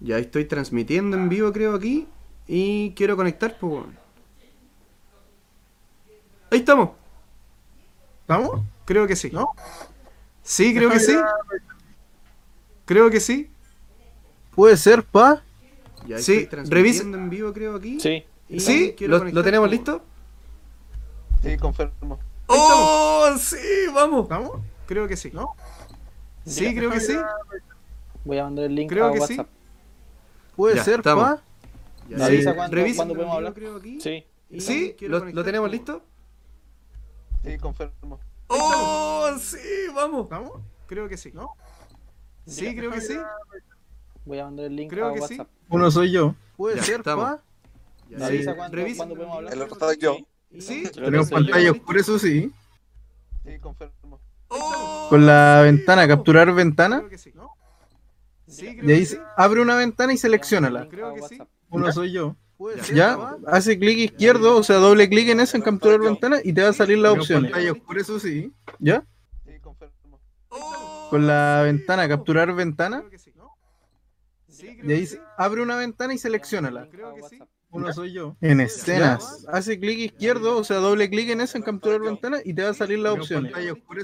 Ya estoy transmitiendo en vivo, creo, aquí. Y quiero conectar, pues. Ahí estamos. ¿Estamos? Creo que sí. ¿No? Sí, creo que sí. Creo que sí. Puede ser, pa. Ya Sí, transmitiendo en vivo, creo, aquí. Sí. Y ¿Sí? ¿Lo, tenemos pues, listo? Sí, confirmo. ¡Oh! Sí, vamos. ¿Estamos? Creo que sí. ¿No? Sí, creo que sí. Voy a mandar el link Creo a que sí. Puede Ya, ser, estamos. pa. Ya, Me sí. avisa cuando- Revisando cuando en podemos vivo, hablar. creo, aquí. Sí. Y ¿Sí? ¿Lo, tenemos listo? Sí, confirmo. ¡Oh! Sí, vamos. ¿Estamos? Creo que sí. ¿No? Sí, creo que sí. Voy a mandar el link Creo a que sí. WhatsApp. Uno soy yo. Puede Ya, ser, estamos. pa. Ya, Me sí. avisa cuando, podemos vivo, hablar. El otro soy yo. Sí. Sí. Tenemos pantalla oscura, eso sí. Sí, confirmo. ¡Oh! Con la Sí, ventana, vamos. capturar ventana. Creo que sí. Sí, Y creo ahí que sí. abre una ventana y seleccionala. Creo que sí. WhatsApp. Uno soy yo. Ya, hace clic izquierdo, o sea, doble clic en eso, en capturar ventana, y te va a salir las opciones. pantalla oscura, eso sí. ¿Ya? Sí, confirmo. ¡Oh! Con la ventana, capturar ventana. Creo que sí. Sí, creo Y ahí que sí. abre una ventana y seleccionala. Creo que sí. Uno soy yo. En escenas. Hace clic izquierdo, o sea, doble clic en eso, en capturar ventana, y te va a salir las opciones.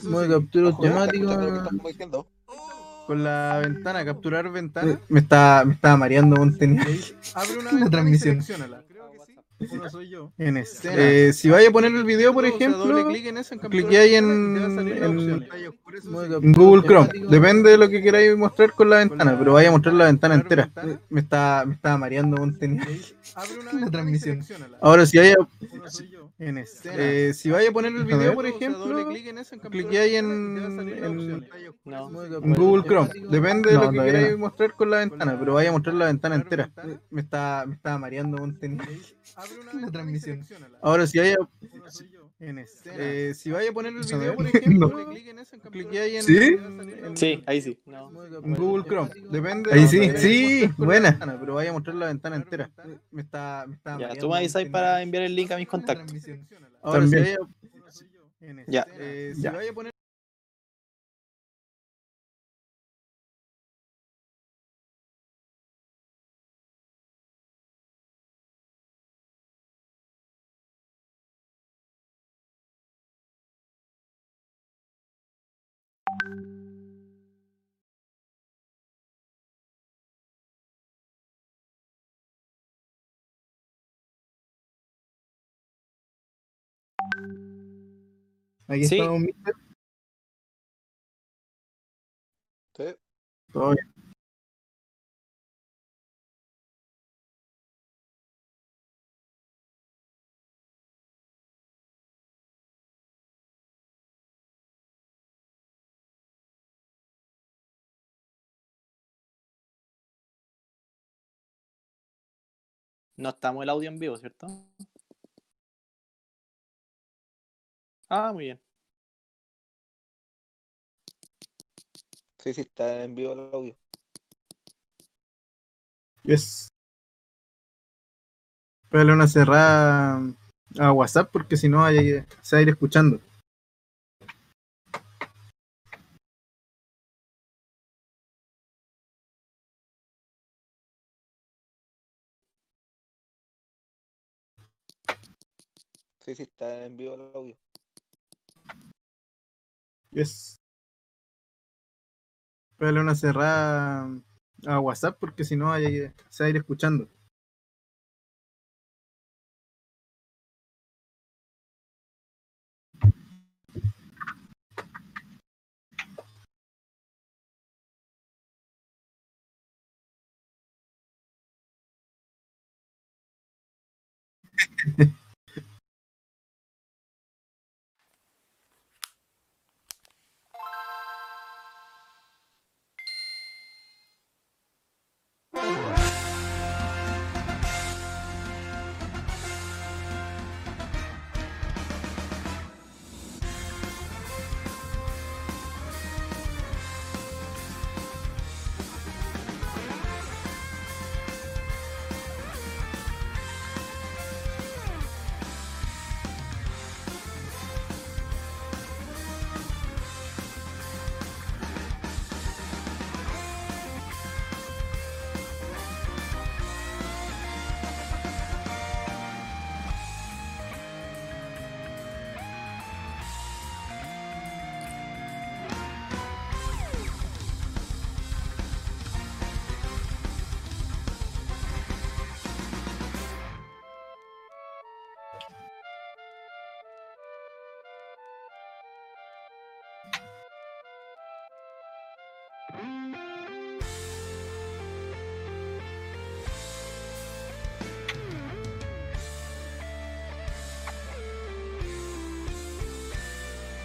Modo de captura automática. Con la ventana, capturar ventana. Me está, me estaba mareando Abre una y transmisión. Creo que sí. Uno soy yo. En. Eh, si vaya a poner el video, por ejemplo, clique ahí en, en, en Google Chrome. Depende de lo que queráis mostrar con la ventana, pero vaya a mostrar la ventana entera. Me está, me estaba mareando Abre una transmisión. Ahora, si vaya, Uno soy yo. En. Eh, si vaya a poner el video, ver. por ejemplo, clique ahí en, en, No. en Google Chrome. Depende de No, lo que queráis no. mostrar con la ventana, pero vaya a mostrar la ventana entera. Me está, me estaba mareando un tenía Abre una la transmisión. Ahora, si soy yo. En escenas. Eh, si vaya a poner el Eso video, de- por ejemplo, No. clique ahí en, ¿Sí? en- Sí, ahí sí. No. Google Chrome. Depende Ahí sí, sí, buena. ventana, Pero vaya a mostrar la ventana entera. Me está, me está Ya, tú me para enviar el link a mis contactos. Ahora, También. si vaya, en Ya. escenas. Eh, si Ya. vaya a poner Aquí Sí. estamos. Sí. Todo No estamos el audio en vivo, ¿cierto? Ah, muy bien. Sí, sí, está en vivo el audio. Yes. Pégale una cerrada a WhatsApp porque si no hay- se va a ir escuchando. Sí, sí, está en vivo el audio. Yes. Pégale una cerrada a WhatsApp porque si no hay, se va a ir escuchando.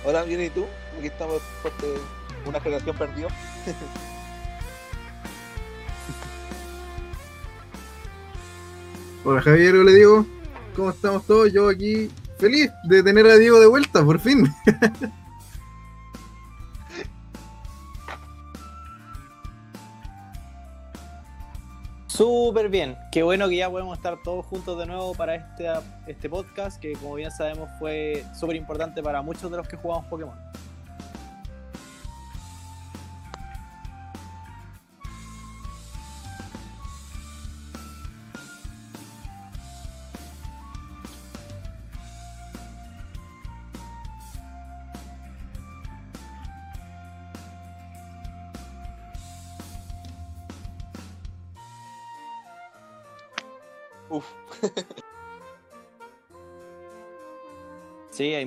Hola, bien, ¿y tú? Aquí estamos de una generación perdida. Hola Javier, le digo, ¿cómo estamos todos? Yo aquí feliz de tener a Diego de vuelta, por fin. Súper bien. Qué bueno que ya podemos estar todos juntos de nuevo para este, este podcast, que como bien sabemos fue súper importante para muchos de los que jugamos Pokémon.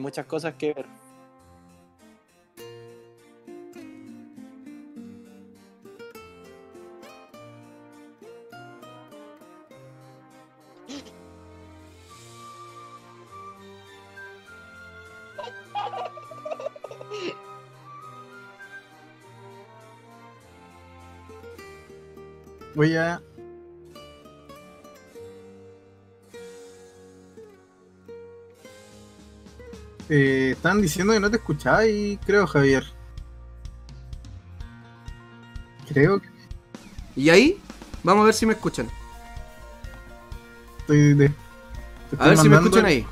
Muchas cosas que ver. Voy a. Eh, están diciendo que no te escuchaba y creo, Javier. Creo que ¿Y ahí? Vamos a ver si me escuchan. estoy de. A ver si me escuchan ahí.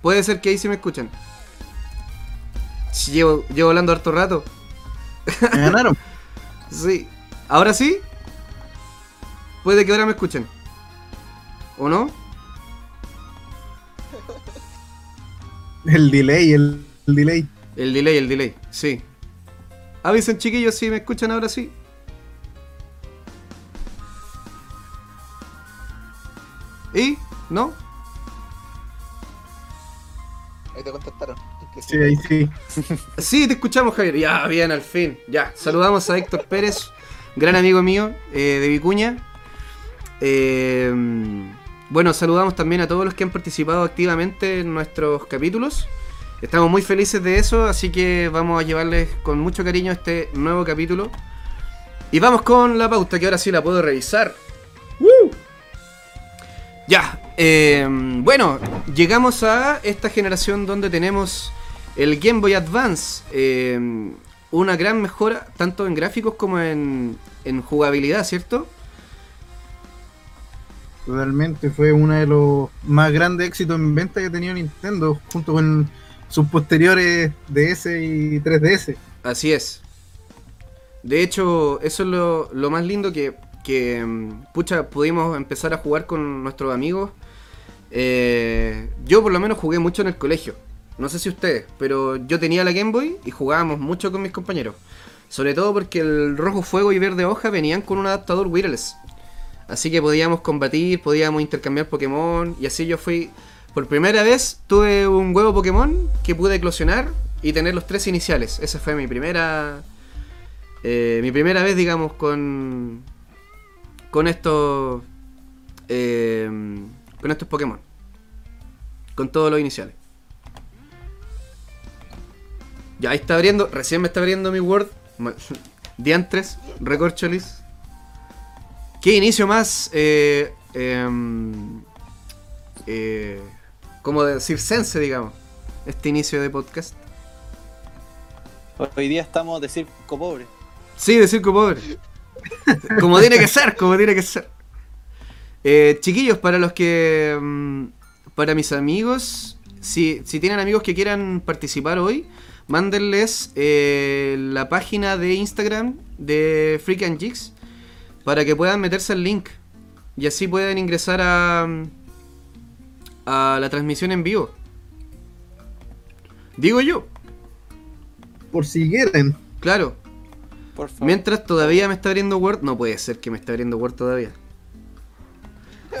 Puede ser que ahí sí me escuchan. Llevo, llevo hablando harto rato. Me ganaron. Sí. ¿Ahora sí? Puede que ahora me escuchen. ¿O no? El delay, el, el delay. El delay, el delay, sí. Avisen chiquillos si me escuchan ahora sí. ¿Y? ¿No? Ahí te contestaron. Que Sí, ahí sí. Sí, te escuchamos, Javier. Ya, bien, al fin. Ya, saludamos a Héctor Pérez, gran amigo mío eh, de Vicuña. Eh, bueno, saludamos también a todos los que han participado activamente en nuestros capítulos. Estamos muy felices de eso, así que vamos a llevarles con mucho cariño este nuevo capítulo. Y vamos con la pauta, que ahora sí la puedo revisar. ¡Woo! Ya, eh, bueno, llegamos a esta generación donde tenemos el Game Boy Advance. eh, una gran mejora tanto en gráficos como en, en jugabilidad, ¿cierto? Totalmente, fue uno de los más grandes éxitos en venta que ha tenido Nintendo, junto con sus posteriores DS y 3DS. Así es. De hecho, eso es lo, más lindo que, que, mm, pucha, pudimos empezar a jugar con nuestros amigos. Eh, yo por lo menos jugué mucho en el colegio. No sé si ustedes, pero yo tenía la Game Boy y jugábamos mucho con mis compañeros. Sobre todo porque el rojo fuego y verde hoja venían con un adaptador wireless. Así que podíamos combatir, podíamos intercambiar Pokémon. Y así yo fui. Por primera vez tuve un huevo Pokémon que pude eclosionar y tener los tres iniciales. Esa fue mi primera. eh, mi primera vez, digamos, con. Con estos. eh, con estos Pokémon. Con todos los iniciales. Ya ahí está abriendo. Recién me está abriendo mi Word. Diantres. Recorcholis. Qué inicio más. Eh, em, eh, como decir sense, digamos. Este inicio de podcast. Hoy día estamos de circo pobre. Sí, de circo pobre. Como tiene que ser, como tiene que ser. Eh, chiquillos, para los que. mm, Para mis amigos, si, si tienen amigos que quieran participar hoy, mándenles eh, la página de Instagram de Freak and Jigs para que puedan meterse al link y así pueden ingresar a, a la transmisión en vivo. Digo yo, Por si quieren. claro. Por favor. Mientras todavía me está abriendo Word, no puede ser que me esté abriendo Word todavía.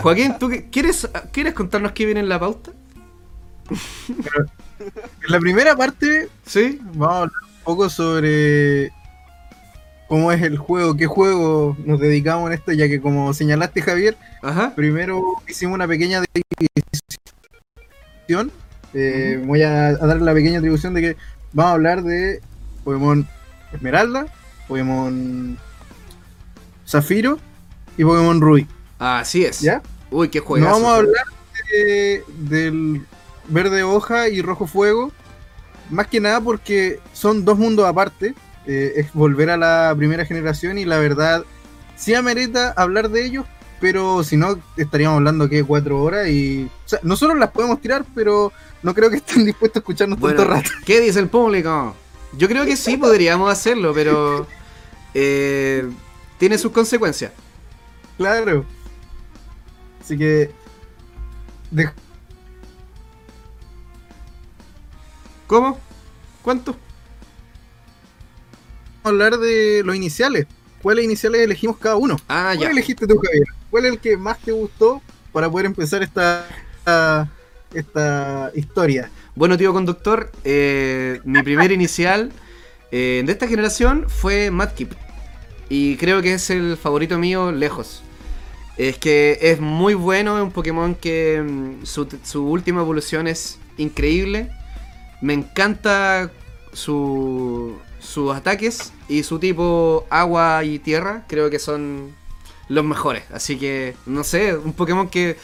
Joaquín, ¿tú qué- quieres, quieres contarnos qué viene en la pauta? En la primera parte ¿Sí? vamos a hablar un poco sobre cómo es el juego, qué juego nos dedicamos en esto, ya que como señalaste Javier, Ajá. primero hicimos una pequeña división Eh, voy a, dar la pequeña atribución de que vamos a hablar de Pokémon Esmeralda, Pokémon Zafiro y Pokémon Rui. Así es. ¿Ya? Uy, qué juego. No vamos a hablar del verde hoja y rojo fuego. Más que nada porque son dos mundos aparte. Eh, es volver a la primera generación y la verdad sí amerita hablar de ellos, pero si no estaríamos hablando que cuatro horas y nosotros las podemos tirar, pero no creo que estén dispuestos a escucharnos tanto rato. ¿Qué dice el público? Yo creo que sí podríamos hacerlo, pero eh, tiene sus consecuencias. Claro. Así que ¿Cómo? ¿Cuánto? A hablar de los iniciales. ¿Cuáles iniciales elegimos cada uno? Ah, ¿Cuál elegiste tú, Javier? ¿Cuál es el que más te gustó para poder empezar esta, esta, historia? Bueno, tío conductor, eh, mi primer inicial eh, de esta generación fue Madkip. Y creo que es el favorito mío lejos. Es que es muy bueno, es un Pokémon que mm, su, su, última evolución es increíble. Me encanta su, sus ataques y su tipo agua y tierra. Creo que son los mejores. Así que, no sé, un Pokémon que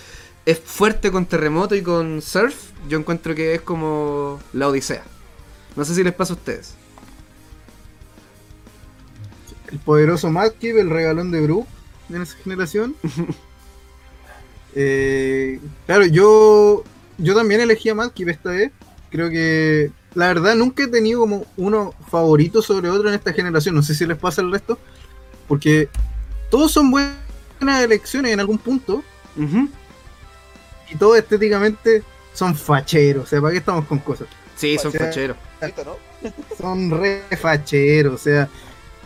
es fuerte con terremoto y con surf. Yo encuentro que es como la Odisea. No sé si les pasa a ustedes. El poderoso Madkip, el regalón de Brook en esa generación. Eh, claro, yo yo también elegí a Madkip esta vez. Creo que la verdad nunca he tenido como uno favorito sobre otro en esta generación. No sé si les pasa el resto. Porque todos son buenas elecciones en algún punto. Y todos estéticamente son facheros. O sea, ¿para qué estamos con cosas? Sí, son facheros. Son re facheros. O sea,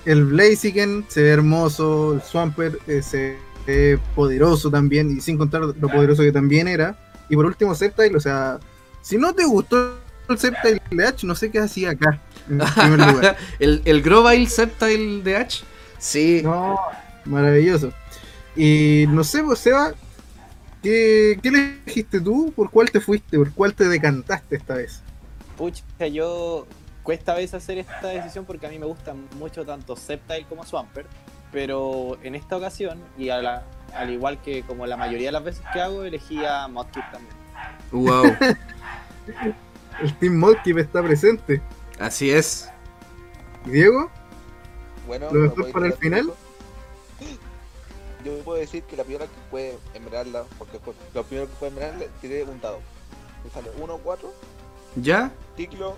el Blaziken se ve hermoso, el Swampert eh, se ve poderoso también, y sin contar lo poderoso que también era. Y por último, Sceptile, o sea, si no te gustó el Sceptile de H, no sé qué hacía acá, en primer lugar. el, el Grovile Sceptile de H, sí. No, maravilloso. Y no sé, pues, Seba, ¿qué, ¿qué elegiste tú? ¿Por cuál te fuiste? ¿Por cuál te decantaste esta vez? Pucha, yo cuesta a veces hacer esta decisión porque a mí me gustan mucho tanto Sceptile como Swampert, pero en esta ocasión, y al igual que como la mayoría de las veces que hago, elegí a Modkip también. Wow. El Team Modkip está presente. Así es. Diego? Bueno, ¿Lo mejor para el final? Yo puedo decir que la primera que fue Emeralda, porque lo primero que fue Emeralda, tiré un dado. Me sale 1, 4. ¿Ya? Ciclo,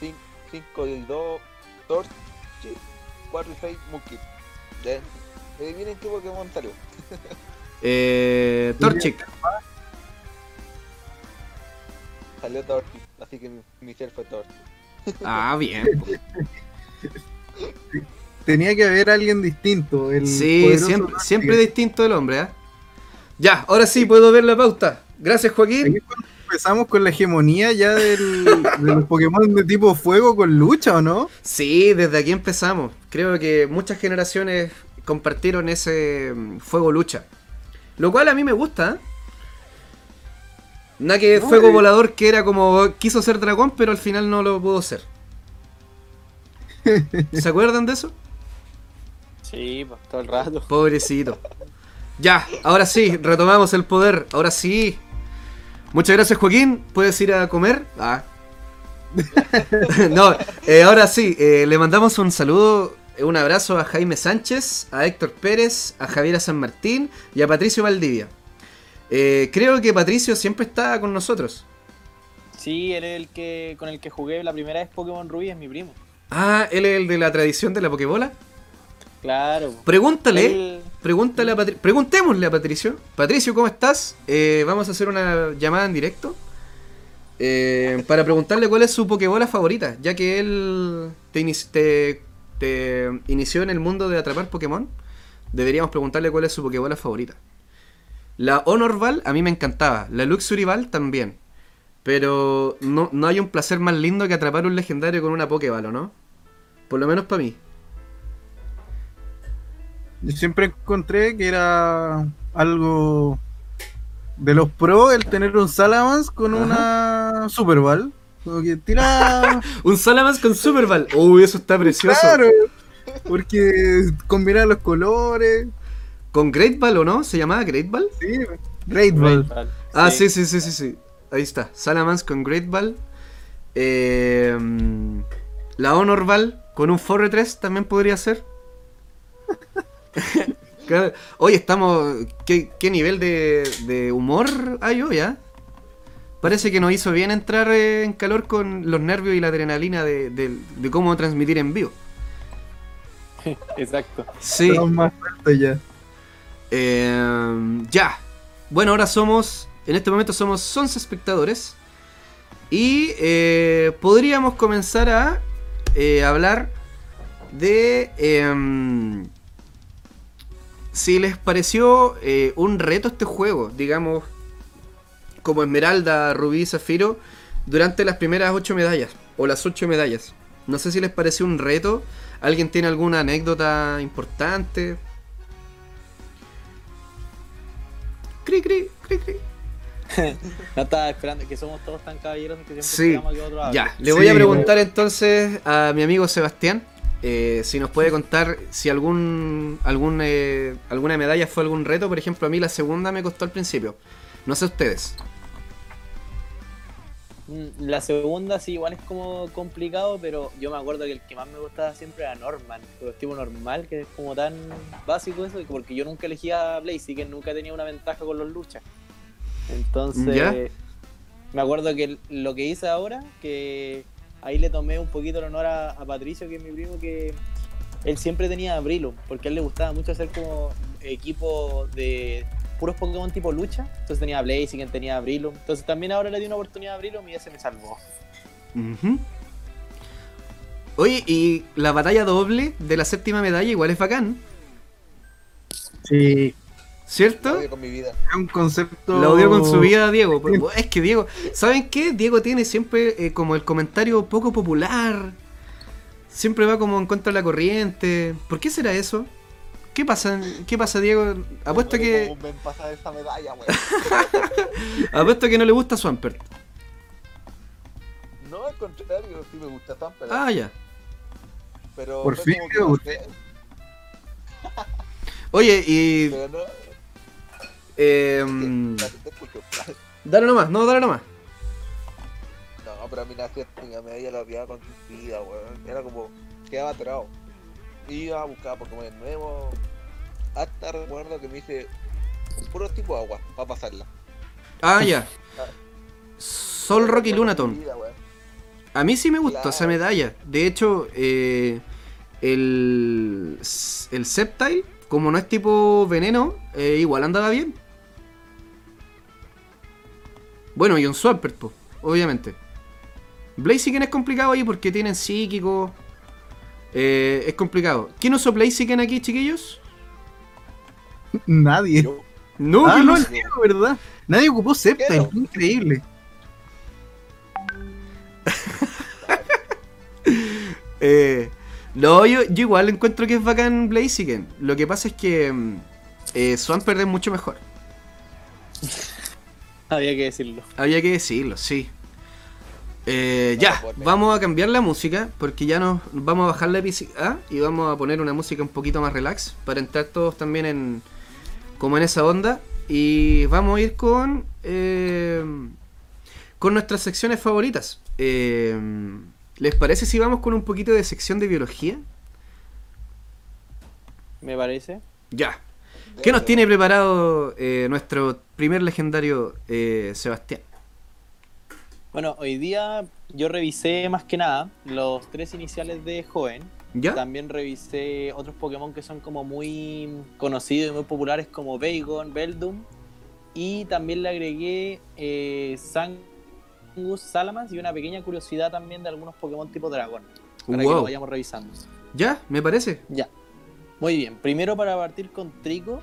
5 y 2, Torchi, 4 y 6, Mukip. Adivinen qué Pokémon salió. eh, Torchic. Salió Torchic, así que mi, ser fue Torchic. Ah, bien. Tenía que haber alguien distinto. El sí, siempre, siempre distinto el hombre. ¿eh? Ya, ahora sí puedo ver la pauta. Gracias, Joaquín empezamos con la hegemonía ya del, de los Pokémon de tipo fuego con lucha, ¿o no? Sí, desde aquí empezamos. Creo que muchas generaciones compartieron ese mm, fuego lucha. Lo cual a mí me gusta. ¿eh? Nada que fuego eh. volador que era como quiso ser dragón, pero al final no lo pudo ser. ¿Se acuerdan de eso? Sí, pues, todo el rato. Pobrecito. Ya, ahora sí, retomamos el poder. Ahora sí, Muchas gracias, Joaquín. ¿Puedes ir a comer? Ah. no, eh, ahora sí, eh, le mandamos un saludo, un abrazo a Jaime Sánchez, a Héctor Pérez, a Javiera San Martín y a Patricio Valdivia. Eh, creo que Patricio siempre está con nosotros. Sí, él es el que con el que jugué la primera vez Pokémon Rubí, es mi primo. Ah, él es el de la tradición de la Pokébola. Claro. Pregúntale, pregúntale a preguntémosle a Patricio. Patricio, ¿cómo estás? Eh, vamos a hacer una llamada en directo. Eh, para preguntarle cuál es su Pokébola favorita, ya que él te, te, inició en el mundo de atrapar Pokémon, deberíamos preguntarle cuál es su Pokébola favorita. La Honorval a mí me encantaba, la Luxurival también, pero no, no hay un placer más lindo que atrapar un legendario con una Pokéball, ¿no? Por lo menos para mí. Yo siempre encontré que era algo de los pros el tener un Salamence con una una Super Ball. que tira. un Salamence con Super Ball. Uy, eso está precioso. Claro. Porque combina los colores. ¿Con Great Ball o no? ¿Se llamaba Great Ball? Sí, Great Ball. Ah, sí. sí, sí, sí, sí. Ahí está. Salamence con Great Ball. Eh, la Honor Ball con un Forre 3 también podría ser. Hoy estamos. ¿Qué, nivel de, humor hay hoy, ya? Parece que nos hizo bien entrar eh, en calor con los nervios y la adrenalina de, cómo transmitir en vivo. Exacto. Sí. más ya. Eh, ya. Bueno, ahora somos. En este momento somos 11 espectadores. Y eh, podríamos comenzar a hablar de em, si les pareció eh, un reto este juego, digamos, como Esmeralda, Rubí, Zafiro, durante las primeras ocho medallas, o las ocho medallas. No sé si les pareció un reto. ¿Alguien tiene alguna anécdota importante? Cri, cri, cri, cri. no estaba esperando que somos todos tan caballeros que siempre sí. que otro Ya, le voy a preguntar entonces a mi amigo Sebastián. Eh, si nos puede contar si algún, algún eh, alguna medalla fue algún reto, por ejemplo, a mí la segunda me costó al principio. No sé ustedes. Mm, la segunda sí, igual es como complicado, pero yo me acuerdo que el que más me gustaba siempre era Norman, el tipo normal, que es como tan básico eso, porque yo nunca elegía a Blaze y que nunca tenía una ventaja con los luchas. Entonces, me acuerdo que lo que hice ahora, que ahí le tomé un poquito el honor a, Patricio, que es mi primo, que él siempre tenía Brillo, porque a él le gustaba mucho hacer como equipo de puros Pokémon tipo lucha. Entonces tenía Blaziken, tenía Brillo. Entonces también ahora le di una oportunidad a Brillo y ese me salvó. Oye, y la batalla doble de la séptima medalla igual es bacán. Sí. ¿Cierto? con mi vida. Es un concepto. Lo odio con su vida, Diego. es que Diego, ¿saben qué? Diego tiene siempre eh, como el comentario poco popular. Siempre va como en contra de la corriente. ¿Por qué será eso? ¿Qué pasa, ¿Qué pasa Diego? Apuesto que. Apuesto que no le gusta Swampert. No, al contrario, sí me gusta Swampert. Ah, ya. Pero. Por fin Oye, y. Eh, dale nomás, no, dale nomás. No, pero a mí la me media la había con su vida, weón. Era como, quedaba aterrado. Iba a buscar Pokémon nuevo Hasta recuerdo que me hice un puro tipo de agua para pasarla. Ah, ya. Sol Rock y Lunaton. A mí sí me gustó esa medalla. De hecho, eh, el, el Sceptile, como no es tipo veneno, eh, igual andaba bien. Bueno, y un Swampert, obviamente. Blaziken es complicado ahí porque tienen psíquico. Eh, es complicado. ¿Quién usó Blaziken aquí, chiquillos? Nadie. No, ah, no, no, ¿verdad? Nadie ocupó Septa, es increíble. eh, no, yo, yo, igual encuentro que es bacán Blaziken. Lo que pasa es que mm, eh, Swampert es mucho mejor. Había que decirlo. Había que decirlo, sí. Eh, ya, vamos a cambiar la música porque ya nos vamos a bajar la epicidad y vamos a poner una música un poquito más relax para entrar todos también en como en esa onda y vamos a ir con eh, con nuestras secciones favoritas. Eh, ¿Les parece si vamos con un poquito de sección de biología? Me parece. Ya. ¿Qué nos tiene preparado eh, nuestro primer legendario eh, Sebastián? Bueno, hoy día yo revisé más que nada los tres iniciales de Joven. ¿Ya? También revisé otros Pokémon que son como muy conocidos y muy populares como Bagon, Beldum. Y también le agregué eh, Sangus, Salamas y una pequeña curiosidad también de algunos Pokémon tipo dragón. Para que lo vayamos revisando. ¿Ya? ¿Me parece? Ya. Muy bien, primero para partir con Trico,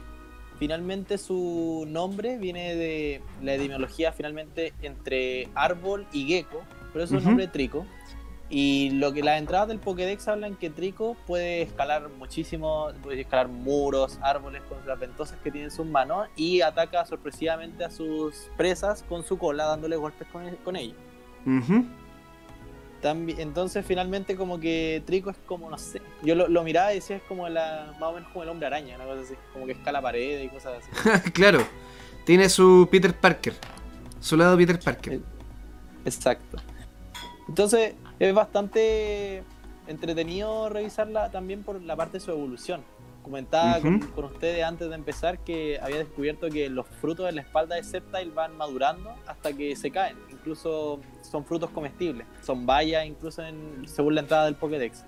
finalmente su nombre viene de la etimología finalmente entre árbol y gecko, por eso el nombre Trico. Y lo que las entradas del Pokédex hablan que Trico puede escalar muchísimo, puede escalar muros, árboles con las ventosas que tiene en sus manos y ataca sorpresivamente a sus presas con su cola dándole golpes con, con ellos. Entonces finalmente como que Trico es como, no sé, yo lo, miraba y decía es como la, más o menos como el hombre araña, una cosa así, como que escala paredes y cosas así. claro, tiene su Peter Parker, su lado Peter Parker. Exacto. Entonces es bastante entretenido revisarla también por la parte de su evolución. Comentaba con, ustedes antes de empezar que había descubierto que los frutos de la espalda de Sceptile van madurando hasta que se caen. Incluso son frutos comestibles. Son bayas incluso en, según la entrada del Pokédex.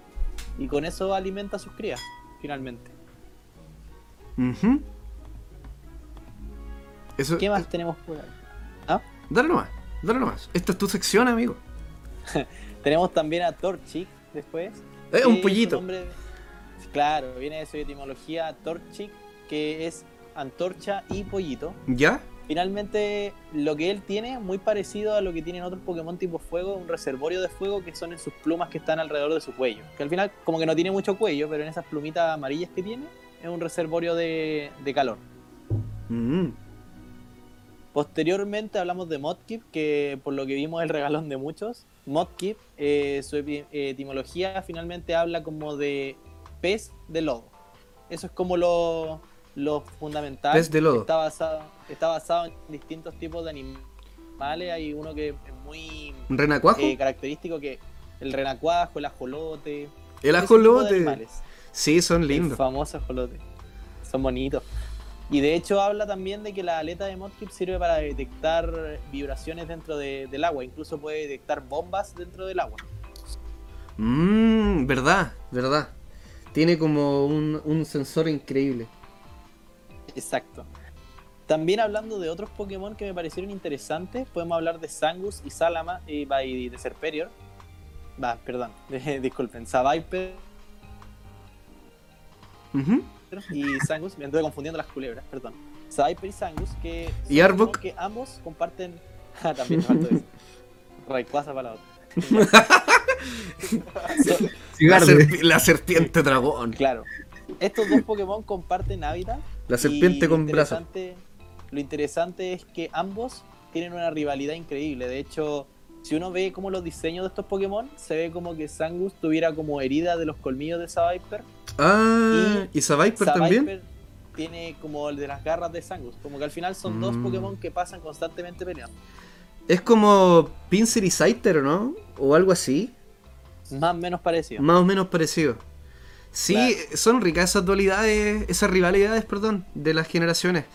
Y con eso alimenta a sus crías, finalmente. eso, ¿Qué más tenemos por ahí? ¿Ah? Dale nomás, dale nomás. Esta es tu sección, amigo. tenemos también a Torchic después. Es un pollito. Claro, viene de su etimología Torchic, que es antorcha y pollito. ¿Ya? Finalmente, lo que él tiene, muy parecido a lo que tienen otros Pokémon tipo fuego, un reservorio de fuego que son en sus plumas que están alrededor de su cuello. Que al final, como que no tiene mucho cuello, pero en esas plumitas amarillas que tiene, es un reservorio de, calor. Mm. Posteriormente hablamos de Modkip, que por lo que vimos es el regalón de muchos. Modkip, eh, su etimología finalmente habla como de pez de lodo. Eso es como lo, lo fundamental. Pez de lodo. Está basado, está basado en distintos tipos de animales. Hay uno que es muy ¿Renacuajo? Eh, característico que el renacuajo, el ajolote. El ajolote. Sí, son lindos. El famoso ajolote. Son bonitos. Y de hecho habla también de que la aleta de Modkip sirve para detectar vibraciones dentro del agua. Incluso puede detectar bombas dentro del agua. Mmm, verdad, verdad. Tiene como un, sensor increíble. Exacto. También hablando de otros Pokémon que me parecieron interesantes, podemos hablar de Sangus y Salama y, de Serperior. Va, perdón, disculpen, Saviper y Sangus, me estoy confundiendo las culebras, perdón. Saviper y Sangus, que, ¿Y Arbok? que ambos comparten. Ah, también me faltó eso. Rayquaza para la otra. la, serpiente dragón. Claro. Estos dos Pokémon comparten hábitat. La serpiente con brazos. Lo interesante es que ambos tienen una rivalidad increíble. De hecho, si uno ve como los diseños de estos Pokémon, se ve como que Sangus tuviera como herida de los colmillos de Saviper. Ah, y, ¿y también. Tiene como el de las garras de Sangus. Como que al final son dos mm. Pokémon que pasan constantemente peleando. Es como Pinsir y Scyther, ¿no? O algo así. Más o menos parecido. Más o menos parecido. Sí, son ricas esas dualidades, esas rivalidades, perdón, de las generaciones.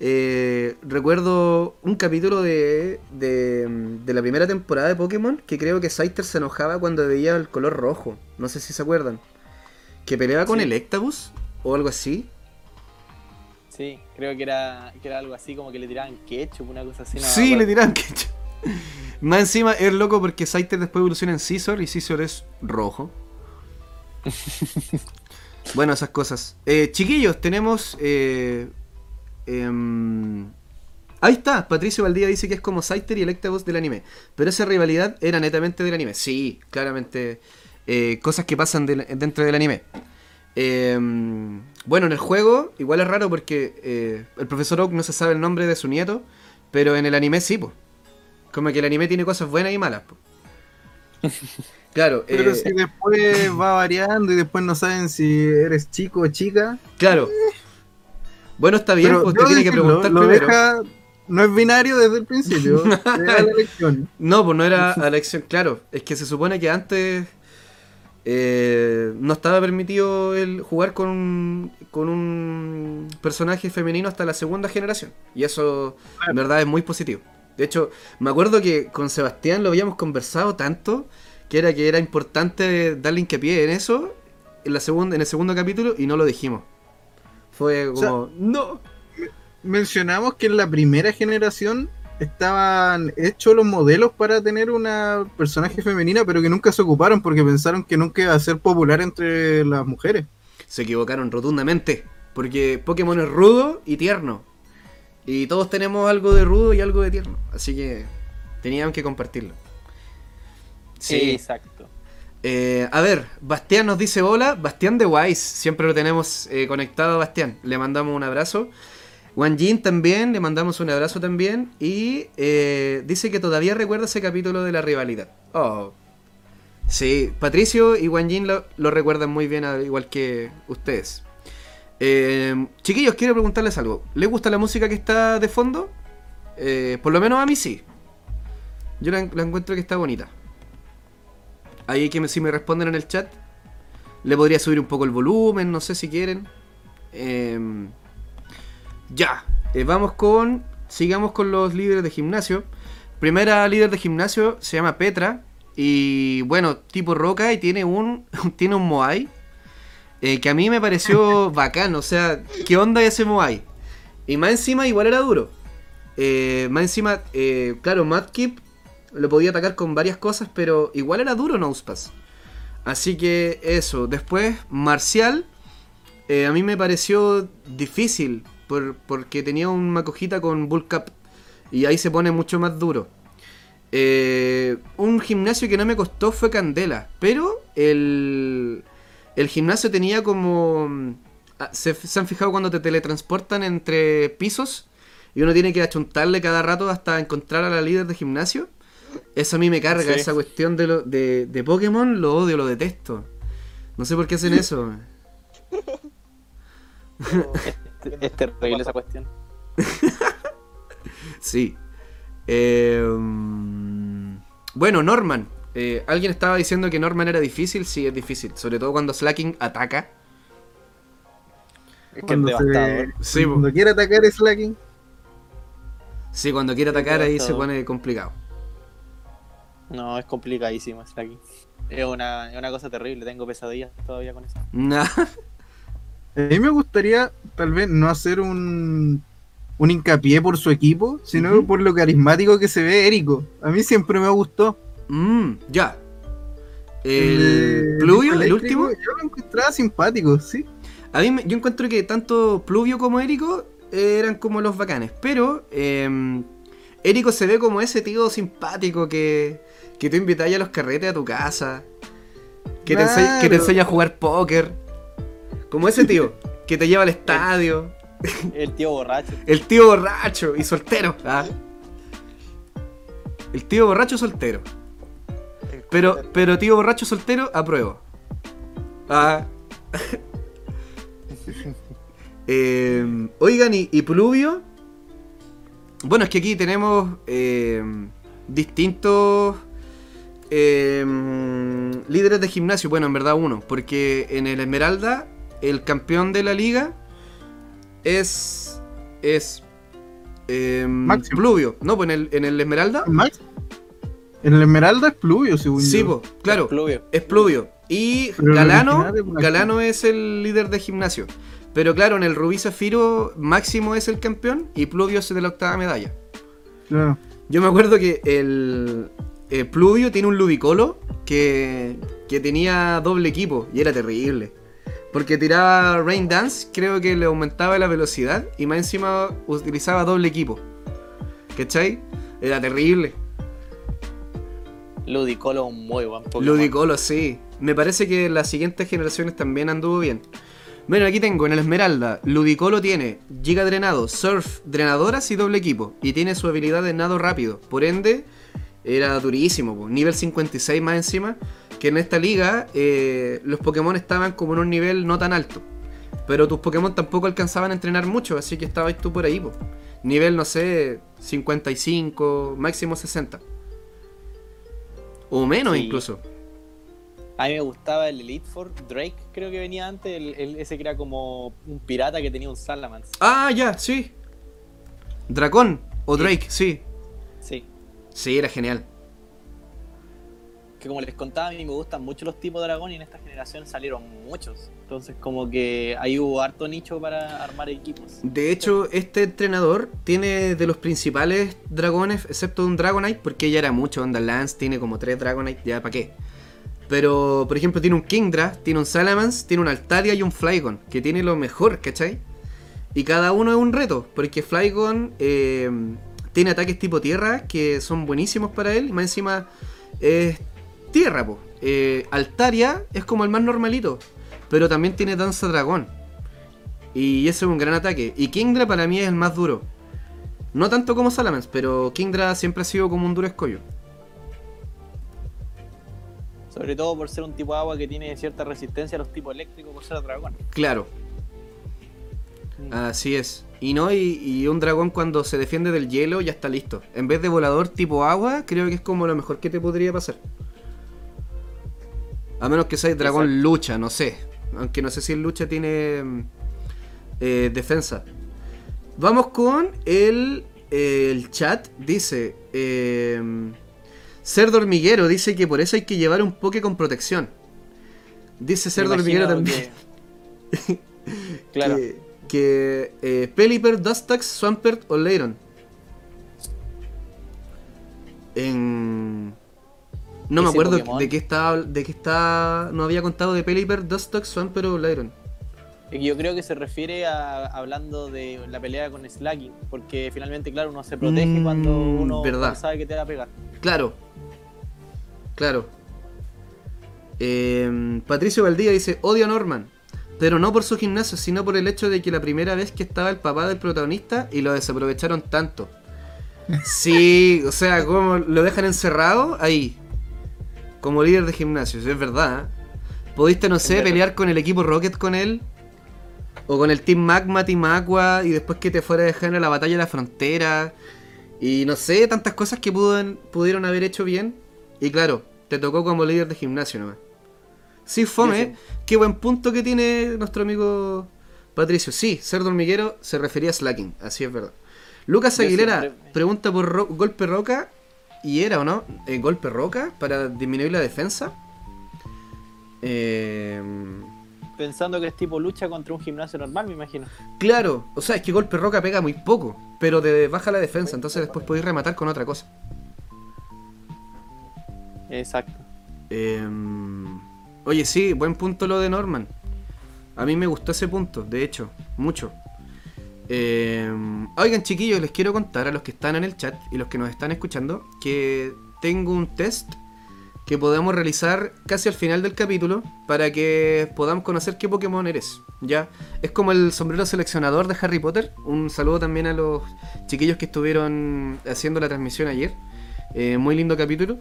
Eh, recuerdo un capítulo de, de, la primera temporada de Pokémon que creo que Scyther se enojaba cuando veía el color rojo. No sé si se acuerdan. Que peleaba con el Electabuzz o algo así. Sí, creo que era, que era algo así como que le tiraban ketchup, una cosa así. sí, le tiraban ketchup. Más encima es loco porque Scyther después evoluciona en Scizor y Scizor es rojo. bueno, esas cosas. Eh, chiquillos, tenemos. Eh, em, ahí está, Patricio Valdía dice que es como Scyther y Electabuzz del anime. Pero esa rivalidad era netamente del anime. Sí, claramente. Eh, cosas que pasan dentro del anime. Em, bueno, en el juego, igual es raro porque el profesor Oak no se sabe el nombre de su nieto. Pero en el anime sí, pues. Como que el anime tiene cosas buenas y malas. Claro. Pero eh, si después va variando y después no saben si eres chico o chica. Claro. Eh. Bueno, está bien, pues, usted tiene que preguntar lo Deja, no es binario desde el principio. era la elección. No, pues no era la elección, claro. Es que se supone que antes eh, no estaba permitido el jugar con un, con un personaje femenino hasta la segunda generación. Y eso, en verdad, es muy positivo. De hecho, me acuerdo que con Sebastián lo habíamos conversado tanto que era que era importante darle hincapié en eso en, la segunda, en el segundo capítulo y no lo dijimos. Fue como, no. Mencionamos que en la primera generación estaban hechos los modelos para tener una personaje femenina, pero que nunca se ocuparon porque pensaron que nunca iba a ser popular entre las mujeres. Se equivocaron rotundamente, porque Pokémon es rudo y tierno. Y todos tenemos algo de rudo y algo de tierno. Así que teníamos que compartirlo. Sí, exacto. Eh, a ver, Bastián nos dice hola. Bastián de Wise, siempre lo tenemos eh, conectado a Bastián. Le mandamos un abrazo. Jin también, le mandamos un abrazo también. Y eh, dice que todavía recuerda ese capítulo de la rivalidad. Oh. Sí, Patricio y Juan Jin lo, recuerdan muy bien, al igual que ustedes. Eh, chiquillos, quiero preguntarles algo. ¿Les gusta la música que está de fondo? Eh, por lo menos a mí sí. Yo la, encuentro que está bonita. Ahí que si me responden en el chat. Le podría subir un poco el volumen, no sé si quieren. Eh, ya, eh, vamos con. Sigamos con los líderes de gimnasio. Primera líder de gimnasio se llama Petra. Y bueno, tipo roca y tiene un. tiene un Moai. Eh, que a mí me pareció bacán. O sea, ¿qué onda ese Moai? Y más encima igual era duro. Eh, más encima, claro, Madkip lo podía atacar con varias cosas, pero igual era duro Nosepass. Así que eso. Después, Marcial. a mí me pareció difícil porque tenía una cojita con Bull Cup y ahí se pone mucho más duro. Eh, un gimnasio que no me costó fue Candela, pero el, el gimnasio tenía como... Ah, ¿se, han fijado cuando te teletransportan entre pisos? Y uno tiene que achuntarle cada rato hasta encontrar a la líder de gimnasio. Eso a mí me carga, esa cuestión de, lo, de, de Pokémon, lo odio, lo detesto. No sé por qué hacen eso. es terrible esa cuestión. sí. Eh, bueno, Norman. Eh, alguien estaba diciendo que Norman era difícil. Sí, es difícil. Sobre todo cuando Slacking ataca. Es que es devastador. cuando quiere atacar Slacking. Sí, cuando quiere atacar ahí se pone complicado. No, es complicadísimo Slacking. Es una, es una cosa terrible. Tengo pesadillas todavía con eso. A mí me gustaría, tal vez, no hacer un, un hincapié por su equipo, sino por lo carismático que se ve Érico. A mí siempre me gustó. Mmm, ya. El, Pluvio, el, último. Yo lo encontraba simpático, sí. A mí yo encuentro que tanto Pluvio como Érico eran como los bacanes, pero eh, Érico se ve como ese tío simpático que, que tú invitas a los carretes a tu casa, que, te, que te enseña a jugar póker. Como ese tío que te lleva al estadio. El tío borracho. El tío borracho y soltero. ¿ah? El tío borracho soltero. Pero, pero tío borracho soltero, apruebo. Ah. Em, oigan, y, Pluvio. Bueno, es que aquí tenemos em, distintos em, líderes de gimnasio. Bueno, en verdad uno. Porque en el Esmeralda el campeón de la liga es. es. Eh, Pluvio. No, pues en el, en el Esmeralda. En el Esmeralda es Pluvio, según sí, yo. Sí, claro. Es Pluvio. Es Pluvio. Y Galano, Galano es el líder de gimnasio. Pero claro, en el Rubí Zafiro, Máximo es el campeón y Pluvio es de la octava medalla. Claro. Yo me acuerdo que el, el Pluvio tiene un Ludicolo que, que tenía doble equipo y era terrible. Porque tiraba Rain Dance, creo que le aumentaba la velocidad y más encima utilizaba doble equipo. ¿Cachai? Era terrible. Ludicolo muy buen Pokémon. Ludicolo, sí. Me parece que las siguientes generaciones también anduvo bien. Bueno, aquí tengo en el Esmeralda. Ludicolo tiene Giga Drenado, Surf, Drenadoras y doble equipo. Y tiene su habilidad de nado rápido. Por ende, era durísimo. Nivel 56 más encima que en esta liga eh, los Pokémon estaban como en un nivel no tan alto. Pero tus Pokémon tampoco alcanzaban a entrenar mucho, así que estabas tú por ahí, Nivel, no sé, 55, máximo 60. O menos incluso. A mí me gustaba el Elite Four, Drake creo que venía antes, el, ese que era como un pirata que tenía un Salamence. Ah, ya, sí. Dracón o Drake, sí. Sí. Sí, era genial que como les contaba, a mí me gustan mucho los tipos de dragón y en esta generación salieron muchos. Entonces como que ahí hubo harto nicho para armar equipos. De hecho, este entrenador tiene de los principales dragones, excepto un Dragonite, porque ya era mucho. Onda Lance tiene como tres Dragonite, ya para qué. Pero, por ejemplo, tiene un Kingdra, tiene un Salamence, tiene un Altaria y un Flygon, que tiene lo mejor, ¿cachai? Y cada uno es un reto, porque Flygon eh, tiene ataques tipo tierra que son buenísimos para él, y más encima es tierra, po. Eh, Altaria es como el más normalito, pero también tiene danza dragón. Y ese es un gran ataque. Y Kingdra para mí es el más duro. No tanto como Salamence, pero Kingdra siempre ha sido como un duro escollo. Sobre todo por ser un tipo de agua que tiene cierta resistencia a los tipos eléctricos por ser dragón. Claro. Mm. Así es. Y no, y, un dragón cuando se defiende del hielo ya está listo. En vez de volador tipo agua, creo que es como lo mejor que te podría pasar. A menos que seas dragón lucha, no sé. Aunque no sé si el lucha tiene mm, eh, defensa. Vamos con el, el chat. Dice... Eh, ser dormiguero dice que por eso hay que llevar un poke con Dice ser dormiguero también. claro. que, eh, Pelipper, Dustax, Swampert o Leiron. En... No me acuerdo de qué está de qué está no había contado de Pelipper, Dustax, Swampert o Leiron. Yo creo que se refiere a hablando de la pelea con Slacking, porque finalmente, claro, uno se protege cuando mm, uno sabe que te va a pegar. Claro, claro. Eh, Patricio Valdía dice, odio a Norman, pero no por su gimnasio, sino por el hecho de que la primera vez que estaba el papá del protagonista y lo desaprovecharon tanto. Sí, o sea, como lo dejan encerrado ahí, como líder de gimnasio, es verdad. ¿eh? Pudiste, no sé, pelear con el equipo Rocket con él, o con el Team Magma, Team Aqua, y después que te fuera a dejar en la batalla de la frontera. Y no sé, tantas cosas que pudieron haber hecho bien. Y claro, te tocó como líder de gimnasio nomás. Sí, fome, qué buen punto que tiene nuestro amigo Patricio. Sí, ser dormiguero se refería a slacking, así es verdad. Lucas Aguilera pregunta por golpe roca. ¿Y era o no? Eh, ¿Golpe roca para disminuir la defensa? Eh pensando que es tipo lucha contra un gimnasio normal, me imagino. Claro, o sea, es que golpe roca pega muy poco, pero te baja la defensa, entonces después podéis rematar con otra cosa. Exacto. Em, oye, sí, buen punto lo de Norman. A mí me gustó ese punto, de hecho, mucho. Em, oigan, chiquillos, les quiero contar a los que están en el chat y los que nos están escuchando que tengo un test que podemos realizar casi al final del capítulo para que podamos conocer qué Pokémon eres. Ya, es como el sombrero seleccionador de Harry Potter. Un saludo también a los chiquillos que estuvieron haciendo la transmisión ayer. Eh, muy lindo capítulo.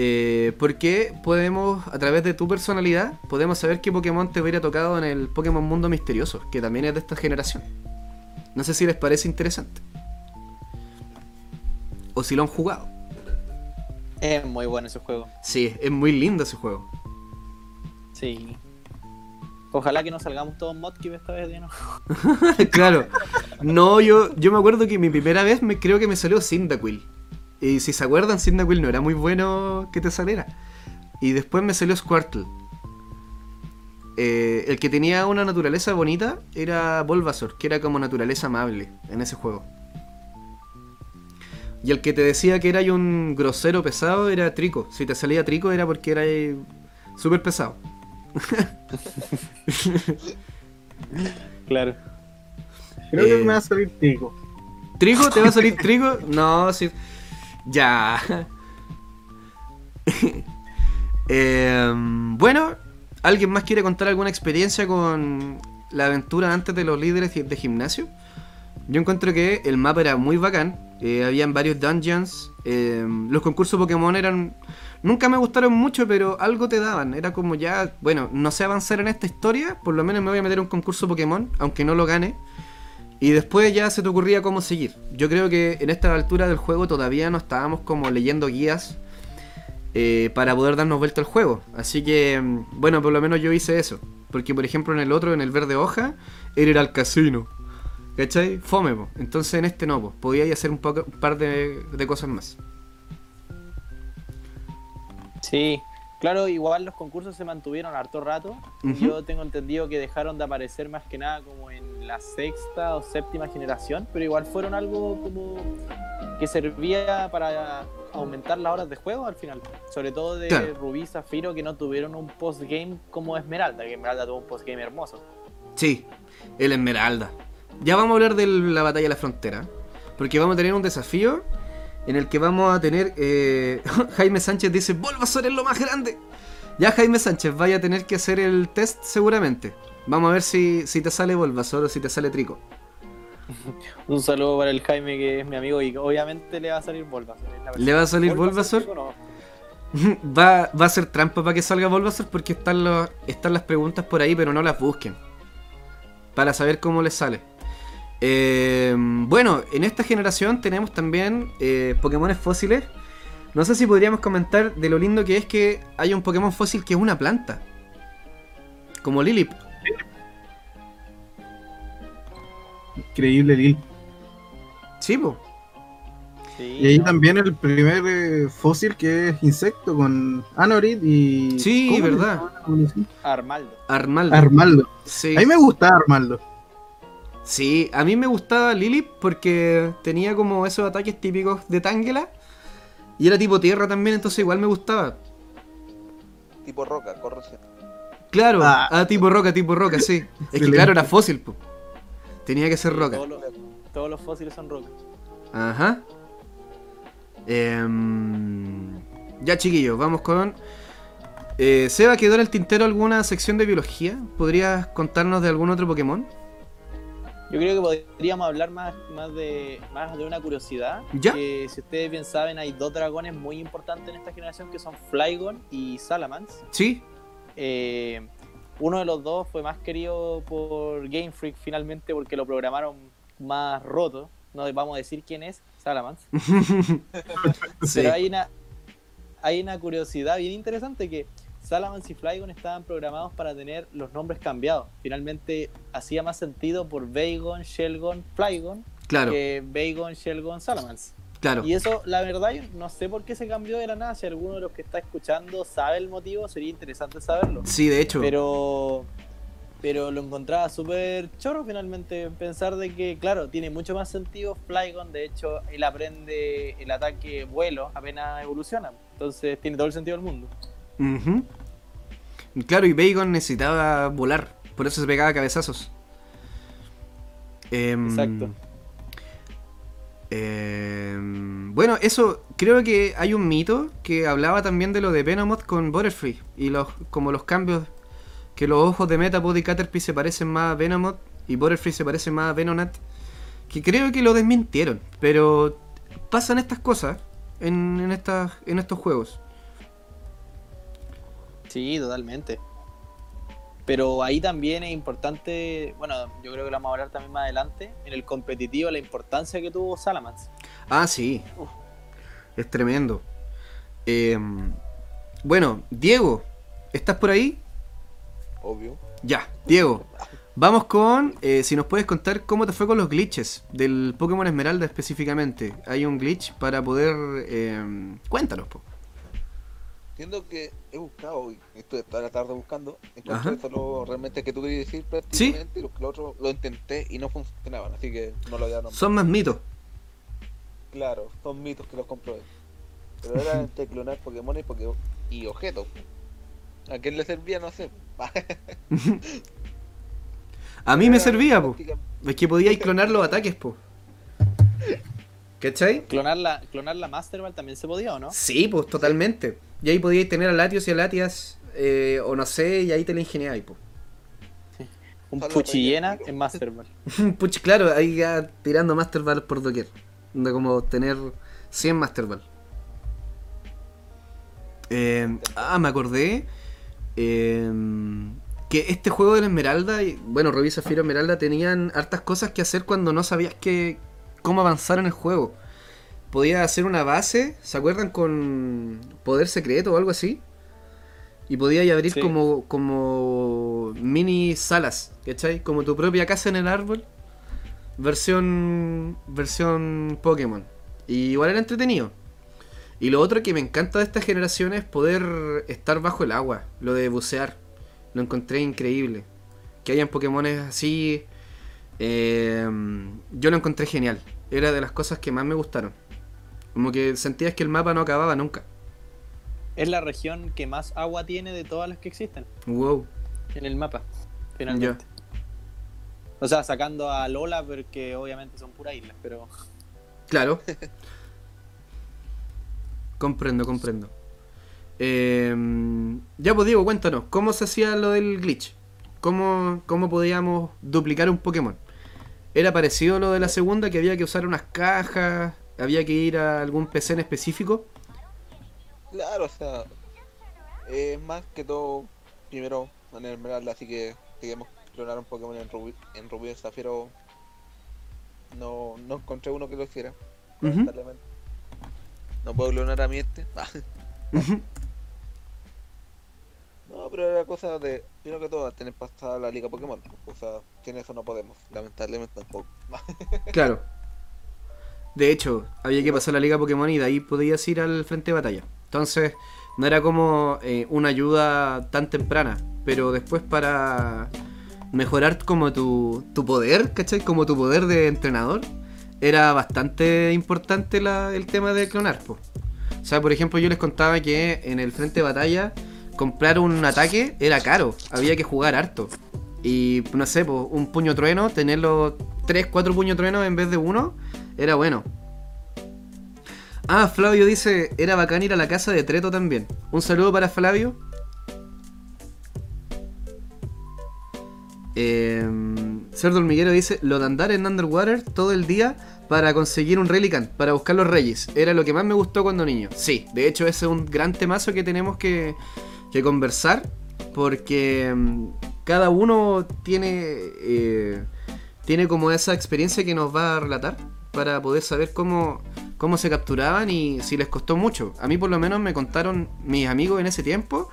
Eh, porque podemos, a través de tu personalidad, podemos saber qué Pokémon te hubiera tocado en el Pokémon Mundo Misterioso, que también es de esta generación. No sé si les parece interesante. O si lo han jugado. Es muy bueno ese juego. Sí, es muy lindo ese juego. Sí. Ojalá que no salgamos todos Modkip esta vez, ¿no? claro. No, yo, yo me acuerdo que mi primera vez me creo que me salió Cyndaquil. Y si se acuerdan, Cyndaquil no era muy bueno que te saliera. Y después me salió Squirtle. Eh, el que tenía una naturaleza bonita era Bulbasaur, que era como naturaleza amable en ese juego. Y el que te decía que era un grosero pesado era Trico. Si te salía Trico era porque era súper pesado. claro. Creo que me va a salir Trico. ¿Trico? ¿Te va a salir Trico? No, sí. Ya. Em, bueno, ¿alguien más quiere contar alguna experiencia con la aventura antes de los líderes de gimnasio? Yo encuentro que el mapa era muy bacán. Eh, habían varios dungeons. Eh, los concursos Pokémon eran. Nunca me gustaron mucho, pero algo te daban. Era como ya, bueno, no sé avanzar en esta historia. Por lo menos me voy a meter a un concurso Pokémon, aunque no lo gane. Y después ya se te ocurría cómo seguir. Yo creo que en esta altura del juego todavía no estábamos como leyendo guías eh, para poder darnos vuelta al juego. Así que, mm, bueno, por lo menos yo hice eso. Porque, por ejemplo, en el otro, en el verde hoja, era ir al casino. ¿Cachai? Fome, po. Entonces en este no, po. Podía hacer un, poco, un par de, cosas más. Sí, claro, igual los concursos se mantuvieron harto rato. Yo tengo entendido que dejaron de aparecer más que nada como en la sexta o séptima generación, pero igual fueron algo como que servía para aumentar las horas de juego al final. Sobre todo de Rubí Zafiro que no tuvieron un postgame como Esmeralda, que Esmeralda tuvo un postgame hermoso. Sí, el Esmeralda. Ya vamos a hablar de la batalla de la frontera. Porque vamos a tener un desafío en el que vamos a tener. Eh, Jaime Sánchez dice: Bulbasaur es lo más grande. Ya Jaime Sánchez vaya a tener que hacer el test seguramente. Vamos a ver si, si te sale Bulbasaur o si te sale Trico. Un saludo para el Jaime que es mi amigo y obviamente le va a salir Bulbasaur. ¿Le va a salir Bulbasaur? va, va a ser trampa para que salga Bulbasaur porque están, los, están las preguntas por ahí, pero no las busquen. Para saber cómo les sale. Eh, bueno, en esta generación tenemos también eh, Pokémon fósiles. No sé si podríamos comentar de lo lindo que es que hay un Pokémon fósil que es una planta. Como Lilip. Increíble Lil. Sí, po. y ahí también el primer eh, fósil que es insecto con Anorid y. Sí, verdad. Armaldo. Armaldo. Armaldo. Sí. A mí me gusta Armaldo. Sí, a mí me gustaba Lilip porque tenía como esos ataques típicos de Tangela. Y era tipo tierra también, entonces igual me gustaba. Tipo roca, corrosión. Claro, ah. ah, tipo roca, tipo roca, sí. Es que claro, era fósil, po. Tenía que ser roca. Todos los, fósiles son roca. Ajá. Em, ya, chiquillos, vamos con. Eh, Seba, ¿quedó en el tintero alguna sección de biología? ¿Podrías contarnos de algún otro Pokémon? Yo creo que podríamos hablar más, más, de, más de una curiosidad. ¿Ya? Que si ustedes bien saben, hay dos dragones muy importantes en esta generación que son Flygon y Salamence. Sí. Eh, uno de los dos fue más querido por Game Freak finalmente porque lo programaron más roto. No vamos a decir quién es, Salamence. Pero hay una, hay una curiosidad bien interesante que Salamence y Flygon estaban programados para tener los nombres cambiados. Finalmente hacía más sentido por Vagon, Shelgon, Flygon claro. que Vagon, Shelgon, Salamence. Claro. Y eso, la verdad, no sé por qué se cambió de la nada. Si alguno de los que está escuchando sabe el motivo, sería interesante saberlo. Sí, de hecho. Pero, pero lo encontraba súper choro finalmente. Pensar de que, claro, tiene mucho más sentido Flygon. De hecho, él aprende el ataque vuelo apenas evoluciona. Entonces, tiene todo el sentido del mundo. Claro, y Bacon necesitaba volar, por eso se pegaba cabezazos. Em, Exacto. Em, bueno, eso creo que hay un mito que hablaba también de lo de Venomoth con Butterfree y los como los cambios que los ojos de Metapod y Caterpie se parecen más a Venomoth y Butterfree se parece más a Venonat que creo que lo desmintieron, pero pasan estas cosas en, en, estas, en estos juegos. Sí, totalmente. Pero ahí también es importante, bueno, yo creo que lo vamos a hablar también más adelante, en el competitivo, la importancia que tuvo Salamance. Ah, sí. Es tremendo. Em, bueno, Diego, ¿estás por ahí? Obvio. Ya, Diego. Vamos con, eh, si nos puedes contar cómo te fue con los glitches del Pokémon Esmeralda específicamente. Hay un glitch para poder... Eh, cuéntanos, po. Entiendo que he buscado, y estoy toda la tarde buscando, encontré solo realmente que tú querías decir prácticamente, y los, otros lo intenté y no funcionaban, así que no lo había nombrado. Son más mitos. Claro, son mitos que los comprobé. Pero era entre clonar Pokémon y, Pokémon y objetos. ¿A quién le servía? No sé. A mí me servía, po. Es que podíais clonar los ataques, po. ¿Cachai? ¿Clonar la, clonar la Master Ball también se podía o no? Sí, pues totalmente. Y ahí podíais tener a Latios y a Latias, eh, o no sé, y ahí te la ingeniáis, pues. Un puchillena en Master Ball. Un puch, claro, ahí ya tirando Master Ball por doquier. De como tener 100 Master Ball. Eh, ah, me acordé. Eh, que este juego de la Esmeralda, y, bueno, Rubí Zafiro Esmeralda tenían hartas cosas que hacer cuando no sabías que, cómo avanzar en el juego podía hacer una base, ¿se acuerdan? Con poder secreto o algo así. Y podía abrir como, como mini salas, ¿cachai? Como tu propia casa en el árbol. Versión, versión Pokémon. Y igual era entretenido. Y lo otro que me encanta de esta generación es poder estar bajo el agua, lo de bucear. Lo encontré increíble. Que hayan Pokémon así, eh, yo lo encontré genial. Era de las cosas que más me gustaron. Como que sentías que el mapa no acababa nunca. Es la región que más agua tiene de todas las que existen. Wow. En el mapa, finalmente. O sea, sacando a Lola porque obviamente son puras islas, pero... Claro. comprendo, comprendo. Em, ya pues Diego, cuéntanos, ¿cómo se hacía lo del glitch? cómo, cómo podíamos duplicar un Pokémon. Era parecido a lo de la segunda, que había que usar unas cajas, había que ir a algún PC en específico. Claro, o sea, es más que todo, primero en el Esmeralda, así que queríamos clonar un Pokémon en Rubí, en Rubí Zafiro. No, no encontré uno que lo hiciera, lamentablemente. No puedo clonar a mi este. no, pero era cosa de, primero que todo, tener pasada la Liga Pokémon. O sea, sin eso no podemos, lamentablemente tampoco. claro. De hecho, había que pasar la Liga Pokémon y de ahí podías ir al frente de batalla. Entonces, no era como eh, una ayuda tan temprana, pero después para mejorar como tu, tu poder, ¿cachai? Como tu poder de entrenador, era bastante importante el tema de clonar. O sea, por ejemplo, yo les contaba que en el frente de batalla comprar un ataque era caro, había que jugar harto. Y no sé, un puño trueno, tenerlo 3, 4 puños truenos en vez de uno, era bueno. Ah, Flavio dice, era bacán ir a la casa de Treto también. Un saludo para Flavio. Eh, Cerdo Hormiguero dice, lo de andar en Underwater todo el día para conseguir un Relican, para buscar los reyes. Era lo que más me gustó cuando niño. Sí, de hecho ese es un gran temazo que tenemos que, conversar, porque mm, cada uno tiene, eh, tiene como esa experiencia que nos va a relatar para poder saber cómo, cómo se capturaban y si les costó mucho. A mí por lo menos me contaron mis amigos en ese tiempo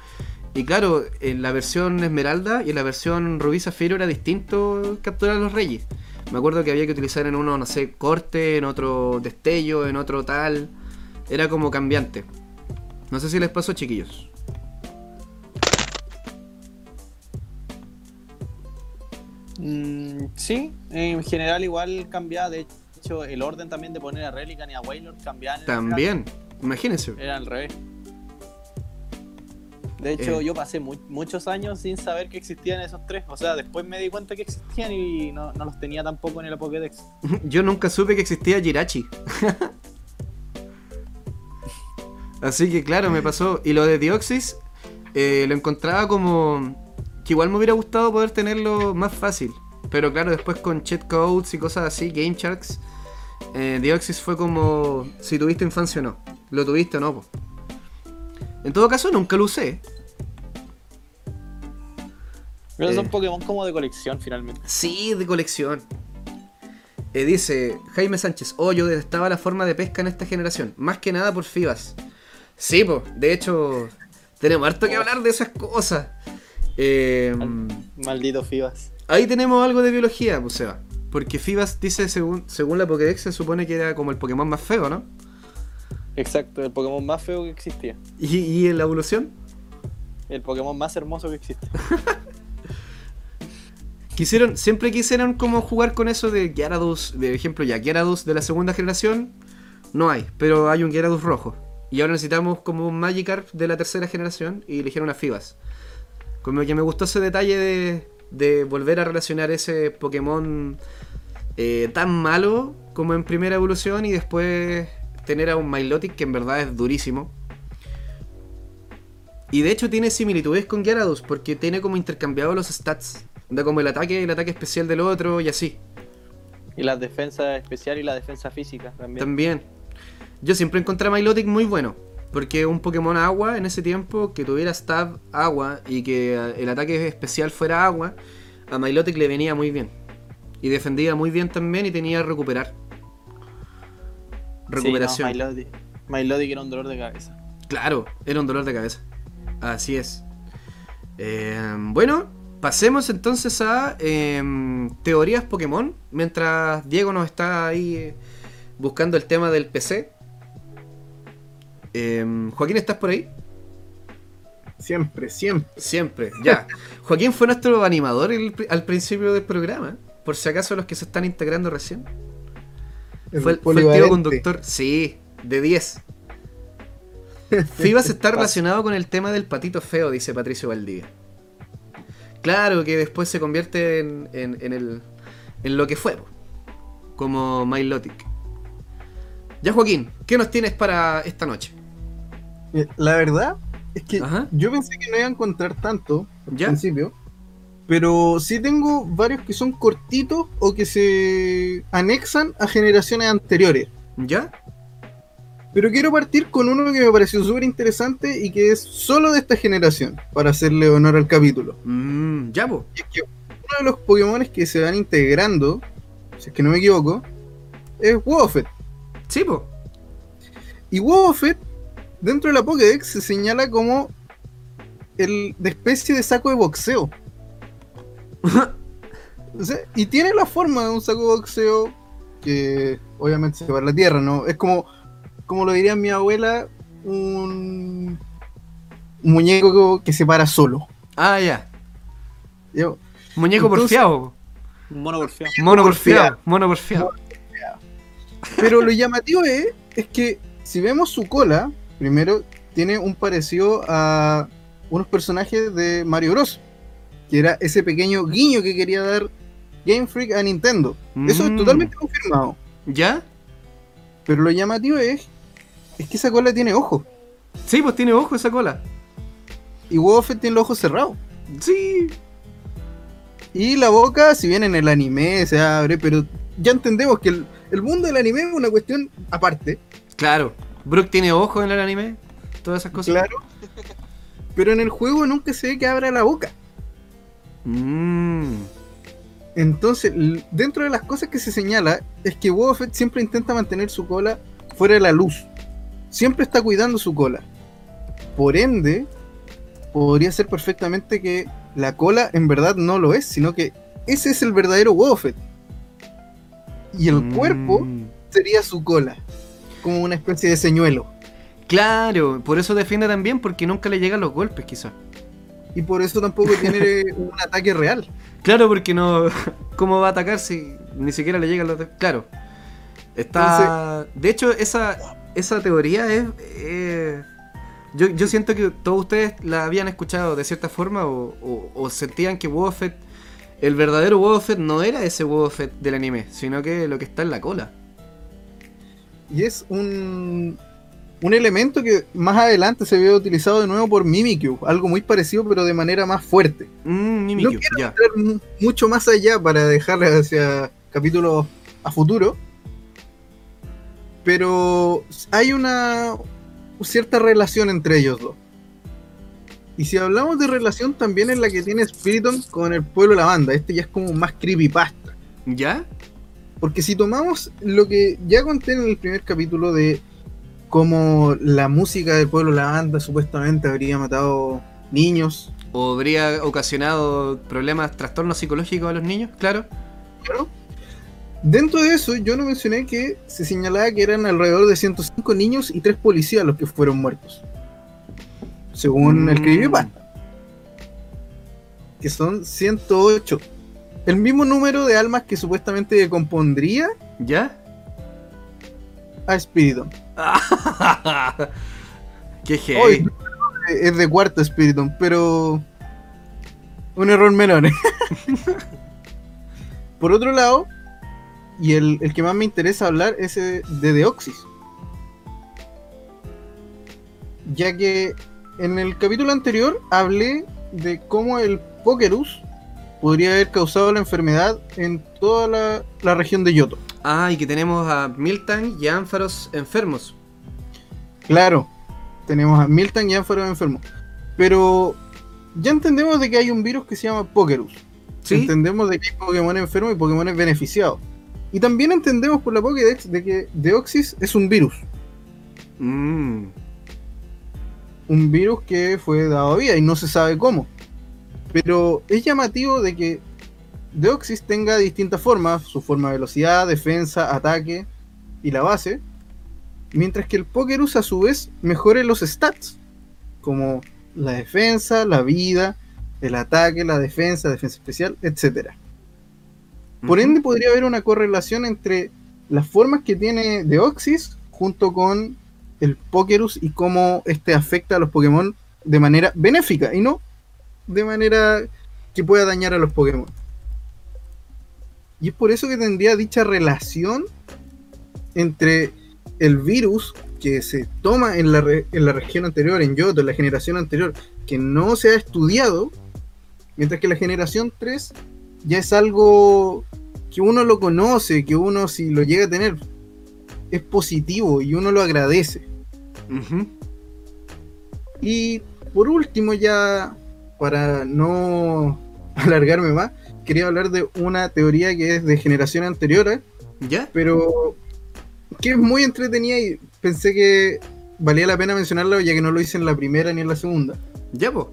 y claro, en la versión Esmeralda y en la versión Rubí Zafiro era distinto capturar a los reyes. Me acuerdo que había que utilizar en uno, no sé, corte, en otro destello, en otro tal. Era como cambiante. No sé si les pasó, chiquillos. Mm, sí, en general igual cambiaba. De hecho, el orden también de poner a Relican y a Waylord cambiaba. También, imagínense. Era al revés. De hecho, eh. yo pasé muchos años sin saber que existían esos tres. O sea, después me di cuenta que existían y no, los tenía tampoco en el Pokédex. yo nunca supe que existía Jirachi. Así que claro, me pasó. Y lo de Dioxis eh, lo encontraba como que igual me hubiera gustado poder tenerlo más fácil. Pero claro, después con cheat codes y cosas así, Game Sharks, eh, fue como si tuviste infancia o no. Lo tuviste o no. En todo caso, nunca lo usé. Pero son eh. Pokémon como de colección finalmente. Sí, de colección. Eh, dice Jaime Sánchez, oh, yo detestaba la forma de pesca en esta generación, más que nada por FIBAS. Sí, pues, de hecho, tenemos harto que hablar de esas cosas. Eh, maldito FIBAS. Ahí tenemos algo de biología, pues Seba. Porque FIBAS dice, según, según la Pokédex, se supone que era como el Pokémon más feo, ¿no? Exacto, el Pokémon más feo que existía. ¿Y, y en la evolución? El Pokémon más hermoso que existe. Quisieron, siempre quisieron como jugar con eso de Gyarados, de ejemplo ya, Gyarados de la segunda generación, no hay, pero hay un Gyarados rojo. Y ahora necesitamos como un Magikarp de la tercera generación y eligieron a Fibas. Como que me gustó ese detalle de, de volver a relacionar ese Pokémon eh, tan malo como en primera evolución y después tener a un Milotic que en verdad es durísimo. Y de hecho tiene similitudes con Gyarados porque tiene como intercambiado los stats. Da como el ataque, el ataque especial del otro y así. Y la defensa especial y la defensa física también. También. Yo siempre encontré a Milotic muy bueno. Porque un Pokémon agua en ese tiempo que tuviera stab agua y que el ataque especial fuera agua, a Milotic le venía muy bien. Y defendía muy bien también y tenía recuperar. Recuperación. Sí, Milotic era un dolor de cabeza. Claro, era un dolor de cabeza. Así es. Eh, bueno, Pasemos entonces a em, teorías Pokémon. Mientras Diego nos está ahí buscando el tema del PC. Em, Joaquín, ¿estás por ahí? Siempre, siempre. Siempre, ya. Joaquín fue nuestro animador al principio del programa. Por si acaso los que se están integrando recién. fue, el, tío conductor. Sí, de 10. Fibas está relacionado con el tema del patito feo, dice Patricio Valdivia. Claro, que después se convierte en, el, en lo que fue, como Milotic. Ya Joaquín, ¿qué nos tienes para esta noche? Eh, la verdad es que yo pensé que no iba a encontrar tanto al principio, Pero sí tengo varios que son cortitos o que se anexan a generaciones anteriores. ¿Ya? Pero quiero partir con uno que me pareció súper interesante y que es solo de esta generación, para hacerle honor al capítulo. Mm, ya, po. Y es que uno de los Pokémon que se van integrando, si es que no me equivoco, es Wobbuffet. Sí, po. Y Wobbuffet, dentro de la Pokédex, se señala como el de especie de saco de boxeo. O sea, y tiene la forma de un saco de boxeo que obviamente se va a la tierra, ¿no? Es como, como lo diría mi abuela, un, un muñeco que se para solo. Ah, ya. Yo- Muñeco Entonces- porfiado. Mono porfiado. Mono porfiado. Mono porfiado. Pero lo llamativo es, es que si vemos su cola, primero tiene un parecido a unos personajes de Mario Bros. Que era ese pequeño guiño que quería dar Game Freak a Nintendo. Eso es Mm. totalmente confirmado. ¿Ya? Pero lo llamativo es, es que esa cola tiene ojos. Sí, pues tiene ojo esa cola. Y Wobbuffet tiene los ojos cerrados. Sí. Y la boca, si bien en el anime se abre, pero ya entendemos que el, el mundo del anime es una cuestión aparte. Claro. Brook tiene ojo en el anime. Todas esas cosas. Claro. Pero en el juego nunca se ve que abra la boca. Mm. Entonces, dentro de las cosas que se señala es que Boba Fett siempre intenta mantener su cola fuera de la luz. Siempre está cuidando su cola. Por ende, podría ser perfectamente que la cola en verdad no lo es, sino que ese es el verdadero Boba Fett. Y el Mm. cuerpo sería su cola, como una especie de señuelo. Claro, por eso defiende también, porque nunca le llegan los golpes, quizás. Y por eso tampoco tiene un ataque real. Claro, porque no. ¿Cómo va a atacar si ni siquiera le llegan los. Claro. Está. de hecho, esa, esa teoría es. eh, yo, yo siento que todos ustedes la habían escuchado de cierta forma o, o- o sentían que Boba Fett, el verdadero Boba Fett no era ese Boba Fett del anime, sino que lo que está en la cola. Y es un, un elemento que más adelante se ve utilizado de nuevo por Mimikyu, algo muy parecido pero de manera más fuerte. Mmm, Mimikyu, No ya. Entrar mu- mucho más allá para dejarle hacia capítulos a futuro. Pero hay una cierta relación entre ellos dos. Y si hablamos de relación también es la que tiene Spiriton con el pueblo de la banda. Este ya es como más creepypasta. ¿Ya? Porque si tomamos lo que ya conté en el primer capítulo de cómo la música del pueblo La Banda supuestamente habría matado niños, ¿O habría ocasionado problemas, trastornos psicológicos a los niños? Claro. ¿claro? Dentro de eso yo no mencioné que se señalaba que eran alrededor de 105 niños y 3 policías los que fueron muertos. Según el Mm. creepypasta. Que son 108. El mismo número de almas que supuestamente compondría ¿Ya? a Spiriton. Qué heavy. Hoy es de cuarto Spiriton, pero un error menor. Por otro lado, y el, el que más me interesa hablar es de Deoxys. Ya que en el capítulo anterior hablé de cómo el Pokerus podría haber causado la enfermedad en toda la, la región de Yoto. Ah, y que tenemos a Miltan y Ánfaros enfermos. Claro, tenemos a Milton y Ánfaro enfermo. Pero ya entendemos de que hay un virus que se llama Pokerus. ¿Sí? Entendemos de que hay Pokémon enfermos y Pokémon beneficiados. Y también entendemos por la Pokédex de que Deoxys es un virus. Mm. Un virus que fue dado a vida y no se sabe cómo. Pero es llamativo de que Deoxys tenga distintas formas, su forma de velocidad, defensa, ataque y la base. Mientras que el Pokerus a su vez mejore los stats, como la defensa, la vida, el ataque, la defensa, defensa especial, etc. Por ende podría haber una correlación entre las formas que tiene Deoxys junto con el Pokerus y cómo este afecta a los Pokémon de manera benéfica y no de manera que pueda dañar a los Pokémon. Y es por eso que tendría dicha relación entre el virus que se toma en la, re- en la región anterior, en Yoto, en la generación anterior, que no se ha estudiado, Mientras que la generación 3 ya es algo que uno lo conoce, que uno si lo llega a tener es positivo y uno lo agradece. Y por último ya, para no alargarme más, quería hablar de una teoría que es de generación anterior, ¿Ya? Pero que es muy entretenida y pensé que valía la pena mencionarla ya que no lo hice en la primera ni en la segunda. Ya, pues.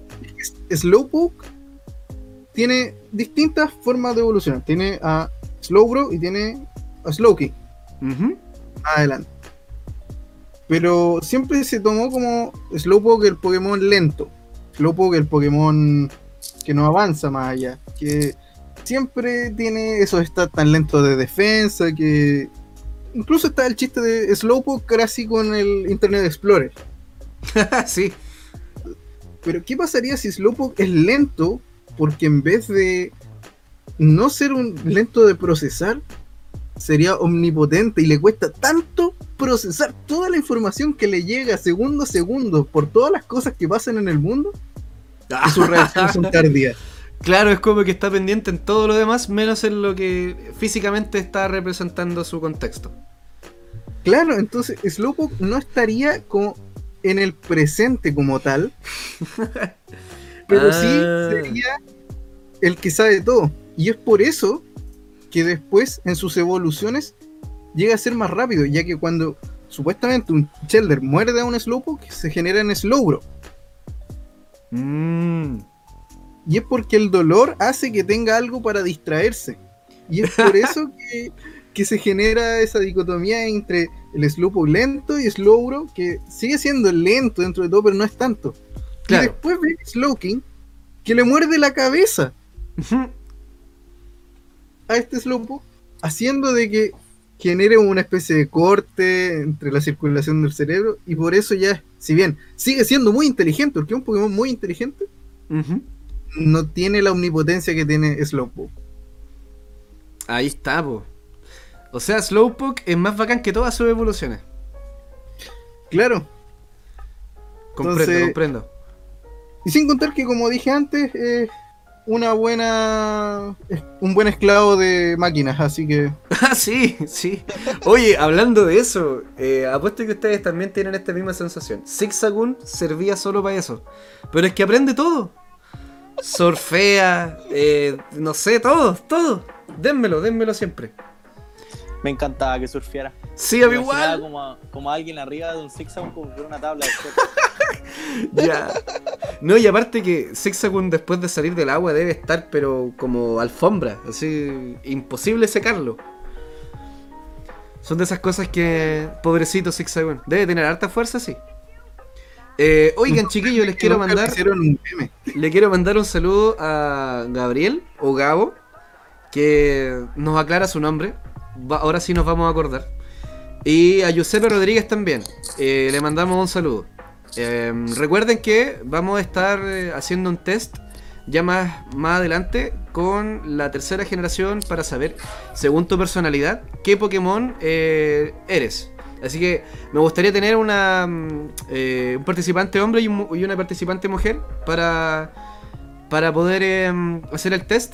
Slowpoke tiene distintas formas de evolucionar. Tiene a Slowbro y tiene a Slowking. Adelante. Pero siempre se tomó como Slowpoke el Pokémon lento. Slowpoke el Pokémon que no avanza más allá. Que siempre tiene esos stats tan lentos de defensa que. Incluso está el chiste de Slowpoke casi con el Internet Explorer. sí. Pero ¿qué pasaría si Slowpoke es lento? Porque en vez de no ser un lento de procesar, sería omnipotente y le cuesta tanto procesar toda la información que le llega segundo a segundo por todas las cosas que pasan en el mundo, que sus reacciones son tardías. Claro, es como que está pendiente en todo lo demás, menos en lo que físicamente está representando su contexto. Claro, entonces Slowpoke no estaría como en el presente como tal, pero sí ah. sería el que sabe todo. Y es por eso que después en sus evoluciones llega a ser más rápido, ya que cuando supuestamente un Shelder muerde a un Slowpoke, se genera en Slowbro. Mm. Y es porque el dolor hace que tenga algo para distraerse. Y es por eso que, se genera esa dicotomía entre el Slowpoke lento y Slowbro, que sigue siendo lento dentro de todo, pero no es tanto. Y después ve Slowking, que le muerde la cabeza a este Slowpoke, haciendo de que genere una especie de corte entre la circulación del cerebro, y por eso ya, si bien sigue siendo muy inteligente, porque es un Pokémon muy inteligente, no tiene la omnipotencia que tiene Slowpoke. Ahí está, po. O sea, Slowpoke es más bacán que todas sus evoluciones. Claro. Comprendo, comprendo. Y sin contar que, como dije antes, es una buena. un buen esclavo de máquinas, así que. Ah, sí, sí. Oye, hablando de eso, eh, apuesto que ustedes también tienen esta misma sensación. Zigzagoon servía solo para eso. Pero es que aprende todo surfea, eh, no sé, todo, todo. Dénmelo, dénmelo siempre. Me encantaba que surfeara. Sí, a mí igual. Como, como alguien arriba de un zigzag con una tabla de Ya. No, y aparte que Zigzagoon después de salir del agua debe estar, pero como alfombra, así, imposible secarlo. Son de esas cosas que, pobrecito Zigzagoon, debe tener harta fuerza, sí. Eh, oigan, chiquillos, les quiero mandar. Le quiero mandar un saludo a Gabriel o Gabo, que nos aclara su nombre. Ahora sí nos vamos a acordar. Y a Giuseppe Rodríguez también. Eh, le mandamos un saludo. Em, recuerden que vamos a estar eh, haciendo un test ya más, más adelante con la tercera generación para saber, según tu personalidad, qué Pokémon eres. Así que me gustaría tener una, mm, eh, un participante hombre y, una participante mujer para, para poder em, hacer el test.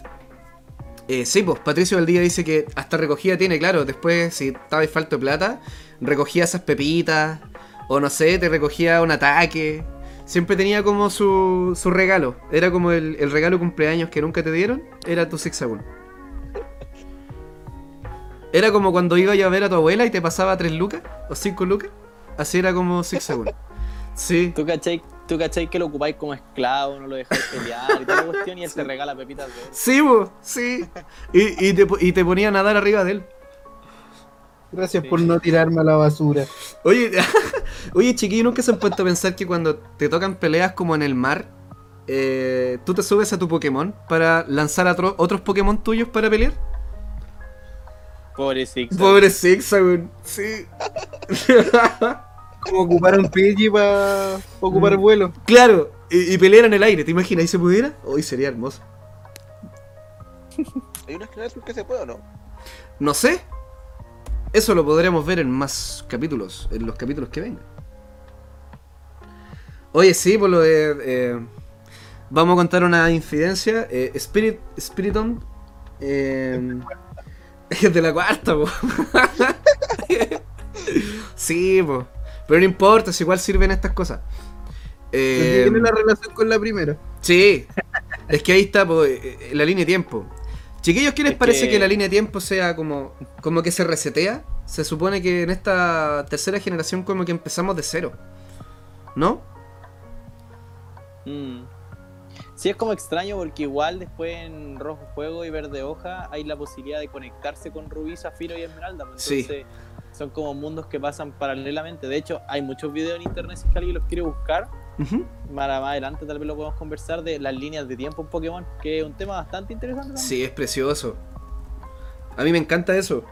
Eh, sí, pues Patricio día dice que hasta recogida tiene, claro. Después, si estaba falta de plata, recogía esas pepitas. O no sé, te recogía un ataque. Siempre tenía como su, su regalo. Era como el, el regalo cumpleaños que nunca te dieron. Era tu sexagon. Era como cuando iba a ver a tu abuela y te pasaba 3 lucas o 5 lucas. Así era como 6 segundos. Sí. ¿Tú cachai, tú cachai que lo ocupáis como esclavo, no lo dejáis pelear y toda la cuestión y él te regala pepitas de él. Sí, bo, sí. Y, y, te, y te ponía a nadar arriba de él. Gracias por no tirarme a la basura. Oye, oye chiquillo, ¿nunca se han puesto a pensar que cuando te tocan peleas como en el mar, eh, tú te subes a tu Pokémon para lanzar a otros Pokémon tuyos para pelear? Pobre Zigzag. Pobre Zigzag, sí. Como ocupar un Pidgey para ocupar el mm. vuelo. Claro, y, pelear en el aire, ¿te imaginas? ¿Y se pudiera? Hoy sería hermoso. ¿Hay una generación que se puede o no? No sé. Eso lo podremos ver en más capítulos, en los capítulos que vengan. Oye, sí, por lo de. Eh, vamos a contar una infidencia. Eh, Spirit, Spiriton. Eh, es de la cuarta, po. sí, po. Pero no importa, si igual sirven estas cosas. Eh, tiene la relación con la primera. Sí, es que ahí está po, eh, la línea de tiempo. Chiquillos, ¿qué les Es parece que... que la línea de tiempo sea como, como que se resetea? Se supone que en esta tercera generación como que empezamos de cero. ¿No? Mm. Sí, es como extraño porque igual después en Rojo Fuego y Verde Hoja hay la posibilidad de conectarse con Rubí, Zafiro y Esmeralda. pues, Sí. Son como mundos que pasan paralelamente. De hecho, hay muchos videos en internet si es que alguien los quiere buscar. Ujú. Para más adelante tal vez lo podemos conversar de las líneas de tiempo en Pokémon, que es un tema bastante interesante. también. Sí, es precioso. A mí me encanta eso.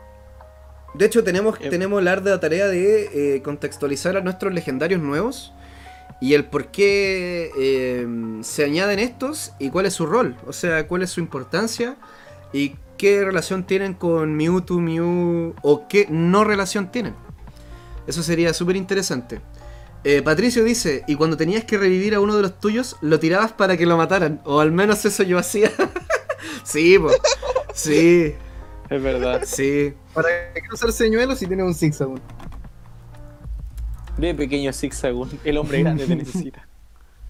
De hecho, tenemos, Eh. tenemos la ardua tarea de eh, contextualizar a nuestros legendarios nuevos y el por qué eh, se añaden estos y cuál es su rol. O sea, cuál es su importancia y qué relación tienen con Mewtwo, Mew o qué no relación tienen. Eso sería súper interesante. Eh, Patricio dice, y cuando tenías que revivir a uno de los tuyos, lo tirabas para que lo mataran. O al menos eso yo hacía. sí, po. Sí, Es verdad. sí. ¿Para qué usar señuelos si tiene un zigzag? De pequeño zigzag, el hombre grande te necesita.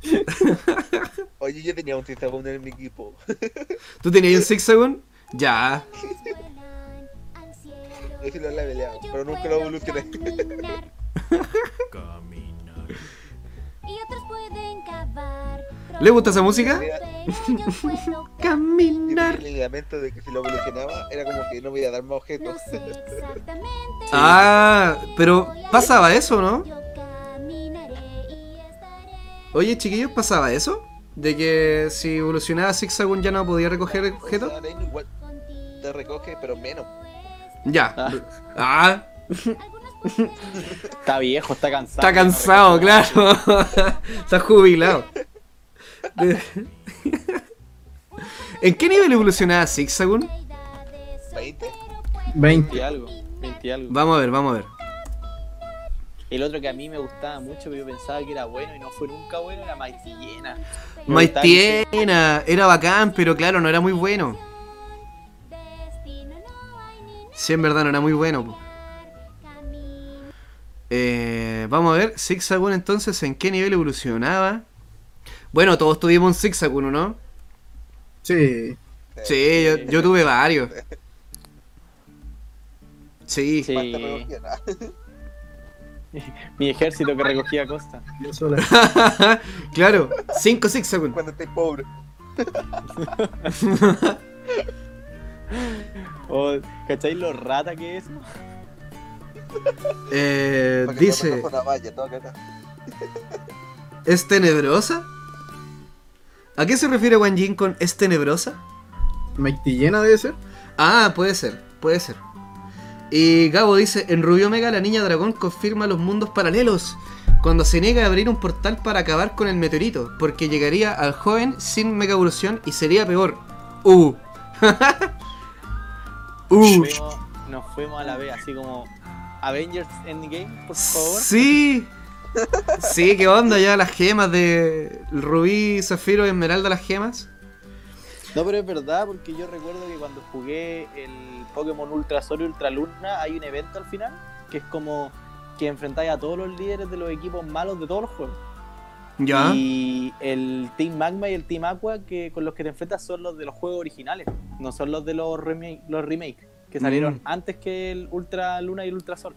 Oye, yo tenía un Zigzagoon en mi equipo. ¿Tú tenías un Zigzagoon? Ya. Yo sí lo leveleaba, pero nunca lo evolucioné. Caminar. Y otros pueden cavar. ¿Le gusta esa música? Caminar. el ligamento de que si lo evolucionaba era como que no me iba a dar más objetos. Ah, pero pasaba eso, ¿no? Yo caminaré y estaré. Oye, chiquillos, ¿pasaba eso? De que si evolucionaba Zigzagoon ya no podía recoger O objetos. Te recoge, pero menos. Ya. Ah. Ah, Está viejo, está cansado. está cansado, claro. Está jubilado. ¿En qué nivel evolucionaba Zigzagoon? 20. 20. Y algo, 20 y algo. Vamos a ver, vamos a ver. El otro que a mí me gustaba mucho, pero yo pensaba que era bueno y no fue nunca bueno, era Mighty Llena. Me gustaba que- Maitiena, era bacán, pero claro, no era muy bueno. Sí, en verdad no era muy bueno. po. Eh, vamos a ver, Zigzagoon entonces, ¿en qué nivel evolucionaba? Bueno, todos tuvimos un Zigzagoon, ¿no? Sí. Sí, yo, yo tuve varios. Sí. Sí, mi ejército que recogía costa. Yo sola. claro, 5 Zigzagoon. Cuando estés pobre. Oh, ¿Cacháis lo rata que es? Eh, dice, valla. ¿es tenebrosa? ¿A qué se refiere Wan Jin con es tenebrosa? Mighty llena debe ser. Ah, puede ser, puede ser. Y Gabo dice, en Rubio Omega la niña dragón confirma los mundos paralelos, cuando se niega a abrir un portal para acabar con el meteorito, porque llegaría al joven sin mega evolución y sería peor. Uh. uh. Fuimos- nos fuimos a la vez, así como Avengers Endgame, por favor. Sí. Sí, qué onda ya las gemas de Rubí, Zafiro y Esmeralda las gemas. No, pero es verdad, porque yo recuerdo que cuando jugué el Pokémon Ultra Sol y Ultra Luna, hay un evento al final que es como que enfrentáis a todos los líderes de los equipos malos de todos los juegos. Ya. Y el Team Magma y el Team Aqua que con los que te enfrentas son los de los juegos originales, no son los de los remake, los remake que salieron Mm. antes que el Ultra Luna y el Ultra Sol.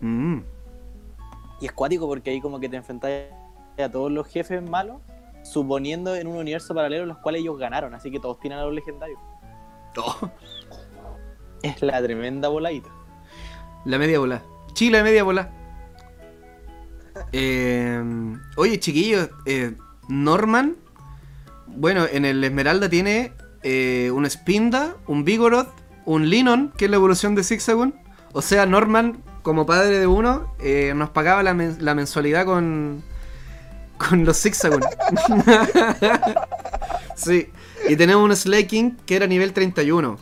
Mm. Y es cuático porque ahí como que te enfrentáis a todos los jefes malos, suponiendo en un universo paralelo los cuales ellos ganaron, así que todos tienen a los legendarios. Oh, Es la tremenda voladita. la media bola. Chile, media bola. Eh, oye, chiquillos, eh, Norman. Bueno, en el Esmeralda tiene eh, un Spinda, un Vigoroth, un Linon, que es la evolución de Zigzagoon. O sea, Norman, como padre de uno, eh, nos pagaba la, men- la mensualidad con, con los Zigzagoon. sí, y tenemos un Slaking que era nivel 31.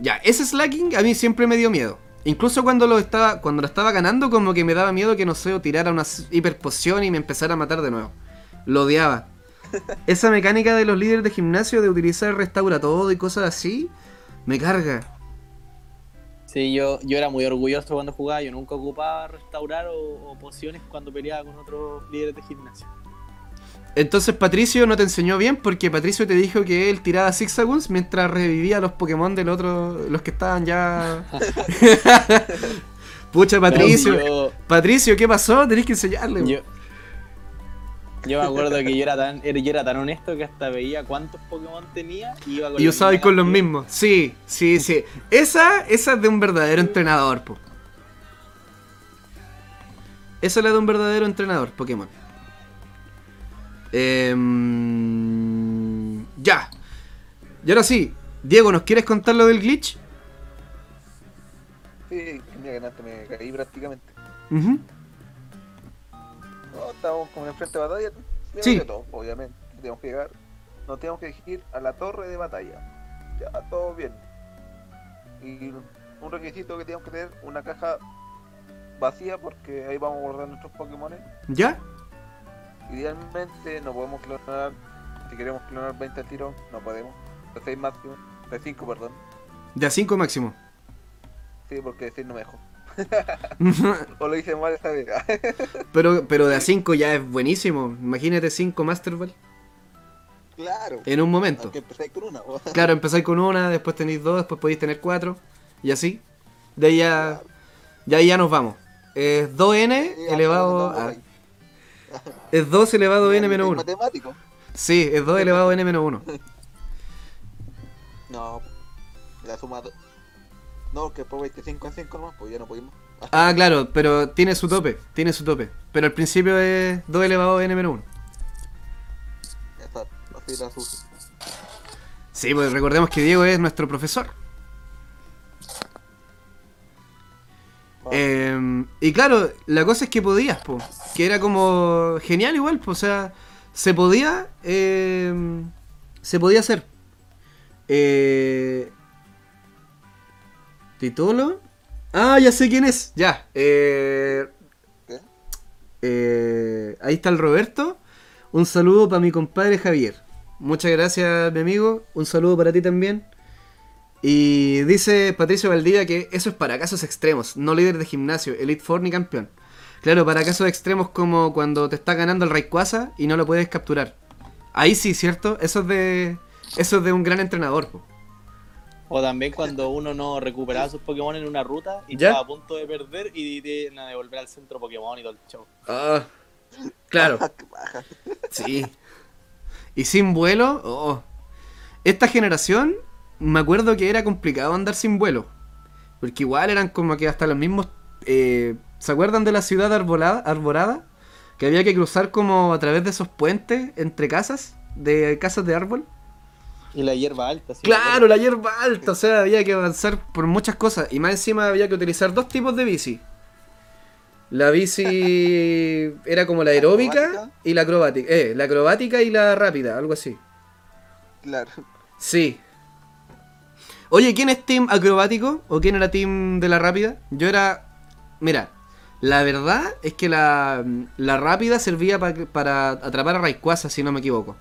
Ya, ese Slacking a mí siempre me dio miedo. Incluso cuando lo estaba cuando lo estaba ganando, como que me daba miedo que no sé, o tirara una s- hiper poción y me empezara a matar de nuevo. Lo odiaba. Esa mecánica de los líderes de gimnasio de utilizar restaura todo y cosas así, me carga. Sí, yo, yo era muy orgulloso cuando jugaba, yo nunca ocupaba restaurar o, o pociones cuando peleaba con otros líderes de gimnasio. Entonces Patricio no te enseñó bien porque Patricio te dijo que él tiraba zigzaguns mientras revivía los Pokémon del otro, los que estaban ya... Pucha Patricio, No, si yo, Patricio, ¿qué pasó? Tenés que enseñarle. yo, yo me acuerdo que yo era tan yo era tan honesto que hasta veía cuántos Pokémon tenía y iba con Y usaba con los mismos. Sí, sí, sí. Esa, esa es de un verdadero entrenador, po. Esa es la de un verdadero entrenador, Pokémon. Em, ya. Y ahora sí, Diego, ¿nos quieres contar lo del glitch? Sí, mira que antes me caí prácticamente. Ujú. No, estábamos como en frente de batalla. Sí. todo, obviamente. Teníamos que llegar. Nos teníamos que dirigir a la torre de batalla. Ya, todo bien. Y un requisito que teníamos que tener una caja vacía porque ahí vamos a guardar nuestros Pokémon. ¿Ya? Idealmente no podemos clonar. Si queremos clonar 20 al tiro, no podemos. De 6 máximo. De 5, perdón. De a 5 máximo. Sí, porque de 6 no me dejo. O lo hice mal esta vez. pero, pero de a 5 ya es buenísimo. Imagínate 5 Master Ball claro. en un momento. Empecé con una. Claro, empezáis con una, después tenéis dos, después podéis tener cuatro. Y así. De ahí ya, ya, ahí ya nos vamos. Es 2n Sí, elevado a... Es 2 elevado a n Soy menos 1. matemático. Sí, es 2 elevado a n menos 1. No, la suma. do- No, que por 25 en 5 nomás, pues ya no pudimos. Ah, claro, pero tiene su tope, tiene su tope. Pero al principio es 2 elevado a n menos 1. Ya está, así la sucio. Sí, pues recordemos que Diego es nuestro profesor. Eh, y claro, la cosa es que podías, po, que era como genial igual, po, o sea, se podía, eh, se podía hacer. Eh. Ah, ya sé quién es, ya. Eh, eh, ahí está el Roberto. Un saludo para mi compadre Javier. Muchas gracias, mi amigo. Un saludo para ti también. Y dice Patricio Valdivia que eso es para casos extremos, no líder de gimnasio, Elite Four ni campeón. Claro, para casos extremos como cuando te está ganando el Rayquaza y no lo puedes capturar. Ahí sí, ¿cierto? Eso es de eso es de un gran entrenador. po. O también cuando uno no recuperaba sus Pokémon en una ruta y ¿Ya? estaba a punto de perder y a devolver al centro Pokémon y todo el show. Ah, claro. Sí. Y sin vuelo, oh. Esta generación, me acuerdo que era complicado andar sin vuelo. Porque igual eran como que hasta los mismos... eh, ¿Se acuerdan de la ciudad arbolada, arborada? Que había que cruzar como a través de esos puentes entre casas, de casas de árbol. Y la hierba alta, sí. Claro, la hierba alta, o sea, había que avanzar por muchas cosas. Y más encima había que utilizar dos tipos de bici. La bici era como la aeróbica y la acrobática. Eh, la acrobática y la rápida, algo así. Claro. Sí. Oye, ¿quién es team acrobático? ¿O quién era team de la rápida? Yo era... Mira, la verdad es que la, la rápida servía pa- para atrapar a Rayquaza, si no me equivoco.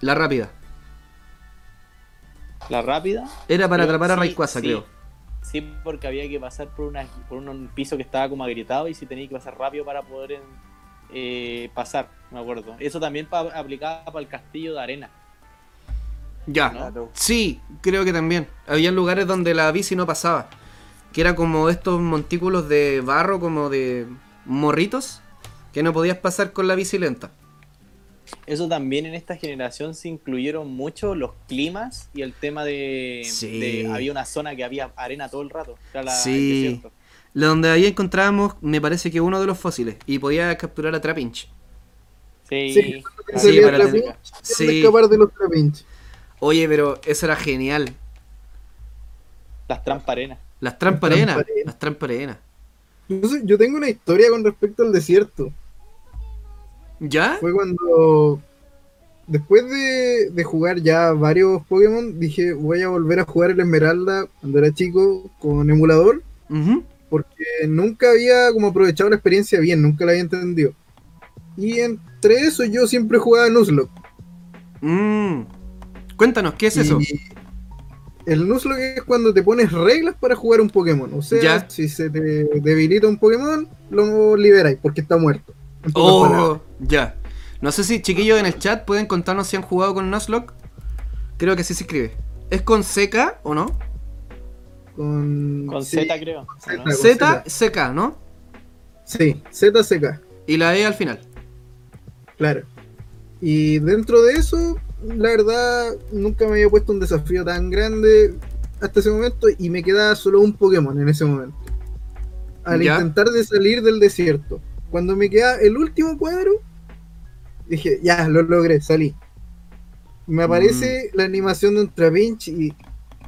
La rápida. La rápida. Era para atrapar a sí, Rayquaza, sí. creo. Sí, porque había que pasar por, una, por un piso que estaba como agrietado y si tenía que pasar rápido para poder eh, pasar, me acuerdo. Eso también pa- aplicaba para el castillo de arena. Ya. Sí, creo que también. Había lugares donde la bici no pasaba. Que era como estos montículos de barro, como de morritos, que no podías pasar con la bici lenta. Eso también en esta generación se incluyeron mucho los climas y el tema de, Sí. de- había una zona que había arena todo el rato. Era la, Sí. Lo Donde ahí encontrábamos, me parece que uno de los fósiles. Y podía capturar a Trapinch. Sí, Sí, la para tener- Sí. escapar de los trapinches. Oye, pero eso era genial. Las trampas. Las tramparenas. tramparenas. Las tramparenas. Yo, tengo una historia con respecto al desierto. ¿Ya? Fue cuando, después de, de jugar ya varios Pokémon, dije voy a volver a jugar el Esmeralda cuando era chico con emulador, porque nunca había como aprovechado la experiencia bien, nunca la había entendido. Y entre eso yo siempre jugaba Nuzlocke. Mm. Cuéntanos, ¿qué es eso? El Nuzlocke es cuando te pones reglas para jugar un Pokémon. O sea, Ya. si se te debilita un Pokémon, lo liberáis porque está muerto. Oh, ya. No sé si chiquillos en el chat pueden contarnos si han jugado con Nuzlocke. Creo que sí se escribe. ¿Es con CK o no? Con, Con sí, Z, creo. Z. ¿no? Con Z, CK, ¿no? Sí, ZCK, Y la E al final. claro. Y dentro de eso, la verdad, nunca me había puesto un desafío tan grande hasta ese momento y me quedaba solo un Pokémon en ese momento. Al Ya. intentar de salir del desierto. Cuando me queda el último cuadro, dije, ya, lo logré, salí. Me aparece Mm. la animación de un Trapinch y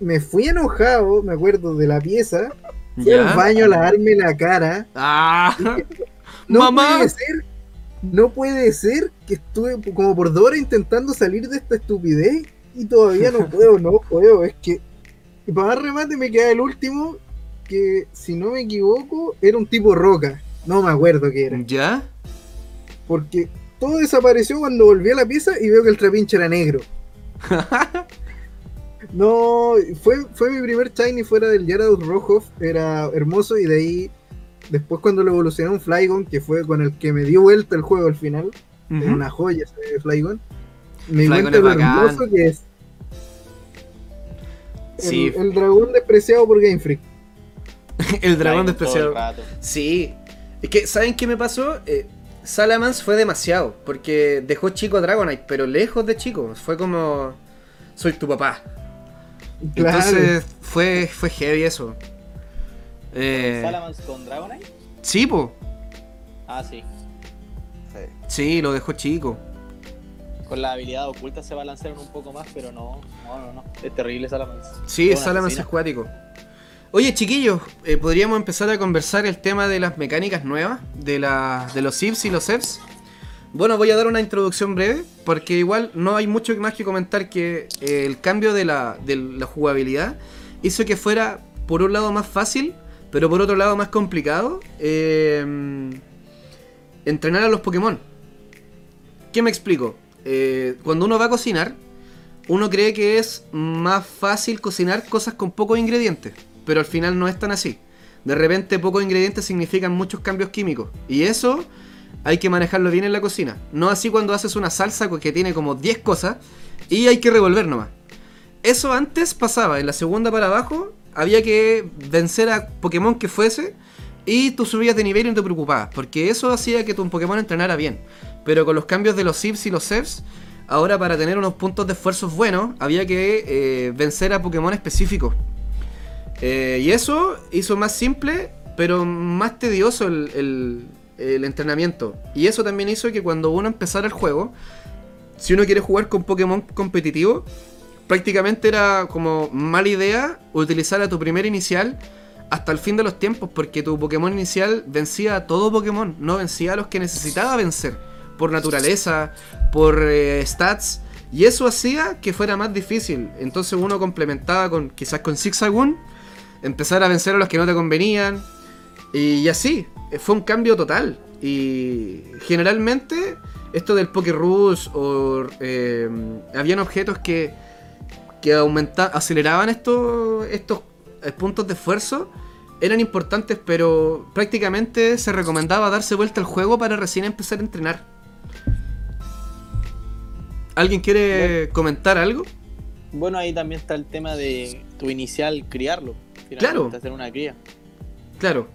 me fui enojado, me acuerdo, de la pieza. Fui al baño a lavarme la cara. ¡Ah! No ¡Mamá! puede ser, no puede ser que estuve como por dos horas intentando salir de esta estupidez y todavía no puedo, no puedo. Es que, y para más remate me queda el último, que si no me equivoco, era un tipo roca. No me acuerdo qué era. ¿Ya? Porque todo desapareció cuando volví a la pieza y veo que el trapinche era negro. No, fue, fue mi primer shiny fuera del Gyarados Rojo, era hermoso y de ahí, después cuando lo evolucioné a un Flygon, que fue con el que me dio vuelta el juego al final, Ujú. una joya ese Flygon, me di cuenta lo hermoso que es. El, Sí, el dragón despreciado por Game Freak. el dragón despreciado. Sí. Es que, ¿saben qué me pasó? Eh, Salamence fue demasiado. Porque dejó chico a Dragonite, pero lejos de chico. Fue como. Soy tu papá. Claro. Entonces fue, fue heavy eso. Eh, Salamence con Dragonite. sí, po. Ah, sí. Sí. Sí, lo dejó chico. Con la habilidad oculta se balancearon un poco más, pero no, no, no, no. Es terrible Salamence. Sí, Es asesina. acuático. Oye, chiquillos, eh, podríamos empezar a conversar el tema de las mecánicas nuevas, de, la, de los SIVs y los EVs. Bueno, voy a dar una introducción breve, porque igual no hay mucho más que comentar que eh, el cambio de la, de la jugabilidad hizo que fuera, por un lado, más fácil, pero por otro lado, más complicado eh, entrenar a los Pokémon. ¿Qué me explico? Eh, cuando uno va a cocinar, uno cree que es más fácil cocinar cosas con pocos ingredientes, pero al final no es tan así. De repente pocos ingredientes significan muchos cambios químicos y eso hay que manejarlo bien en la cocina. No así cuando haces una salsa que tiene como 10 cosas y hay que revolver nomás. Eso antes pasaba, en la segunda para abajo había que vencer a Pokémon que fuese y tú subías de nivel y no te preocupabas, porque eso hacía que tu Pokémon entrenara bien. Pero con los cambios de los Sivs y los Sevs, ahora para tener unos puntos de esfuerzo buenos, había que eh, vencer a Pokémon específicos. Eh, y eso hizo más simple, pero más tedioso el entrenamiento. Y eso también hizo que cuando uno empezara el juego, si uno quiere jugar con Pokémon competitivo, prácticamente era como mala idea utilizar a tu primer inicial hasta el fin de los tiempos, porque tu Pokémon inicial vencía a todo Pokémon, no vencía a los que necesitaba vencer, por naturaleza, por eh, stats, y eso hacía que fuera más difícil. Entonces uno complementaba con quizás con Zigzagoon, empezar a vencer a los que no te convenían, y así, eh, fue un cambio total. Y generalmente esto del Poké Rush o eh, habían objetos que, que aumenta, aceleraban estos, estos eh, puntos de esfuerzo eran importantes, pero prácticamente se recomendaba darse vuelta al juego para recién empezar a entrenar. ¿Alguien quiere comentar algo? Bueno, ahí también está el tema de tu inicial criarlo. Claro. Hacer una cría. Claro.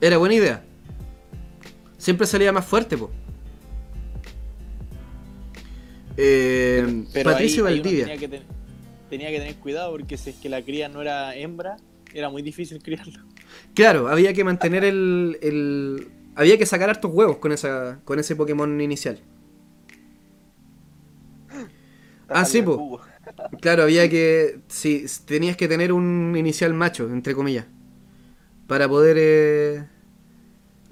Era buena idea. Siempre salía más fuerte, po. Eh, Pero Patricio ahí, ahí uno Valdivia. tenía, que ten- tenía que tener cuidado porque si es que la cría no era hembra, era muy difícil criarlo. Claro, había que mantener el, el- Había que sacar hartos huevos con, esa, con ese Pokémon inicial. Ah, sí, po. Claro, había que. Sí, tenías que tener un inicial macho, entre comillas. Para poder eh,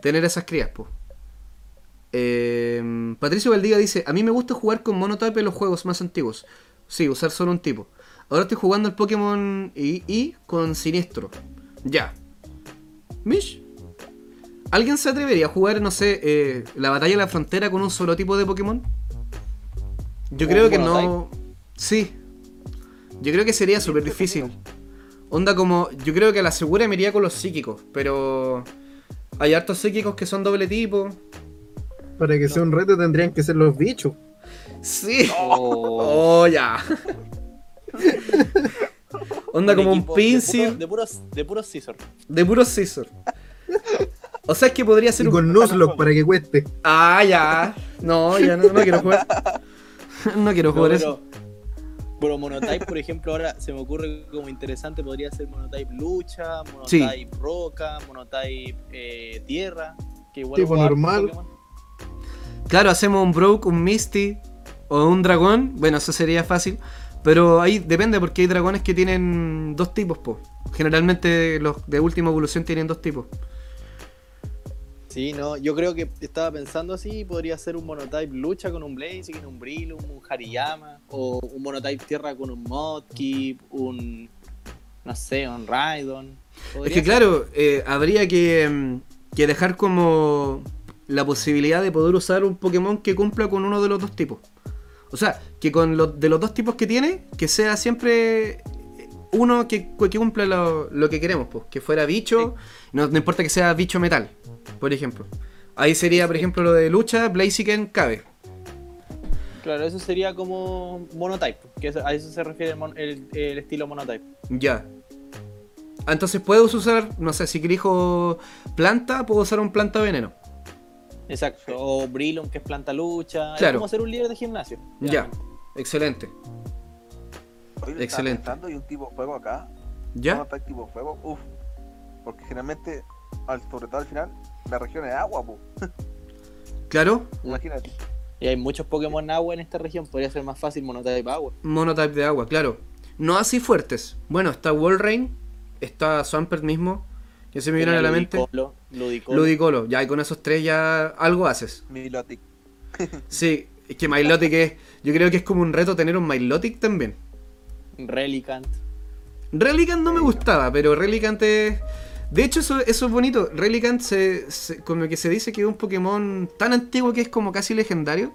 tener esas crías, po. Eh, Patricio Valdivia dice: A mí me gusta jugar con monotape en los juegos más antiguos. Sí, usar solo un tipo. Ahora estoy jugando el Pokémon y, y con Siniestro. Ya. Mish. ¿Alguien se atrevería a jugar, no sé, eh, la batalla de la frontera con un solo tipo de Pokémon? Yo ¿Un creo que no. Sí. Yo creo que sería súper difícil. Onda como. Yo creo que a la segura me iría con los psíquicos, pero. Hay hartos psíquicos que son doble tipo. Para que sea un reto tendrían que ser los bichos. Sí. O Oh, ya. Onda como un pincel De puros, de puros scissor. de puros scissors. O sea, es que podría ser Y un. con Nuzlocke para que cueste. Ah, ya. No, ya no, no quiero jugar. No quiero No, jugar pero, eso. pero Monotype, por ejemplo, ahora se me ocurre como interesante, podría ser Monotype lucha, Monotype roca, Monotype eh, tierra, que igual Tipo normal. Pokémon. Claro, hacemos un Broke, un Misty o un dragón. Bueno, eso sería fácil. Pero ahí depende porque hay dragones que tienen dos tipos, po. Generalmente los de última evolución tienen dos tipos. Sí, no, yo creo que estaba pensando así, podría ser un Monotype lucha con un Blaziken, un Brilum, un Hariyama, o un Monotype tierra con un Mudkip, un, no sé, un Raidon. Es que ser. claro, eh, habría que, mm, que dejar como la posibilidad de poder usar un Pokémon que cumpla con uno de los dos tipos. O sea, que con los de los dos tipos que tiene, que sea siempre uno que, que cumpla lo, lo que queremos, pues. Que fuera bicho, no, no importa que sea bicho metal, por ejemplo. Ahí sería, por ejemplo, lo de lucha, Blaziken cabe. Claro, eso sería como Monotype, que a eso se refiere el, mon- el- el estilo Monotype. Ya. Entonces puedo usar, no sé, si elijo planta, puedo usar un planta veneno. Exacto, o Brilum, que es planta lucha. Claro. Es como ser un líder de gimnasio. Ya, excelente. Excelente. y un tipo fuego acá. ¿Ya? Un ataque tipo fuego, uff. Porque generalmente, al, sobre todo al final, la región es agua, po. Claro. Imagínate. Y hay muchos Pokémon agua en esta región, podría ser más fácil Monotype agua. Monotype de agua, claro. No así fuertes. Bueno, está Walrein, está Swampert mismo, que se me viene a la mente. Ludicolo. Ludicolo, ya y con esos tres ya algo haces. Milotic. Sí, es que Milotic es. Yo creo que es como un reto tener un Milotic también. Relicant. Relicant no me gustaba, pero Relicant es. De hecho, eso, eso es bonito. Relicant, se, se- como que se dice que es un Pokémon tan antiguo que es como casi legendario,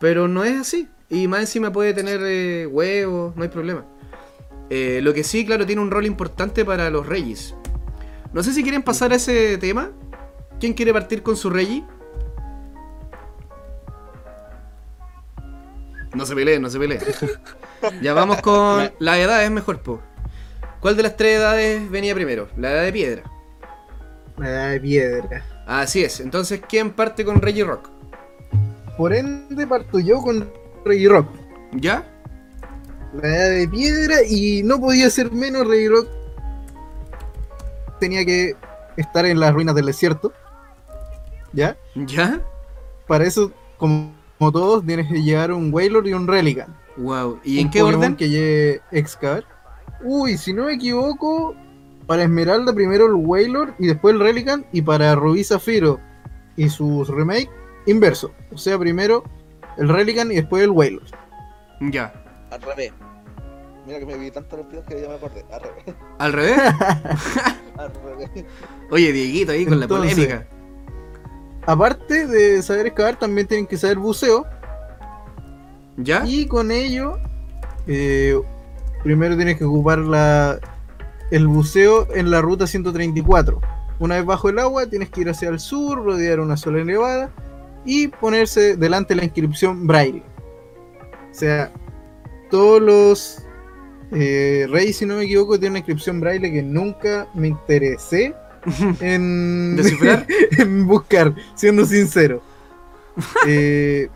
pero no es así. Y más encima puede tener eh, huevos, no hay problema. Eh, lo que sí, claro, tiene un rol importante para los Regis. No sé si quieren pasar a ese tema. ¿Quién quiere partir con su Regi? No se peleen, no se peleen. ya vamos con la edad, es mejor, po. ¿Cuál de las tres edades venía primero? La edad de piedra. Ay, piedra. Así es. Entonces, ¿quién parte con Reggie Rock? Por ende parto yo con Reggie Rock. ¿Ya? La edad de piedra y no podía ser menos Reggie Rock. Tenía que estar en las ruinas del desierto. ¿Ya? ¿Ya? Para eso, como, como todos, tienes que llevar un Wailord y un Relican. Wow. ¿Y Un en qué Pokémon orden? que lleve excavar. Uy, si no me equivoco, para Esmeralda primero el Wailord y después el Relican. Y para Rubí Zafiro y sus remake, inverso. O sea, primero el Relican y después el Wailord. Ya. Al revés. Mira que me vi tanto los videos que ya me acordé. Al revés. ¿Al revés? Al revés. Oye, Dieguito ahí con Entonces, la polémica. Aparte de saber excavar, también tienen que saber buceo. ¿Ya? Y con ello, eh, primero tienes que ocupar la, el buceo en la ruta 134. Una vez bajo el agua, tienes que ir hacia el sur, rodear una sola elevada y ponerse delante de la inscripción Braille. O sea, todos los eh, reyes, si no me equivoco, tienen una inscripción Braille que nunca me interesé en, buscar, siendo sincero. Eh,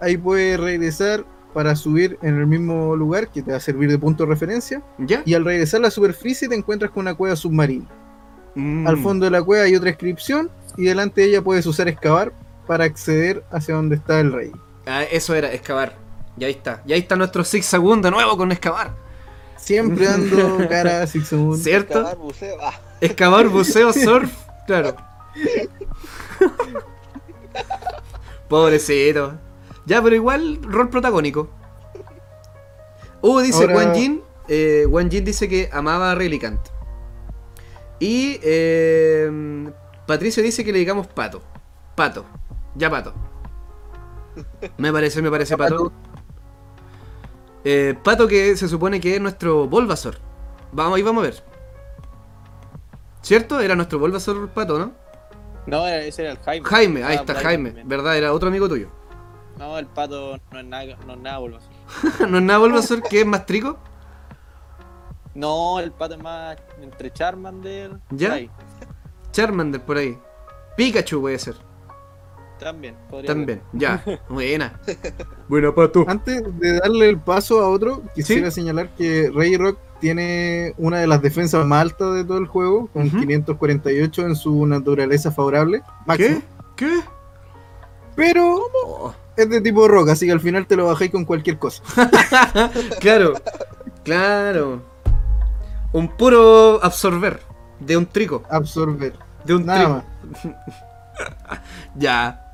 ahí puedes regresar para subir en el mismo lugar que te va a servir de punto de referencia. ¿Ya? Y al regresar a la superficie te encuentras con una cueva submarina. Mm. Al fondo de la cueva hay otra inscripción y delante de ella puedes usar excavar para acceder hacia donde está el rey. Ah, eso era, excavar. Y ahí está. Y ahí está nuestro Segundo de nuevo con excavar. Siempre dando cara a Sixamun. ¿Cierto? Cavar, buceo. Ah, Excavar, buceo, surf. Claro. Pobrecito. Ya, pero igual, rol protagónico. Uh, dice Ahora- Wan Jin. eh, Wan Jin dice que amaba a Relicant. Y eh, Patricio dice que le digamos pato. Pato. Ya pato. Me parece, me parece pato. Eh, pato que se supone que es nuestro Bulbasaur. Vamos, ahí vamos a ver. ¿Cierto? Era nuestro Bulbasaur pato, ¿no? No, ese era el Jaime. Jaime, ahí Ah, está Jaime. también. ¿Verdad? Era otro amigo tuyo. No, el pato no es nada, no es nada Bulbasaur. ¿No es nada Bulbasaur que es más trico? No, el pato es más entre Charmander. ¿Ya? por ahí. Charmander por ahí. Pikachu puede ser. También, podría También. Ya. Buena. Buena, pato. Antes de darle el paso a otro, quisiera señalar que Rey Rock tiene una de las defensas más altas de todo el juego, con Ujú. 548 en su naturaleza favorable. máximo. ¿Qué? ¿Qué? Pero Oh, es de tipo rock, así que al final te lo bajáis con cualquier cosa. claro. Claro. Un puro absorber. De un trico. Absorber. De un Nada más. Ya.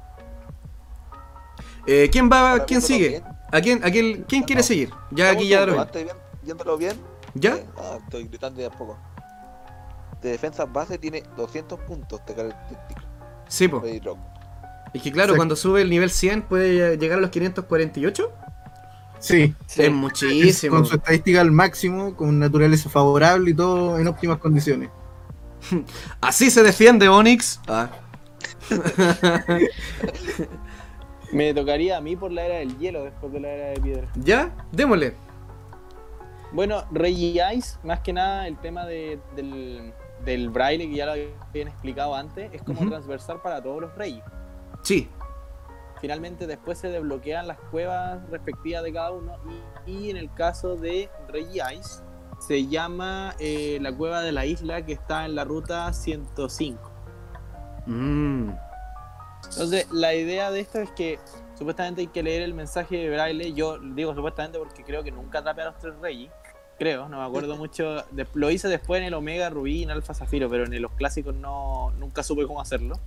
Eh, ¿Quién va? Ahora ¿Quién sigue? bien. ¿A quién, a quién, quién quiere seguir? Ya aquí ya antes bien- viéndolo bien. ¿Ya? eh, ah, estoy gritando ya a poco. De defensa base tiene 200 puntos de característica. Sí, po. Es que claro, Sí. cuando sube el nivel 100 puede llegar a los 548. Sí. Sí. Es muchísimo. Con su estadística al máximo, con naturaleza favorable y todo en óptimas condiciones. Así se defiende Onix. Ah. Me tocaría a mí por la era del hielo después de la era de piedra. ¿Ya? Démosle. Bueno, Rey Ice, más que nada el tema de- del, del braille que ya lo habían explicado antes, es como Ujú. transversal para todos los reyes. Sí. Finalmente después se desbloquean las cuevas respectivas de cada uno y, y en el caso de Rey Ice se llama eh, la cueva de la isla que está en la ruta 105. Mm. Entonces, la idea de esto es que supuestamente hay que leer el mensaje de braille. Yo digo supuestamente porque creo que nunca atrapé a los tres reyes. Creo, no me acuerdo mucho. Lo hice después en el Omega Rubí en Alfa Zafiro, pero en los clásicos no, nunca supe cómo hacerlo.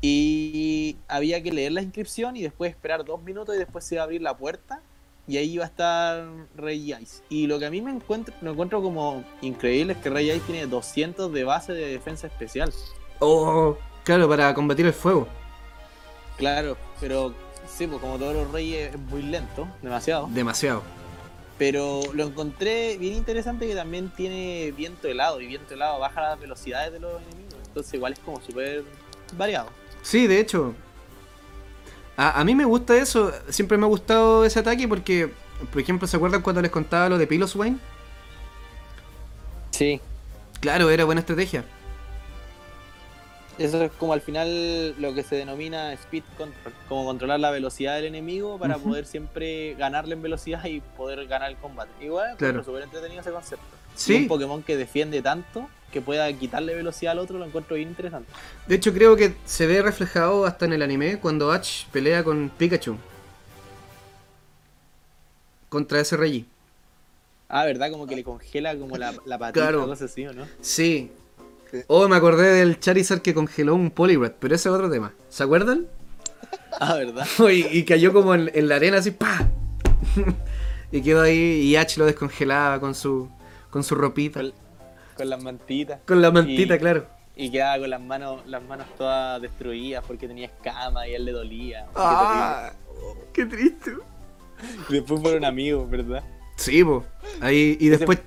Y había que leer la inscripción y después esperar dos minutos y después se iba a abrir la puerta y ahí iba a estar Rey Ice. Y lo que a mí me encuentro, lo encuentro como increíble es que Rey Ice tiene 200 de base de defensa especial. Oh, claro, para combatir el fuego. Claro, pero sí, pues como todos los reyes es muy lento, demasiado. Demasiado. Pero lo encontré bien interesante que también tiene viento helado y viento helado baja las velocidades de los enemigos. Entonces igual es como súper variado. Sí, de hecho. A, a mí me gusta eso. Siempre me ha gustado ese ataque porque, por ejemplo, ¿se acuerdan cuando les contaba lo de Piloswine? Sí. Claro, era buena estrategia. Eso es como al final lo que se denomina speed control, como controlar la velocidad del enemigo para poder siempre ganarle en velocidad y poder ganar el combate. Igual, Claro. súper entretenido ese concepto. Y un Pokémon que defiende tanto que pueda quitarle velocidad al otro lo encuentro bien interesante. de hecho creo que se ve reflejado hasta en el anime cuando Ash pelea con Pikachu. Contra ese Reggie. Ah, ¿verdad? Como que le congela como la, la patita Claro. o cosas así, ¿o no? Sí. Sí. Oh, me acordé del Charizard que congeló un Poliwrath, pero ese es otro tema. ¿Se acuerdan? Ah, ¿verdad? y, y cayó como en, en la arena así, ¡pa! y quedó ahí y Ash lo descongelaba con su con su ropita. Con, con las mantitas. Con la mantita, Y- claro. Y quedaba con las manos, las manos todas destruidas porque tenía escama y a él le dolía. Qué Ah, qué triste. Después fueron amigos, ¿verdad? Sí, po. Ahí, y después.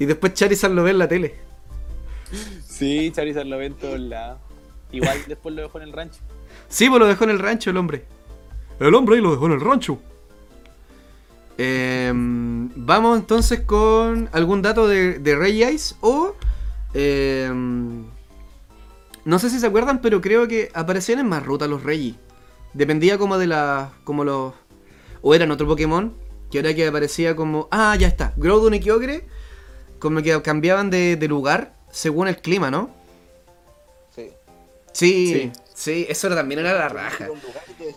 y después Charizard lo ve en la tele. Sí, Charizard lo ve en todos lados. Igual después lo dejó en el rancho. Sí, pues lo dejó en el rancho el hombre. El hombre ahí lo dejó en el rancho. Em, vamos entonces con algún dato de, de Ice o... em, no sé si se acuerdan, pero creo que aparecían en más rutas los Reggie. Dependía como de la... como los... O eran otro Pokémon, que ahora que aparecía como... Ah, ya está. Groudon y Kyogre, como que cambiaban de, de lugar según el clima, ¿no? Sí. Sí, Sí. sí, eso también era la raja.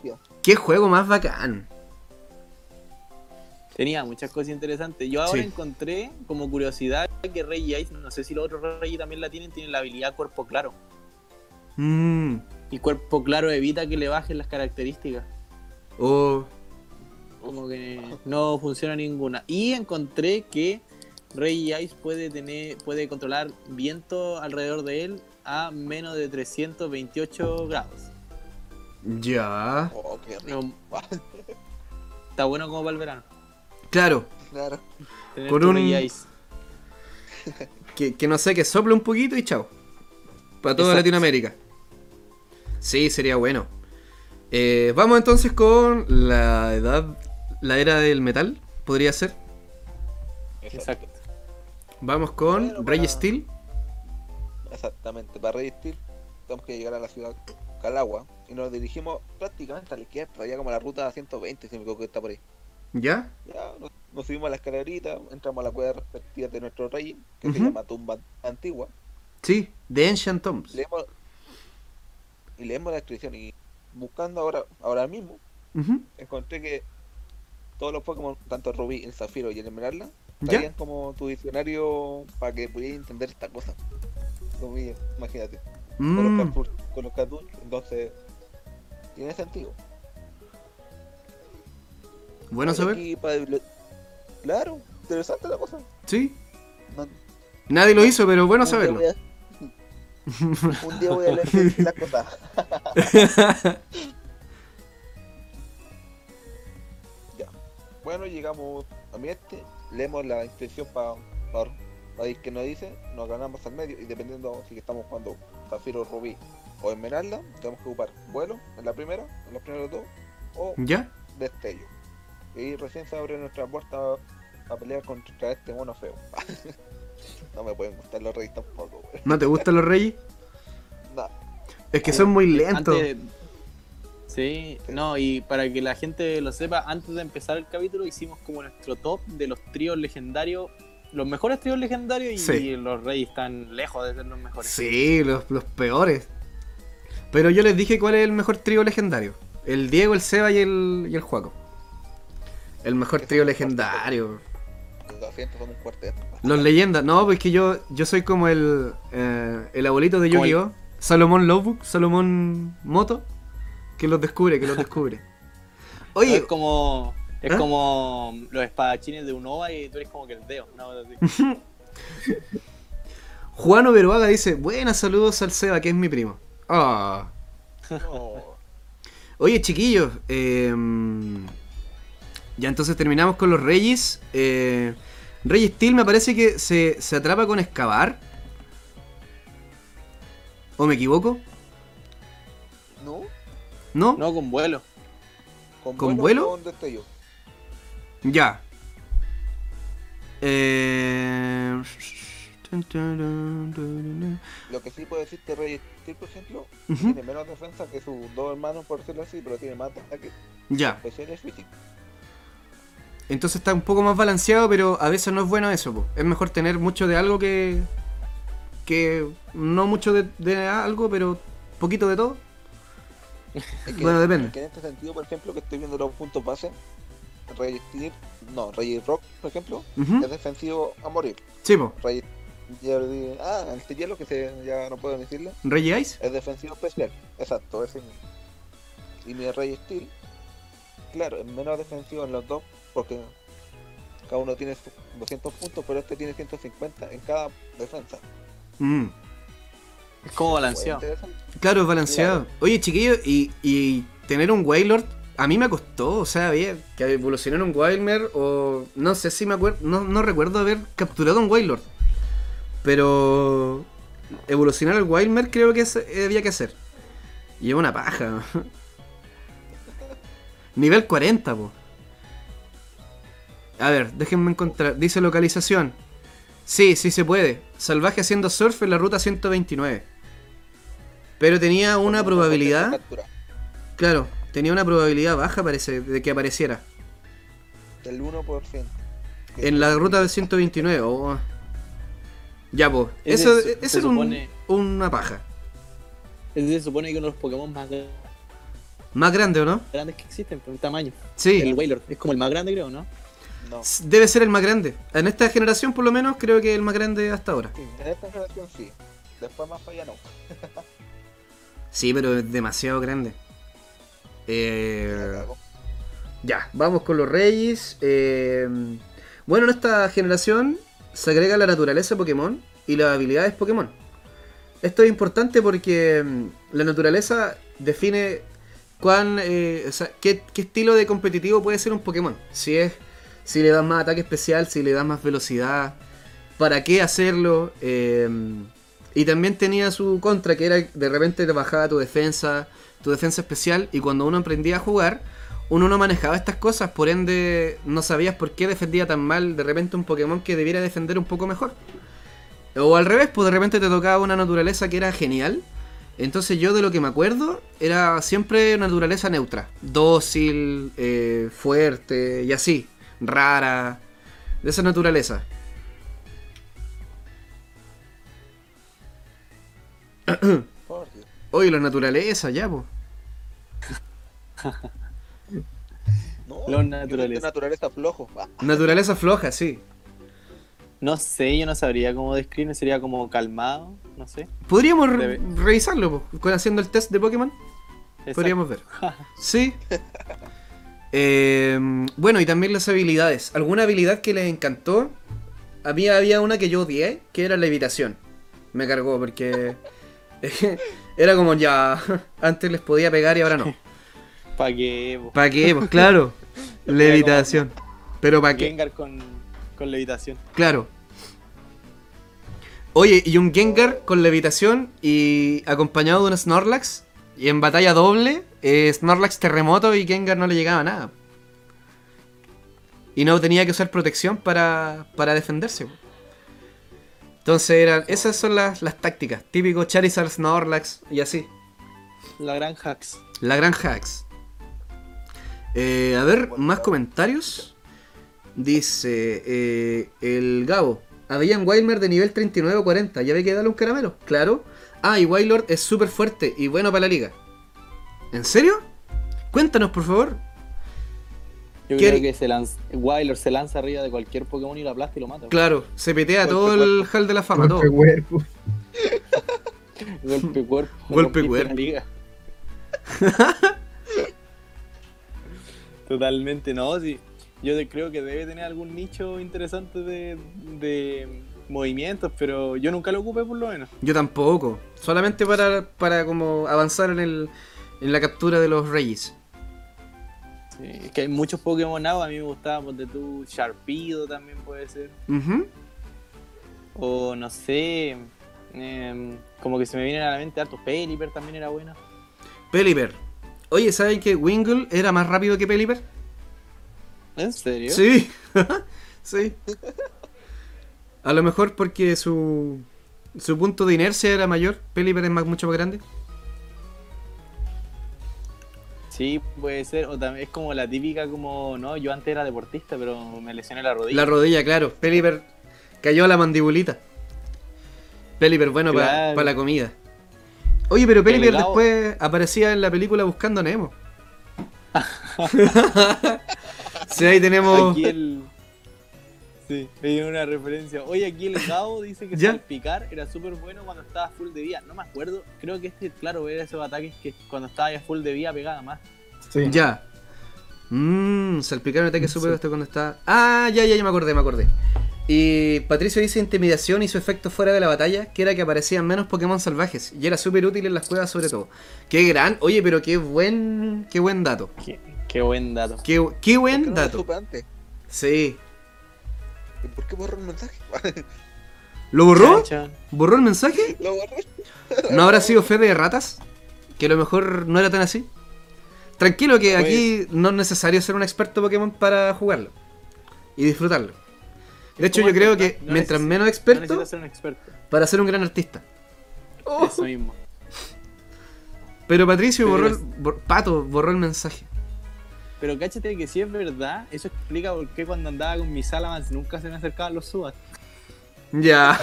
Y Qué juego más bacán. Tenía muchas cosas interesantes. Yo ahora Sí. encontré como curiosidad que Rey Ice, no sé si los otros Rey también la tienen, tienen la habilidad cuerpo claro. Mm. Y cuerpo claro evita que le bajen las características. Oh, Como que no funciona ninguna. Y encontré que Rey Ice puede tener, puede controlar viento alrededor de él a menos de 328 grados. Ya. Oh, qué rico. No, Está bueno como para el verano. Claro. Claro. Tener Con un- Reggie Ice. Que, que no sé, que sople un poquito y chao. Para toda Exacto. Latinoamérica. Sí, sería bueno. Eh, vamos entonces con la edad, la era del metal, podría ser. Exacto. Vamos con Bueno, para- Steel. Exactamente, para resistir tenemos que llegar a la ciudad Calagua y nos dirigimos prácticamente a la izquierda, ya como la ruta 120, si me equivoco que está por ahí. ¿Ya? Ya nos, nos subimos a la escalerita, entramos a la cueva respectiva de nuestro rey, que se llama Tumba Antigua, Sí, The Ancient Tombs. leemos y leemos la descripción y buscando ahora, ahora mismo, encontré que todos los Pokémon, tanto Rubí, el Zafiro y el Esmeralda, ¿Ya? como tu diccionario para que pudieras entender esta cosa. Comillas, imagínate. Con los, Mm, con los cartuchos, entonces tiene sentido. bueno saber. para Claro, interesante la cosa. Sí. No- Nadie lo hizo, pero bueno un saberlo. a- un día voy a leer las cosas. ya. Bueno, llegamos a mi este, leemos la inscripción para para que nos dice, nos ganamos al medio y dependiendo si estamos jugando Zafiro, Rubí o Esmeralda, tenemos que ocupar vuelo en la primera, en los primeros dos, o ¿Ya? destello. Y recién se abre nuestra puerta a pelear contra este mono feo. no me pueden gustar los reyes tampoco. ¿No te gustan los reyes? No. Es que son muy lentos. Antes- Sí, no, y para que la gente lo sepa, antes de empezar el capítulo hicimos como nuestro top de los tríos legendarios, los mejores tríos legendarios y Sí. los reyes están lejos de ser los mejores. Sí, los, los peores. Pero yo les dije cuál es el mejor trío legendario. El Diego, el Seba y el, y el Juaco. El mejor trío legendario. Lo siento, son un cuarteto. Los leyendas. No, pues que yo, yo soy como el, eh, el abuelito de Yu-Gi-Oh! Salomón Lowbook, Salomón Moto. Que los descubre, que los descubre. Oye, es como es ¿Ah? como los espadachines de Unova y tú eres como que el dedo. una así. Juan Oberuaga dice, buenas saludos al Seba, que es mi primo. Ah. No. Oye, chiquillos, eh, ya entonces terminamos con los Reyes. Eh, Rey Steel me parece que se, se atrapa con excavar. ¿O me equivoco? ¿No? ¿No? Con vuelo. ¿Con vuelo? o Con destello. Ya. Eh... Lo que sí puedo decirte, Rey Steel, por ejemplo, tiene menos defensa que sus dos hermanos, por decirlo así, pero tiene más ataque Ya. Entonces está un poco más balanceado, pero a veces no es bueno eso. po. Es mejor tener mucho de algo que... Que no mucho de, de algo, pero poquito de todo. Es que, Bueno, depende. es que en este sentido, por ejemplo, que estoy viendo los puntos base, Rey Steel, no, Rey Rock, por ejemplo, es defensivo a morir. Sí, po. Rey ah, el hielo que se, ya no puedo decirlo, Rey Ice. es defensivo especial. Exacto, ese mismo. Y mi Rey Steel, claro, es menos defensivo en los dos, porque cada uno tiene sus 200 puntos, pero este tiene 150 en cada defensa. Mm. Es como balanceado. Claro, es balanceado. Oye, chiquillo, y, y tener un Wailord a mí me costó, o sea, bien, que evolucionar un Wildmer o no sé si me acuerdo, no, no recuerdo haber capturado un Wailord. Pero evolucionar el Wildmer creo que se- había que hacer. Y es una paja. Nivel 40, po. A ver, déjenme encontrar. Dice localización. Sí, sí se puede. Salvaje haciendo surf en la ruta 129. Pero tenía una probabilidad. Claro, tenía una probabilidad baja parece de que apareciera. Del 1%. En la ruta de 129. oh. Ya, pues. Eso, se- eso se era un- supone- una paja. Ese se supone que uno de los Pokémon más Más grande, ¿o no? grandes que existen por el tamaño. Sí. El Wailord es como el más grande, creo, ¿no? No. Debe ser el más grande. En esta generación, por lo menos, creo que el más grande hasta ahora. Sí, en esta generación sí. Después más allá no. Sí, pero es demasiado grande. Eh, ya, vamos con los reyes. Eh, bueno, en esta generación se agrega la naturaleza Pokémon y las habilidades Pokémon. esto es importante porque mm, la naturaleza define cuán, eh, o sea, qué, qué estilo de competitivo puede ser un Pokémon. Si es, si le das más ataque especial, si le das más velocidad, para qué hacerlo. eh, y también tenía su contra, que era de repente te bajaba tu defensa, tu defensa especial, y cuando uno aprendía a jugar, uno no manejaba estas cosas, por ende no sabías por qué defendía tan mal de repente un Pokémon que debiera defender un poco mejor. O al revés, pues de repente te tocaba una naturaleza que era genial. Entonces yo de lo que me acuerdo era siempre naturaleza neutra. Dócil, eh, fuerte y así. Rara. De esa naturaleza. Por Dios. Oye, la naturaleza, ya, pues. No, Los yo naturaleza. naturaleza flojo. Ah, Naturaleza floja, sí. No sé, yo no sabría cómo describirme, sería como calmado, no sé. Podríamos re- revisarlo, po, con- haciendo el test de Pokémon. Exacto. Podríamos ver. Sí. Eh, bueno, y también las habilidades. ¿Alguna habilidad que les encantó? A mí había una que yo odié, que era la levitación. Me cargó porque era como ya, antes les podía pegar y ahora no. ¿Para qué? ¿Para qué? Pues claro, levitación. Pero ¿para qué? Gengar con, con levitación. Claro. Oye, y un Gengar con levitación y acompañado de un Snorlax. Y en batalla doble, eh, Snorlax terremoto y Gengar no le llegaba nada. Y no tenía que usar protección para, para defenderse. Entonces eran, esas son las, las tácticas. Típico Charizard, Snorlax y así. La gran hacks. La gran hacks. Eh, a ver, más comentarios. Dice eh, el Gabo. Habían Wilmer de nivel 39 o 40. ¿Ya ve que darle un caramelo? Claro. Ah, y Wailord es súper fuerte y bueno para la liga. ¿En serio? Cuéntanos, por favor. Yo ¿Qué- creo que se lanza, Wyler se lanza arriba de cualquier Pokémon y lo aplasta y lo mata. Claro, se petea Golpe todo el hall de la fama, todo. Golpe cuerpo. Golpe cuerpo. Golpe cuerpo. liga. Totalmente no, sí. Yo creo que debe tener algún nicho interesante de, de movimientos, pero yo nunca lo ocupé por lo menos. Yo tampoco. Solamente para, para como avanzar en, el, en la captura de los reyes. Sí, es que hay muchos Pokémon a mí me gustaba, ponte tú, Sharpedo también puede ser. Ujú. O no sé, em, como que se me vienen a la mente hartos. Pelipper también era bueno. Pelipper. Oye, ¿saben que Wingull era más rápido que Pelipper? ¿En serio? Sí, sí. A lo mejor porque su, su punto de inercia era mayor. Pelipper es más, mucho más grande. Sí, puede ser. O también es como la típica como, no, yo antes era deportista, pero me lesioné la rodilla. La rodilla, claro. Pelipper cayó a la mandibulita. Pelipper, bueno para Claro. la comida. Oye, pero Pelao. después aparecía en la película Buscando a Nemo. sí, ahí tenemos... El... Sí, hay una referencia. Oye, aquí el Gao dice que ¿Ya? salpicar era súper bueno cuando estaba full de vida. No me acuerdo, creo que este, claro, era esos ataques que cuando estaba ya full de vida pegaba más. Sí. Ya. Mmm, salpicar un ataque Sí. súper esto cuando está. Ah, ya, ya, ya me acordé, me acordé. Y Patricio dice intimidación y su efecto fuera de la batalla, que era que aparecían menos Pokémon salvajes. Y era súper útil en las cuevas sobre todo. Qué gran, oye, pero qué buen, qué buen dato. Qué, qué buen dato. Qué, qué ¿por qué buen lo dato. supe antes? Sí. ¿Y ¿Por qué borró el mensaje? ¿Lo borró? ¿Borró el mensaje? Lo borró. ¿No habrá sido fe de ratas? Que a lo mejor no era tan así. Tranquilo que aquí no es necesario ser un experto Pokémon para jugarlo. Y disfrutarlo. De hecho, yo creo que no mientras menos No experto, ser un experto. para ser un gran artista. Eso mismo. Pero Patricio Pero borró el, bor- Pato borró el mensaje. Pero cáchate que si es verdad, eso explica por qué cuando andaba con mis Salamans nunca se me acercaban los subas. Ya.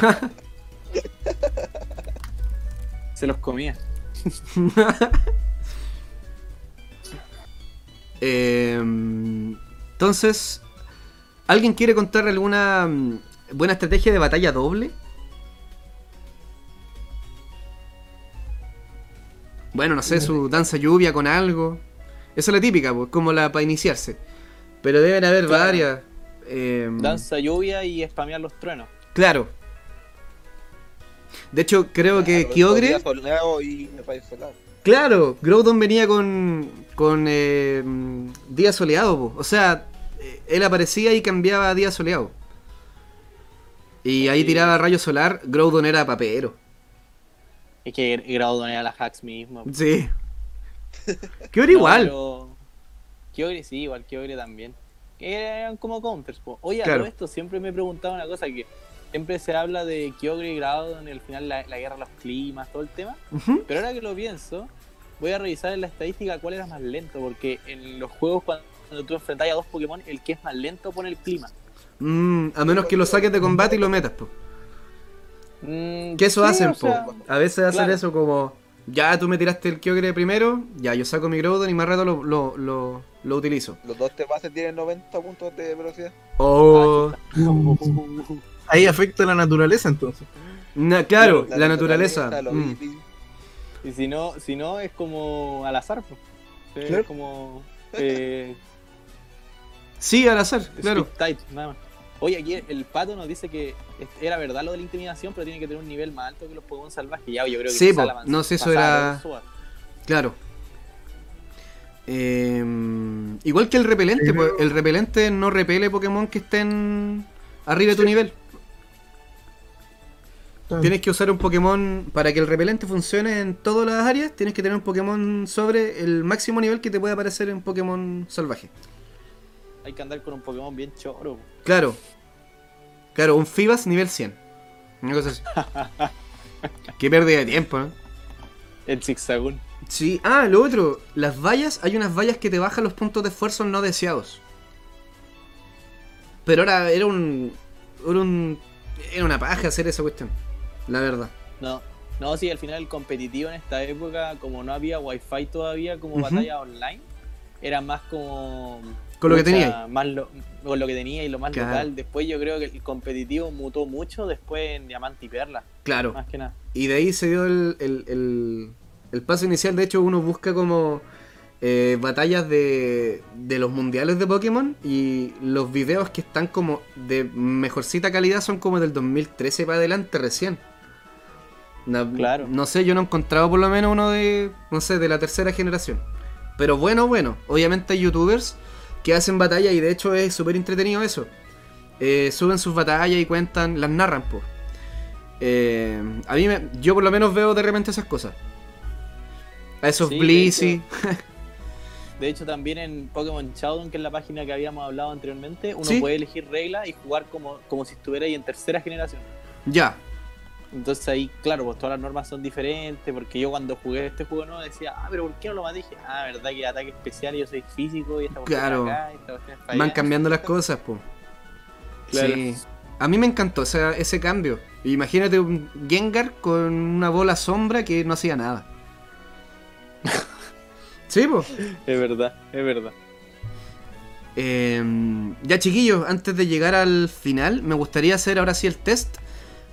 Se los comía. Em, entonces, ¿alguien quiere contar alguna mm, buena estrategia de batalla doble? Bueno, no sé, su danza lluvia con algo. Esa es la típica, pues, como la para iniciarse. Pero deben haber Claro. varias. em, Danza lluvia y spamear los truenos. Claro. De hecho, creo que Claro, Kyogre. y parece soleado. Claro, Groudon venía con, con eh, día soleado, po. o sea, eh, él aparecía y cambiaba a día soleado. Y ahí tiraba rayo solar, Groudon era papero. Es que Groudon era la hacks mismo. Sí. Era igual. Pero Kyogre sí, igual Kyogre también. Eran como counters. po. Oye, a Claro. todo esto siempre me he preguntado una cosa que siempre se habla de Kyogre y Groudon y al final la, la guerra los climas, todo el tema. Pero ahora que lo pienso, voy a revisar en la estadística cuál era más lento, porque en los juegos cuando tú enfrentas a dos Pokémon, el que es más lento pone el clima. Mm, a menos que lo saques de combate y lo metas, po. Mm, Que eso sí, hacen, sea, po. A veces hacen eso como, ya tú me tiraste el Kyogre primero, ya yo saco mi Groudon y más rato lo, lo, lo, lo utilizo. Los dos te pases tienen 90 puntos de velocidad. Oh, Ahí afecta la naturaleza entonces. na- claro, la, naturaleza. mm. Y si no, si no es como al azar, po. Es Claro. como eh, Sí, al azar, claro. Type, nada más. Oye, aquí el pato nos dice que era verdad lo de la intimidación, pero tiene que tener un nivel más alto que los Pokémon salvajes. Ya, yo creo que Sí, po, la no sé, eso era-. Claro. Eh, igual que el repelente, Pero- pues, el repelente no repele Pokémon que estén arriba de tu Sí. nivel. Tienes que usar un Pokémon para que el repelente funcione en todas las áreas. Tienes que tener un Pokémon sobre el máximo nivel que te puede aparecer en Pokémon salvaje. Hay que andar con un Pokémon bien choro. Claro, claro, un Fibas nivel 100. Una cosa así. Qué pérdida de tiempo, ¿no? El Zigzagoon. Sí, ah, lo otro, las vallas, hay unas vallas que te bajan los puntos de esfuerzo no deseados. Pero ahora era un. Era un. Era una paja hacer esa cuestión. La verdad. No, no, sí, al final el competitivo en esta época, como no había wifi todavía como batalla online, era más como... Con lo que tenía. Más lo- con lo que tenía y lo más Claro. local. Después yo creo que el competitivo mutó mucho después en Diamante y Perla, Claro. más que nada. Y de ahí se dio el, el, el, el paso inicial. De hecho, uno busca como eh, batallas de, de los mundiales de Pokémon. Y los videos que están como de mejorcita calidad son como del 2013 para adelante recién. No, Claro. no sé, yo no he encontrado por lo menos uno de, no sé, de la tercera generación. Pero bueno, bueno. Obviamente hay youtubers que hacen batalla y de hecho es súper entretenido eso. Eh, suben sus batallas y cuentan, las narran, pues. Eh, a mí, me- yo por lo menos veo de repente esas cosas. A esos Sí, de Blissey. De hecho, también en Pokémon Showdown, que es la página que habíamos hablado anteriormente, uno Sí. puede elegir reglas y jugar como, como si estuviera ahí en tercera generación. Ya, Entonces ahí, claro, pues todas las normas son diferentes, porque yo cuando jugué este juego no decía, ah, pero ¿por qué no lo dije? Ah, verdad que ataque especial y yo soy físico y esta Claro. acá, y esta van cambiando las cosas, pues. Claro. Sí. A mí me encantó ese, ese cambio. Imagínate un Gengar con una bola sombra que no hacía nada. sí, pues. Es verdad, es verdad. Eh, ya chiquillos, antes de llegar al final, me gustaría hacer ahora sí el test.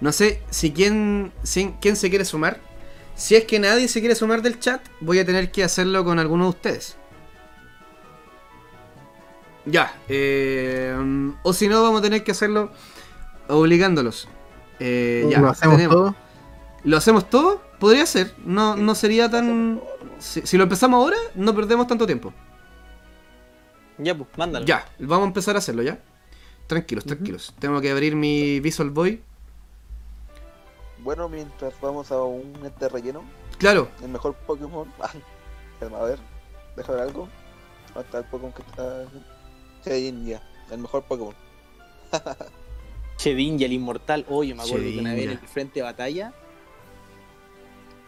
No sé si quién, si- quién se quiere sumar. Si es que nadie se quiere sumar del chat, voy a tener que hacerlo con alguno de ustedes. Ya. eh, o si no, vamos a tener que hacerlo obligándolos. Eh, ya, Lo hacemos tenemos- todo. ¿Lo hacemos todo? Podría ser. No, no sería tan... Si, si lo empezamos ahora, no perdemos tanto tiempo. Ya, pues, mándalo. Ya, vamos a empezar a hacerlo, ¿ya? Tranquilos, tranquilos. Tengo que abrir mi Visual Boy. Bueno, mientras vamos a un este relleno, Claro, el mejor Pokémon. Ah, a ver, deja ver algo. ¿Dónde está el Pokémon que está? Shedinja, el mejor Pokémon. Chedinja, el inmortal. Oye, me acuerdo que una vez en el Chedinja. frente de batalla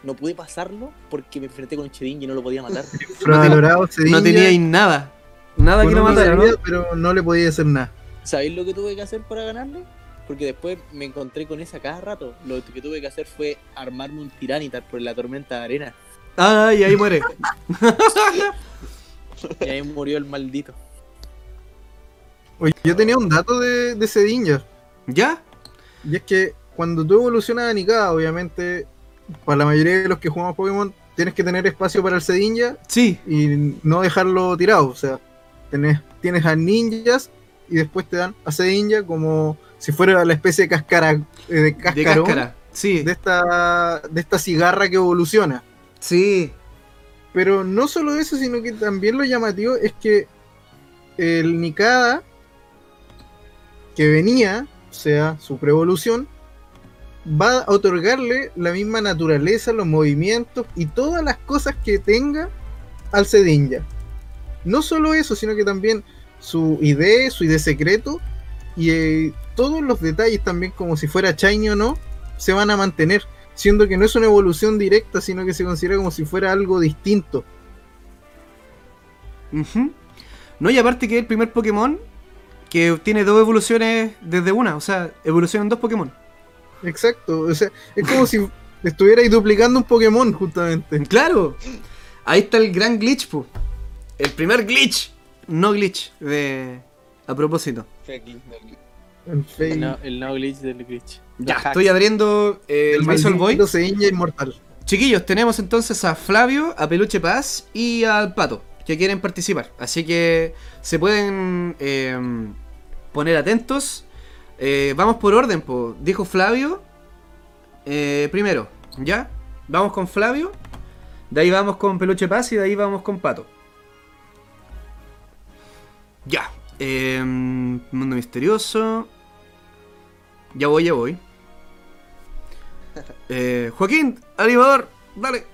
no pude pasarlo porque me enfrenté con Chedinja y no lo podía matar. No teníais nada. Nada que de matara, ¿no? Pero no le podía hacer nada. ¿Sabéis lo que tuve que hacer para ganarle? Porque después me encontré con esa cada rato. Lo que tuve que hacer fue armarme un tiranitar por la tormenta de arena. Ay, ahí muere. Y ahí murió el maldito. Oye, yo tenía un dato de, de Cedinja. ¿Ya? Y es que cuando tú evolucionas a Nikada, obviamente, para la mayoría de los que jugamos Pokémon, tienes que tener espacio para el Cedinja Sí, y no dejarlo tirado. O sea, tenés, tienes a ninjas y después te dan a Cedinja como si fuera la especie de cascara eh, de cáscara. Sí, de esta, de esta cigarra que evoluciona. sí. Pero no solo eso, sino que también lo llamativo es que el Nikada que venía, o sea, su preevolución, va a otorgarle la misma naturaleza, los movimientos y todas las cosas que tenga al Sedinja. No solo eso, sino que también su ID, su ID secreto y eh, todos los detalles también, como si fuera Shiny o no, se van a mantener. Siendo que no es una evolución directa, sino que se considera como si fuera algo distinto. No, y aparte que es el primer Pokémon que tiene dos evoluciones desde una, o sea, evolucionan dos Pokémon. Exacto, o sea, es como si estuvierais duplicando un Pokémon, justamente. Claro, ahí está el gran glitch, po. El primer glitch, no glitch, de... A propósito. El no, el no glitch del glitch. Ya, estoy abriendo eh, el Visual Boy. Sedinja inmortal. Chiquillos, tenemos entonces a Flavio, a Peluche Paz y al Pato que quieren participar. Así que se pueden eh, poner atentos. Eh, vamos por orden, po. dijo Flavio. eh, primero, ¿ya? Vamos con Flavio. De ahí vamos con Peluche Paz y de ahí vamos con Pato. Ya. Eh, mundo misterioso. Ya voy, ya voy. Eh, Joaquín, animador, dale.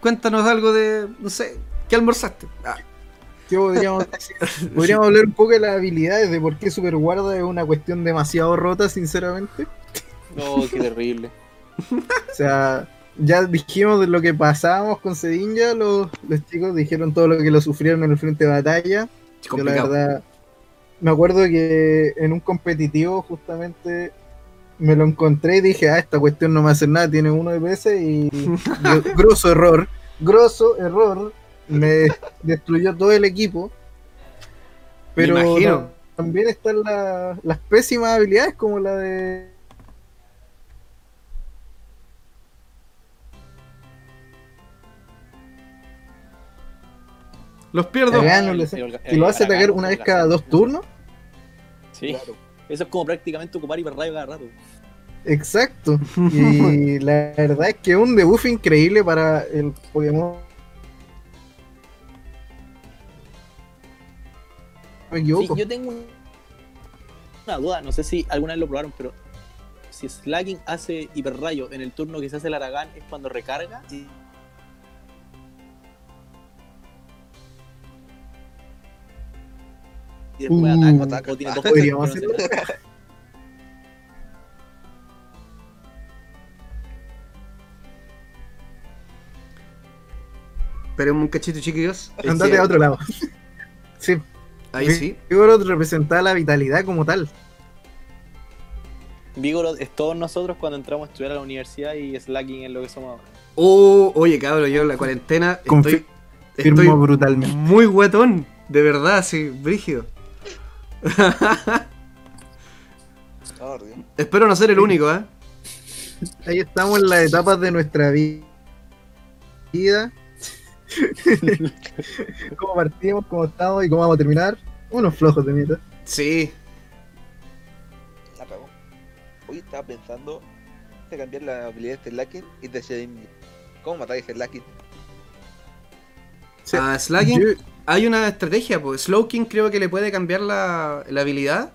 Cuéntanos algo de, no sé, ¿qué almorzaste? Ah, ¿Qué podríamos decir? Podríamos hablar un poco de las habilidades, de por qué Super Guarda es una cuestión demasiado rota, sinceramente. No, qué terrible. O sea, ya dijimos de lo que pasábamos con Sedinja, los, los chicos dijeron todo lo que lo sufrieron en el frente de batalla. Yo la verdad, me acuerdo que en un competitivo justamente me lo encontré y dije, ah, esta cuestión no me hace nada, tiene uno de PS y gr- grosso error, grosso error, me destruyó todo el equipo. Pero también están la- las pésimas habilidades como la de... Los pierdo. El- lo- el- que lo hace el- atacar el- una el- vez cada dos turnos. Sí. Claro. Eso es como prácticamente ocupar hiperrayo cada rato. Exacto. Y la verdad es que es un debuff increíble para el Pokémon. Me Sí, yo tengo un- una duda, no sé si alguna vez lo probaron, pero si Slagging hace hiperrayo en el turno que se hace el Aragán es cuando recarga. y- Y después Uh, ataca, o tiene dos podríamos no se- Esperemos un cachito, chiquillos. Andate a cierto. otro lado. Sí, Ahí sí. Vigoroth representaba la vitalidad como tal. Vigoroth es todos nosotros cuando entramos a estudiar a la universidad y Slagging es lo que somos ahora. Oh, oye, cabrón, yo en la cuarentena estoy, Firmo estoy brutalmente. muy guatón. De verdad, sí, brígido. Espero no ser el único, ¿eh? Ahí estamos en las etapas de nuestra vi- vida. cómo partimos, cómo estamos y cómo vamos a terminar. Unos flojos de mierda. Sí. La cagó. Hoy estaba pensando de cambiar la habilidad de Slaking y de Shedinja. ¿Cómo matar a Slaking? Sí. A Slagging Yo- hay una estrategia, pues. Slowking creo que le puede cambiar la, la habilidad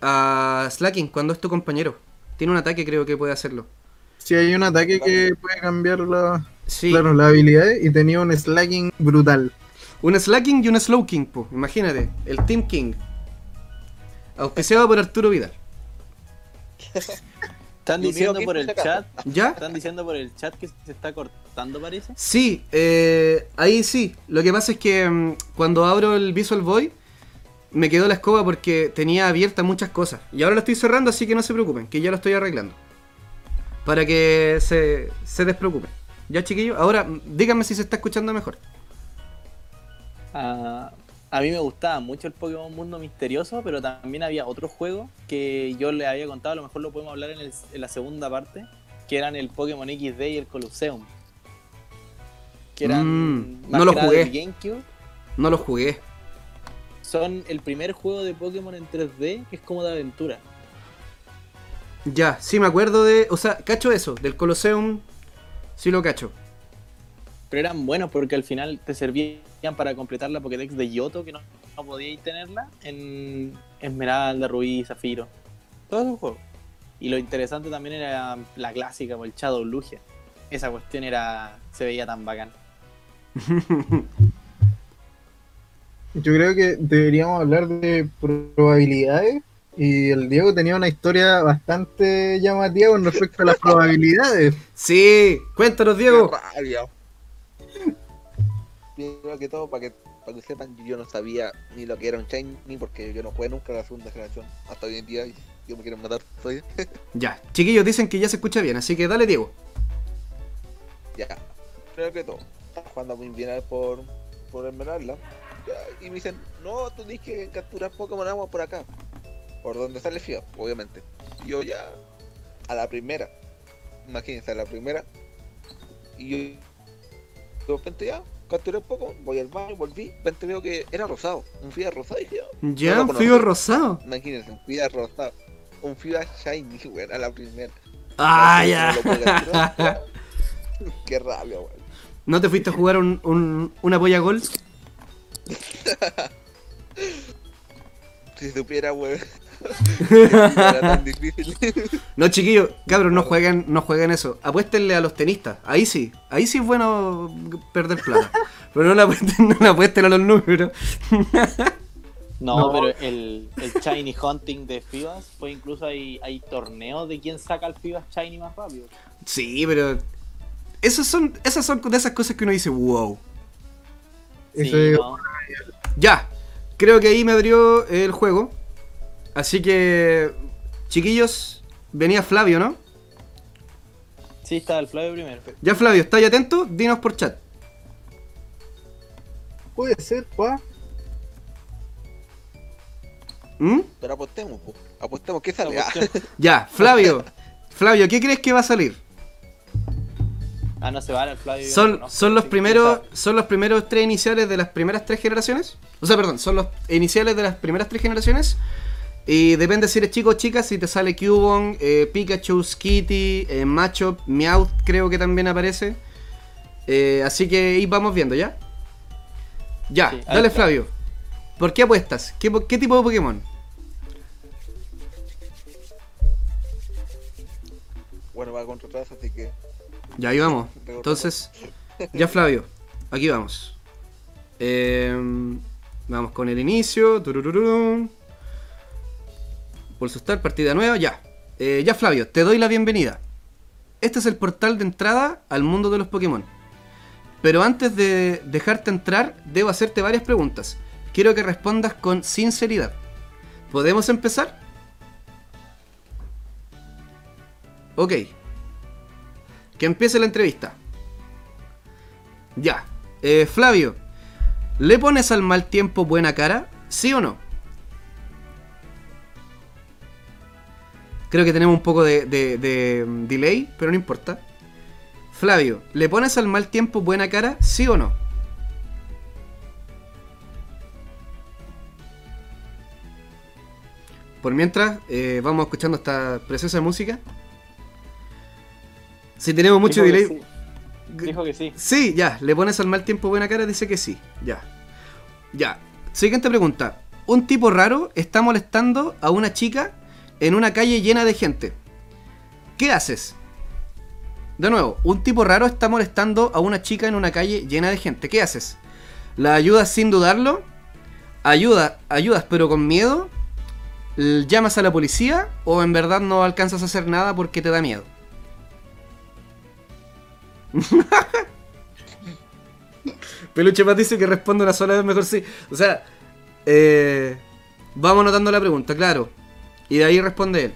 a Slacking cuando es tu compañero. Tiene un ataque, creo que puede hacerlo. Si hay un ataque que puede cambiar la, Sí. claro, las habilidades y tenía un slacking brutal. Un Slacking y un Slowking, pues. Imagínate. El Team King. Auspiciado por Arturo Vidal. Están diciendo por el acaba. chat, ¿Ya? están diciendo por el chat que se está cortando parece. Sí, eh, ahí sí. Lo que pasa es que mm, cuando abro el Visual Boy me quedó la escoba porque tenía abiertas muchas cosas. Y ahora lo estoy cerrando, así que no se preocupen, que ya lo estoy arreglando. Para que se, se despreocupen. Ya, chiquillos, ahora mm, díganme si se está escuchando mejor. Ah, a mí me gustaba mucho el Pokémon Mundo Misterioso, pero también había otro juego que yo le había contado, a lo mejor lo podemos hablar en, el- en la segunda parte, que eran el Pokémon XD y el Colosseum. Que eran Mm, más no lo jugué. GameCube. No lo jugué. Son el primer juego de Pokémon en 3D que es como de aventura. Ya, sí me acuerdo de. O sea, cacho eso, del Colosseum. Sí lo cacho. Pero eran buenos porque al final te servían para completar la Pokédex de Yoto, que no, no podíais tenerla, en Esmeralda, Rubí, Zafiro. Todos esos juegos. Y lo interesante también era la clásica, el Shadow Lugia. Esa cuestión era. se veía tan bacán. Yo creo que deberíamos hablar de probabilidades. Y el Diego tenía una historia bastante llamativa con respecto a las probabilidades. Sí, cuéntanos, Diego. Qué rabia. Primero que todo, para que, para que sepan, yo no sabía ni lo que era un Shiny porque yo no jugué nunca la segunda generación. Hasta hoy en día, y yo me quiero matar. Soy. Ya, chiquillos dicen que ya se escucha bien, así que dale, Diego. ya. Primero que todo, estaba jugando muy bien por, por Esmeralda. Y me dicen, no, tú tienes que capturar Pokémon agua por acá. Por donde sale Fío, obviamente. Y yo ya, a la primera. Imagínense, a la primera. Y yo, de repente ya, capturé Pokémon, voy al baño, volví. De repente veo que era rosado. Un Fía rosado. Y dije, "Oh". Ya, un fío rosado. Imagínense, un Fía rosado. Un Fía shiny, weón, a la primera. Ah, ya. capturar. Qué rabia, weón. ¿No te fuiste a jugar un, un, una polla gol? Si supiera, weón. era tan difícil. No, chiquillos, cabros, no jueguen, no jueguen eso. Apuéstenle a los tenistas. Ahí sí, ahí sí es bueno perder plata. Pero no le apuesten, no le apuesten a los números. No, No. pero el, el Shiny Hunting de Fibas fue incluso hay, hay torneos de quién saca el Fibas Shiny más rápido. Sí, pero. Esas son, esas son de esas cosas que uno dice, wow. Ya, creo que ahí me abrió el juego. Así que, chiquillos, venía Flavio, ¿no? Sí, está el Flavio primero. Ya, Flavio, ¿estáis atento? Dinos por chat. Puede ser, pa. ¿Mm? Pero apostemos, po. apostemos, ¿qué sale? La cuestión- Ya, Flavio. Flavio, ¿qué crees que va a salir? Ah, no se vale el Flavio. Son, no son los sí, primeros son los primeros tres iniciales de las primeras tres generaciones. O sea, perdón, son los iniciales de las primeras tres generaciones. Y depende si eres chico o chica, si te sale Cubone, eh, Pikachu, Skitty, eh, Machop, Meowth creo que también aparece. Eh, así que ahí vamos viendo, ¿ya? Ya, Sí, dale. Flavio. ¿Por qué apuestas? ¿Qué, po- qué tipo de Pokémon? bueno, va contra atrás, así que. Ya, ahí vamos. Entonces, ya Flavio, aquí vamos. Em, vamos con el inicio. Pulso Start, partida nueva, ya. Eh, ya Flavio, te doy la bienvenida. Este es el portal de entrada al mundo de los Pokémon. Pero antes de dejarte entrar, debo hacerte varias preguntas. Quiero que respondas con sinceridad. ¿Podemos empezar? Ok. Que empiece la entrevista. Ya. Eh, Flavio, ¿le pones al mal tiempo buena cara? ¿Sí o no? Creo que tenemos un poco de, de- mm, delay, pero no importa. Flavio, ¿le pones al mal tiempo buena cara? ¿Sí o no? Por mientras, eh, vamos escuchando esta preciosa música. Si tenemos mucho Dijo que delay. sí. Dijo que sí. Sí, ya, le pones al mal tiempo buena cara, dice que sí, ya. Ya. Siguiente pregunta. Un tipo raro está molestando a una chica en una calle llena de gente. ¿Qué haces? De nuevo, un tipo raro está molestando a una chica en una calle llena de gente. ¿Qué haces? ¿La ayudas sin dudarlo? ¿Ayuda, ayudas pero con miedo? ¿Llamas a la policía? ¿O en verdad no alcanzas a hacer nada porque te da miedo? Peluche más dice que responde una sola vez mejor sí. O sea, eh, vamos anotando la pregunta, claro. Y de ahí responde él.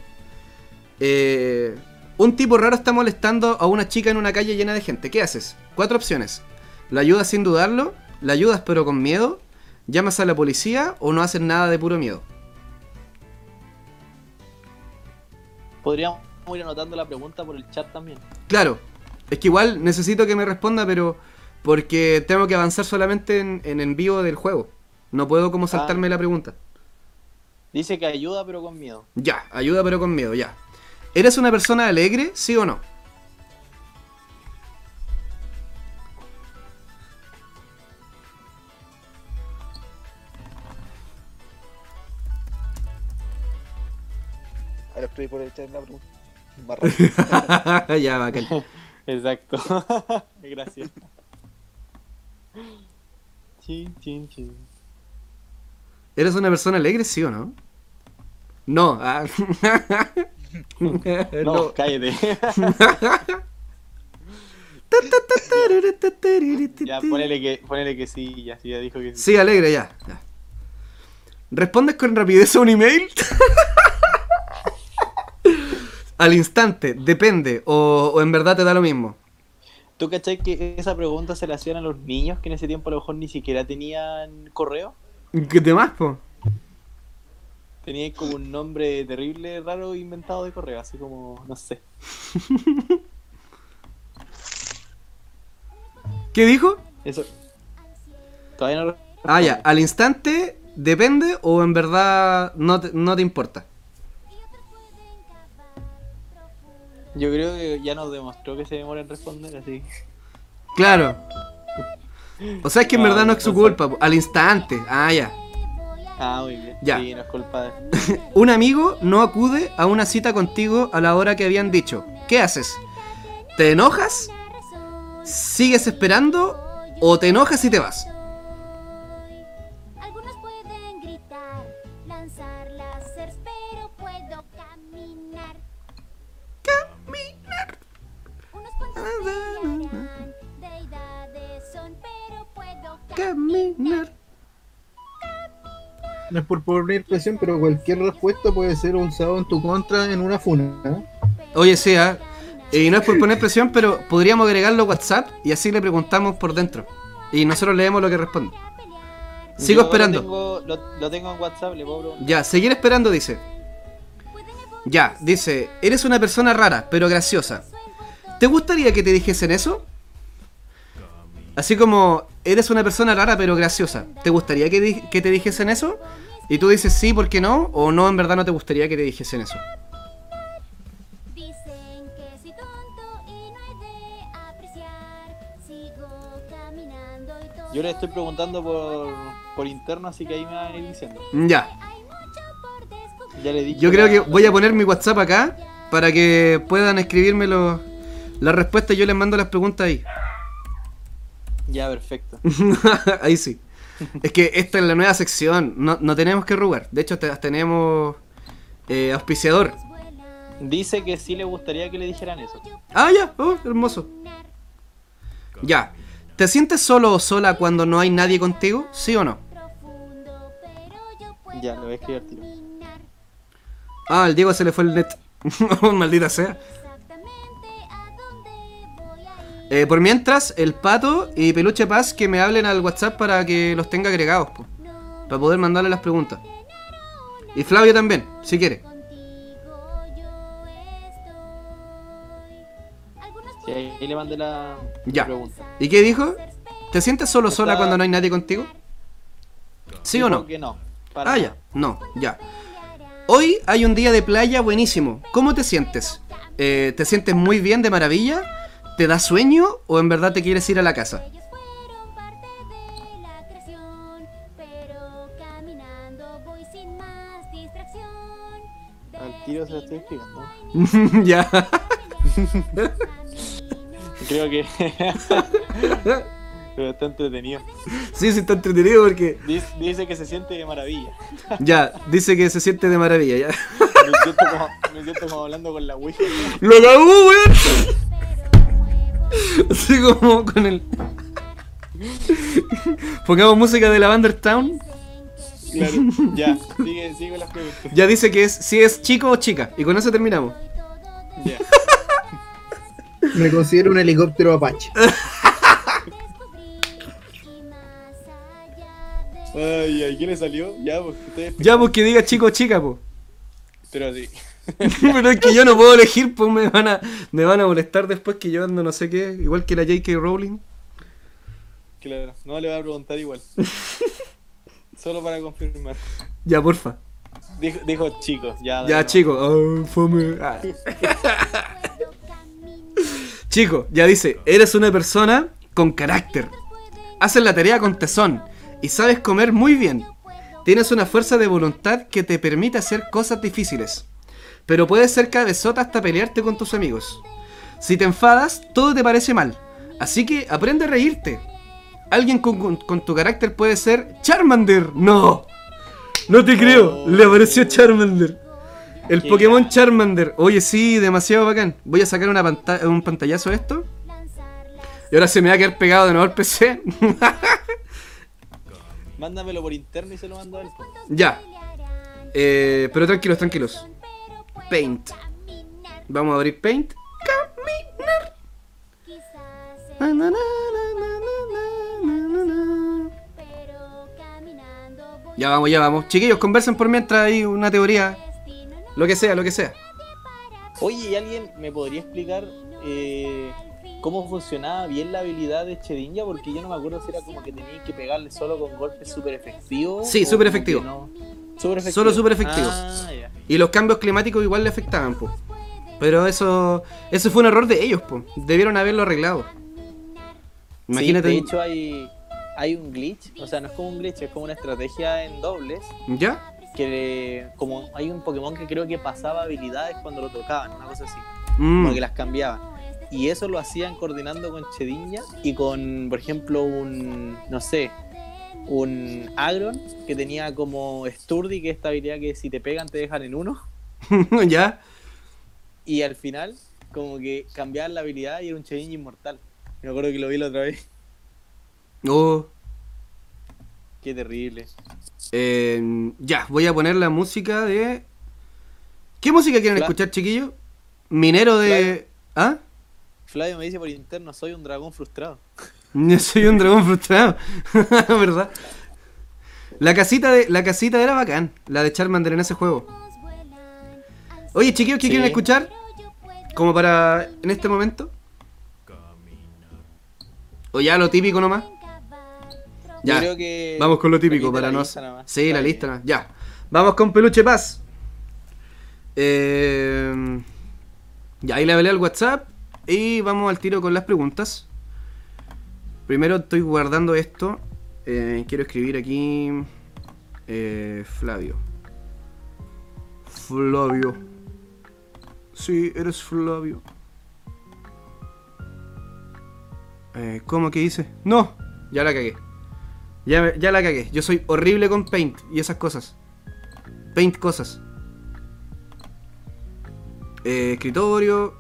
Eh, un tipo raro está molestando a una chica en una calle llena de gente. ¿Qué haces? Cuatro opciones. ¿La ayudas sin dudarlo? ¿La ayudas pero con miedo? ¿Llamas a la policía o no haces nada de puro miedo? Podríamos ir anotando la pregunta por el chat también. Claro, es que igual necesito que me responda, pero porque tengo que avanzar solamente en, en en vivo del juego. No puedo como saltarme la pregunta. Dice que ayuda pero con miedo. Ya, ayuda pero con miedo, ya. ¿Eres una persona alegre, sí o no? Ahora estoy por echar la pregunta. Ya, bacán. Exacto. Gracias. Chin, chin, chin. ¿Eres una persona alegre, sí o no? No. ah. No, no. cállate. ya, ponele que, ponele que sí, ya, ya dijo que sí. Sí, alegre, ya. ya. ¿Respondes con rapidez a un email? Al instante, depende, o, o en verdad te da lo mismo. ¿Tú cachai que esa pregunta se la hacían a los niños que en ese tiempo a lo mejor ni siquiera tenían correo? ¿Qué te más, po? Tenían como un nombre terrible, raro, inventado de correo, así como, no sé. ¿Qué dijo? Eso. Todavía no. Ah, ya, al instante, depende, o en verdad no te, no te importa. Yo creo que ya nos demostró que se demora en responder, así. Claro. O sea, es que en No, verdad no es su culpa, al instante. Ah, ya. Ah, muy bien. Ya. Sí, no es culpa de. Un amigo no acude a una cita contigo a la hora que habían dicho. ¿Qué haces? ¿Te enojas? ¿Sigues esperando? ¿O te enojas y te vas? Por poner presión, pero cualquier respuesta puede ser usada en tu contra en una funa. ¿eh? Oye, sí, ah, Y no es por poner presión, pero podríamos agregarlo a WhatsApp y así le preguntamos por dentro. Y nosotros leemos lo que responde. Sigo Yo esperando. Lo tengo, lo, lo tengo en WhatsApp, le puedo preguntar. Ya, seguir esperando, dice. Ya, dice, eres una persona rara, pero graciosa. ¿Te gustaría que te dijesen eso? Así como, eres una persona rara, pero graciosa. ¿Te gustaría que, di- que te dijesen eso? Y tú dices sí, ¿por qué no? O no, en verdad no te gustaría que te dijesen eso. Yo le estoy preguntando por, por interno, así que ahí me va a ir diciendo. Ya. Ya le dije. yo creo la- que voy a poner mi WhatsApp acá para que puedan escribirme los- las respuestas. Yo les mando las preguntas ahí. Ya, perfecto. Ahí sí. Es que esta es la nueva sección. No, no tenemos que rogar. De hecho, te- tenemos eh, auspiciador. Dice que sí le gustaría que le dijeran eso. Ah, ya. Oh, hermoso. Ya. ¿Te sientes solo o sola cuando no hay nadie contigo? ¿Sí o no? Ya, lo voy a escribir tiro. Ah, al Diego se le fue el net. Oh, Maldita sea. Eh, por mientras, el Pato y Peluche Paz que me hablen al WhatsApp para que los tenga agregados, po, para poder mandarle las preguntas. Y Flavio también, si quiere. Sí, ahí, le mandé la, Ya. pregunta. ¿Y qué dijo? ¿Te sientes solo sola Está- cuando no hay nadie contigo? ¿Sí o no? que no. para Ah, ya. No, ya. Hoy hay un día de playa buenísimo. ¿Cómo te sientes? Eh, ¿Te sientes muy bien, de maravilla? ¿Te da sueño o en verdad te quieres ir a la casa? Ellos fueron parte de la creación, pero caminando voy sin más distracción. Al tiro se lo estoy escribiendo. ya. Creo que. Pero está entretenido. Sí, sí, está entretenido porque. Dice, dice que se siente de maravilla. Ya, dice que se siente de maravilla, ya. Me siento como, me siento como hablando con la Ouija. ¡Lo acabó, weón! Así como con el. Pongamos música de la Town. Claro, ya. Sigue, sigue las preguntas. Ya dice que es si es chico o chica. Y con eso terminamos. Ya. Me considero un helicóptero Apache. Ay, ay, ¿quién le salió? Ya, pues ustedes. Ya, pues que diga chico o chica, pues. Pero sí. Pero es que yo no puedo elegir, pues me van a, me van a molestar después que yo ando no sé qué, igual que la J.K. Rowling. Claro, no le voy a preguntar igual. Solo para confirmar. Ya, porfa. Dijo, dijo chicos, ya. Ya, no. chico. Oh, fome. Ah. Chico, ya dice, eres una persona con carácter. Haces la tarea con tesón y sabes comer muy bien. Tienes una fuerza de voluntad que te permite hacer cosas difíciles. Pero puedes ser cabezota hasta pelearte con tus amigos. Si te enfadas, todo te parece mal. Así que aprende a reírte. Alguien con, con- con tu carácter puede ser Charmander. No. No te creo. Le apareció Charmander. El Pokémon. Charmander. Oye, sí, demasiado bacán. Voy a sacar una panta- un pantallazo de esto. Y ahora se me va a quedar pegado de nuevo al PC. Mándamelo por interno y se lo mando a él. ya. Eh, pero tranquilos, tranquilos. Paint. Vamos a abrir Paint. Na, na, na, na, na, na, na, na. Ya vamos, ya vamos. Chiquillos, conversen por mientras hay una teoría. Lo que sea, lo que sea. Oye, ¿y alguien me podría explicar eh, cómo funcionaba bien la habilidad de Chedinja? Porque yo no me acuerdo si era como que tenía que pegarle solo con golpes super efectivos. Sí, súper efectivo. no. Solo súper efectivo. Ah. Y los cambios climáticos igual le afectaban, po. Pero eso, eso fue un error de ellos, po. Debieron haberlo arreglado. Imagínate. Sí, de hecho hay, hay un glitch, o sea, no es como un glitch, es como una estrategia en dobles, ¿Ya? que como hay un Pokémon que creo que pasaba habilidades cuando lo tocaban, una cosa así, Mm. como que las cambiaban. Y eso lo hacían coordinando con Chediña y con, por ejemplo, un, no sé, un Agron que tenía como Sturdy, que es esta habilidad que si te pegan te dejan en uno. ¿Ya? Y al final, como que cambiaban la habilidad y era un Chediña inmortal. Me acuerdo que lo vi la otra vez. Oh. Qué terrible. Eh, ya, voy a poner la música de. ¿Qué música quieren Fla- escuchar, chiquillos? Minero de. ¿Ah? Flavio me dice por interno, soy un dragón frustrado. Yo soy un dragón frustrado. ¿Verdad? La casita de. La casita era bacán, la de Charmander en ese juego. Oye, chiquillos, ¿qué Sí. quieren escuchar? Como para. en este momento. O ya lo típico nomás. Ya. Creo que Vamos con lo típico para no. Sí, Está la bien. lista. nomás. Ya. Vamos con Peluche Paz. Eh, Ya, ahí le hablé al WhatsApp. Y vamos al tiro con las preguntas. Primero estoy guardando esto. Eh, quiero escribir aquí. eh, Flavio. Flavio. Sí, eres Flavio. Eh, ¿Cómo que dice? No, ya la cagué. Ya, ya la cagué. Yo soy horrible con Paint y esas cosas. Paint cosas. Eh, escritorio.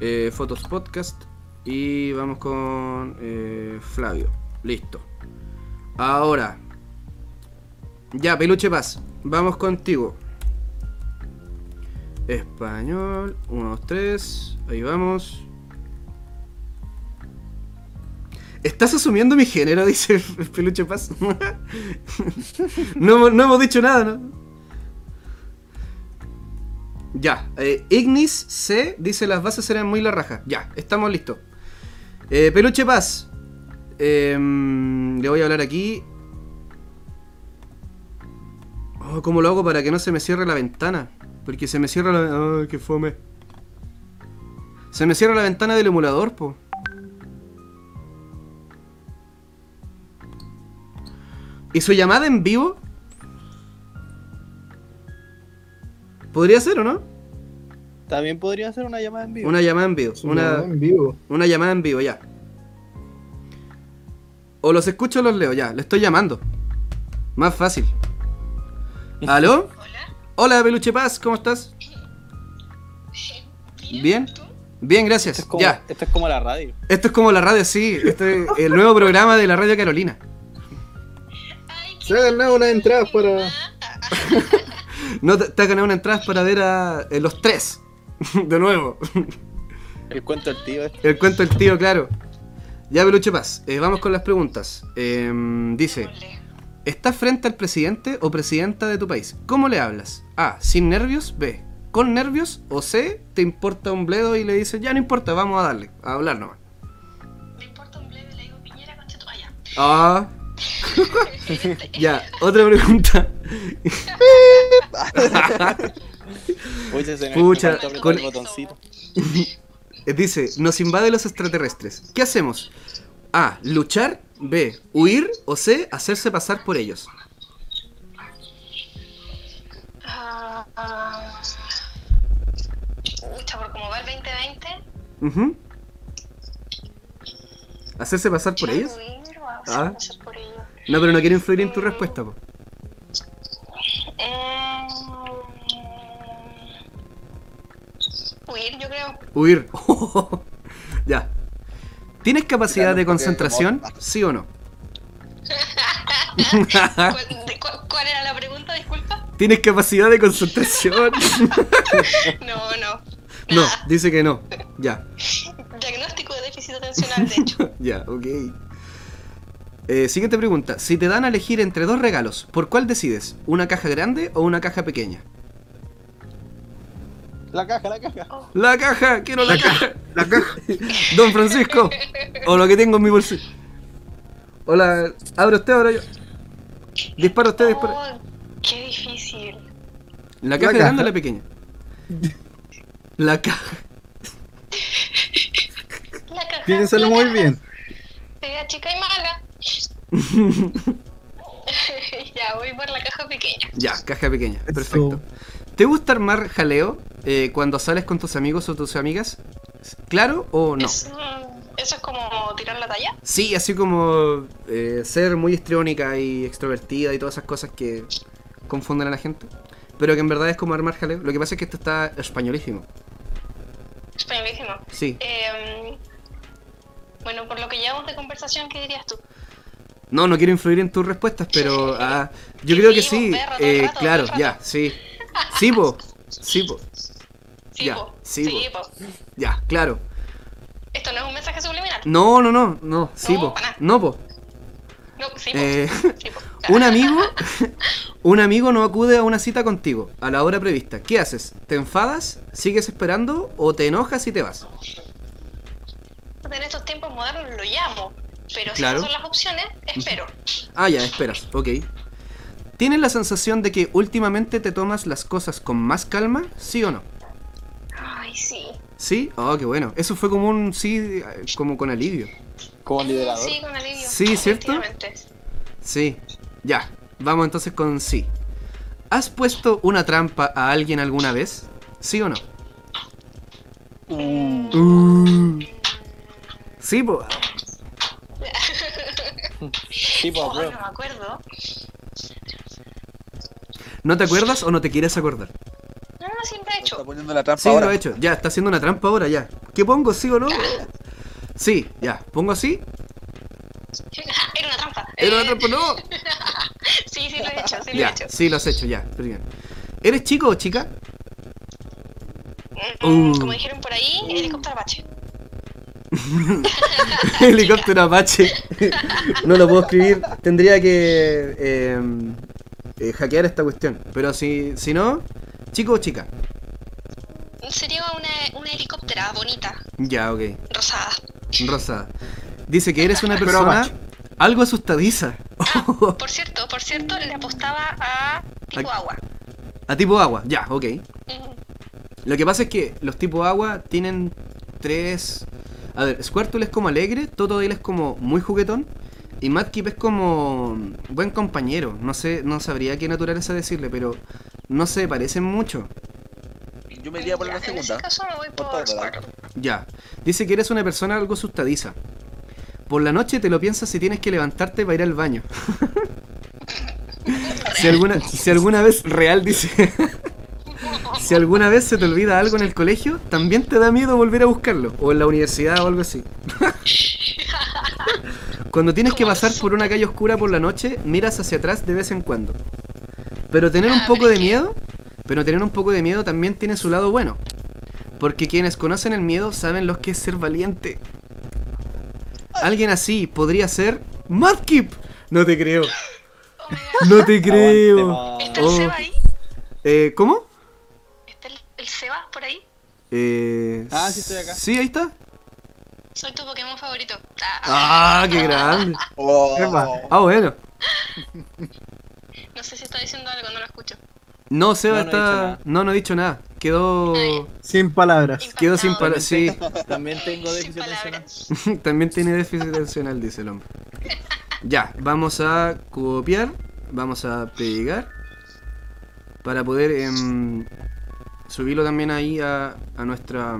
eh, fotos podcast. Y vamos con eh, Flavio. Listo. Ahora. Ya, Peluche Paz. Vamos contigo. Español. 1, 2, 3. Ahí vamos. ¿Estás asumiendo mi género? Dice el Peluche Paz. no, no hemos dicho nada, ¿no? Ya. eh, Ignis C dice las bases serán muy la raja. Ya, estamos listos. Eh, Peluche Paz. em, le voy a hablar aquí. Oh, ¿Cómo lo hago para que no se me cierre la ventana? Porque se me cierra la... ¡Ay, qué fome! Se me cierra la ventana del emulador, po. ¿Y su llamada en vivo? ¿Podría ser o no? También podría ser una llamada en vivo. Una llamada en vivo. Una, en vivo. una llamada en vivo, ya. O los escucho o los leo, ya. Le estoy llamando. Más fácil. ¿Aló? Hola, Hola, Peluche Paz, ¿cómo estás? ¿Bien? Bien, gracias. Esto es, como, Ya. esto es como la radio. Esto es como la radio, sí. Este es el nuevo programa de la Radio Carolina. Ay, Se ha ganado unas entradas para. No te, te has ganado una entrada para ver a eh, los tres. De nuevo. El cuento del tío este. El cuento del tío, claro. Ya, Peluche Paz, eh, vamos con las preguntas. Em, dice. ¿estás frente al presidente o presidenta de tu país? ¿Cómo le hablas? A, sin nervios. B, con nervios. O C, te importa un bledo y le dices, ya no importa, vamos a darle, a hablar nomás. Me importa un bleve, le digo Piñera, concha tu- Ah, ya. Ah, ya, otra pregunta. Pucha, se me Pucha, con- el botoncito. Dice, nos invaden los extraterrestres. ¿Qué hacemos? A. Luchar. B. Huir. O C. Hacerse pasar por ellos. Ah, ah. Pucha, por cómo va el 2020. Ujú. ¿Hacerse pasar por ellos? huir o Ah. hacer pasar por ellos? No, pero no quiero influir en tu respuesta. po. Eh, huir, yo creo. Huir. ya. ¿Tienes capacidad de concentración? ¿Sí o no? ¿Cuál, de cu- cuál era la pregunta? Disculpa. ¿Tienes capacidad de concentración? No, no. no, Nada. dice que no. Ya. Diagnóstico de déficit atencional, de hecho. Ya, ok. Eh, siguiente pregunta. Si te dan a elegir entre dos regalos, ¿por cuál decides? ¿Una caja grande o una caja pequeña? La caja, la caja. La caja, quiero la, caja. La caja. Don Francisco. O lo que tengo en mi bolsillo. Hola, abre usted, ahora yo. Dispara usted, dispara. Oh, qué difícil. ¿La caja La grande o la pequeña? La caja. La caja. Piénsalo muy bien. Sea chica y mala. ya, voy por la caja pequeña. Ya, caja pequeña. Eso. Perfecto. ¿Te gusta armar jaleo eh, cuando sales con tus amigos o tus amigas? ¿Claro o no? Mm, eso es como tirar la talla. Sí, así como eh, ser muy histriónica y extrovertida y todas esas cosas que confunden a la gente. Pero que en verdad es como armar jaleo. Lo que pasa es que esto está españolísimo. Españolísimo. Sí. Eh, bueno, por lo que llevamos de conversación, ¿qué dirías tú? No, no quiero influir en tus respuestas, pero ah, yo creo que Sí, Eh, claro, ya, sí. Sí, po. Sí, po. Sí, Ya, po. sí, sí, po. po. Ya, claro. Esto no es un mensaje subliminal. No, no, no, no. Sí, No, po. No, po. No, sí, po. Eh, Sí, po. un amigo, un amigo no acude a una cita contigo a la hora prevista. ¿Qué haces? ¿Te enfadas? ¿Sigues esperando? ¿O te enojas y te vas? En estos tiempos modernos lo llamo. Pero si son las opciones, espero. Ah, ya, esperas, ok. ¿Tienes la sensación de que últimamente te tomas las cosas con más calma? ¿Sí o no? Ay, sí. ¿Sí? Oh, qué bueno. Eso fue como un sí, como con alivio. Como liberador. Sí, con alivio. Sí, ¿cierto? Sí. Ya, vamos entonces con sí. ¿Has puesto una trampa a alguien alguna vez? ¿Sí o no? Uh. Sí. Sí, pues, Oh, bro. no me acuerdo. ¿No te acuerdas o no te quieres acordar? No, no, siempre he Está hecho. poniendo la trampa Sí, ahora. lo he hecho. Ya, está haciendo una trampa ahora, ya. ¿Qué pongo, sí o no? Sí, ya. ¿Pongo así? Era una trampa. ¿Era una trampa? No. Sí, sí, lo he hecho, sí, lo he Ya, hecho. sí, lo has hecho, ya. Muy bien. ¿Eres chico o chica? Mm, Uh. Como dijeron por ahí, helicóptero Apache. Helicóptero Apache. no lo puedo escribir. Tendría que eh, eh, hackear esta cuestión. Pero si, si no, chico o chica. Sería una, una helicóptera bonita, Ya, ok. rosada. Rosada. Dice que eres una persona algo asustadiza. Por cierto, por cierto, le apostaba a tipo agua. A tipo agua, ya, ok. Lo que pasa es que los tipos agua tienen tres. A ver, Squirtle es como alegre, Totodile es como muy juguetón. Y Madkip es como buen compañero. No sé, no sabría qué naturaleza decirle, pero no se parecen mucho. Yo me iría por Ya, la En segunda. ese caso me voy Por. Ya. Dice que eres una persona algo asustadiza. Por la noche te lo piensas si tienes que levantarte para ir al baño. si alguna, si alguna vez real dice. si alguna vez se te olvida algo en el colegio, también te da miedo volver a buscarlo. O en la universidad o algo así. Cuando tienes que pasar por una calle oscura por la noche, miras hacia atrás de vez en cuando. Pero tener un Ah, poco de miedo, pero tener un poco de miedo también tiene su lado bueno. Porque quienes conocen el miedo saben lo que es ser valiente. Alguien así podría ser Madkip. No te creo. Oh. No te creo. Aguante, ¿Está el Oh. Seba ahí? Eh, ¿Cómo? ¿Está el, el Seba por ahí? Eh, Ah, sí, estoy acá. Sí, ahí está. Soy tu Pokémon favorito. Ah, Ah, qué grande. Oh, Epa. Ah, bueno. No sé si está diciendo algo, no lo escucho. No, Seba No, está. No, no he dicho nada. Quedó. Sin palabras. Quedó sin palabras. Sí, También tengo déficit atencional. también tiene déficit atencional, dice el hombre. Ya, vamos a copiar. Vamos a pegar. Para poder em, subirlo también ahí a, a nuestra.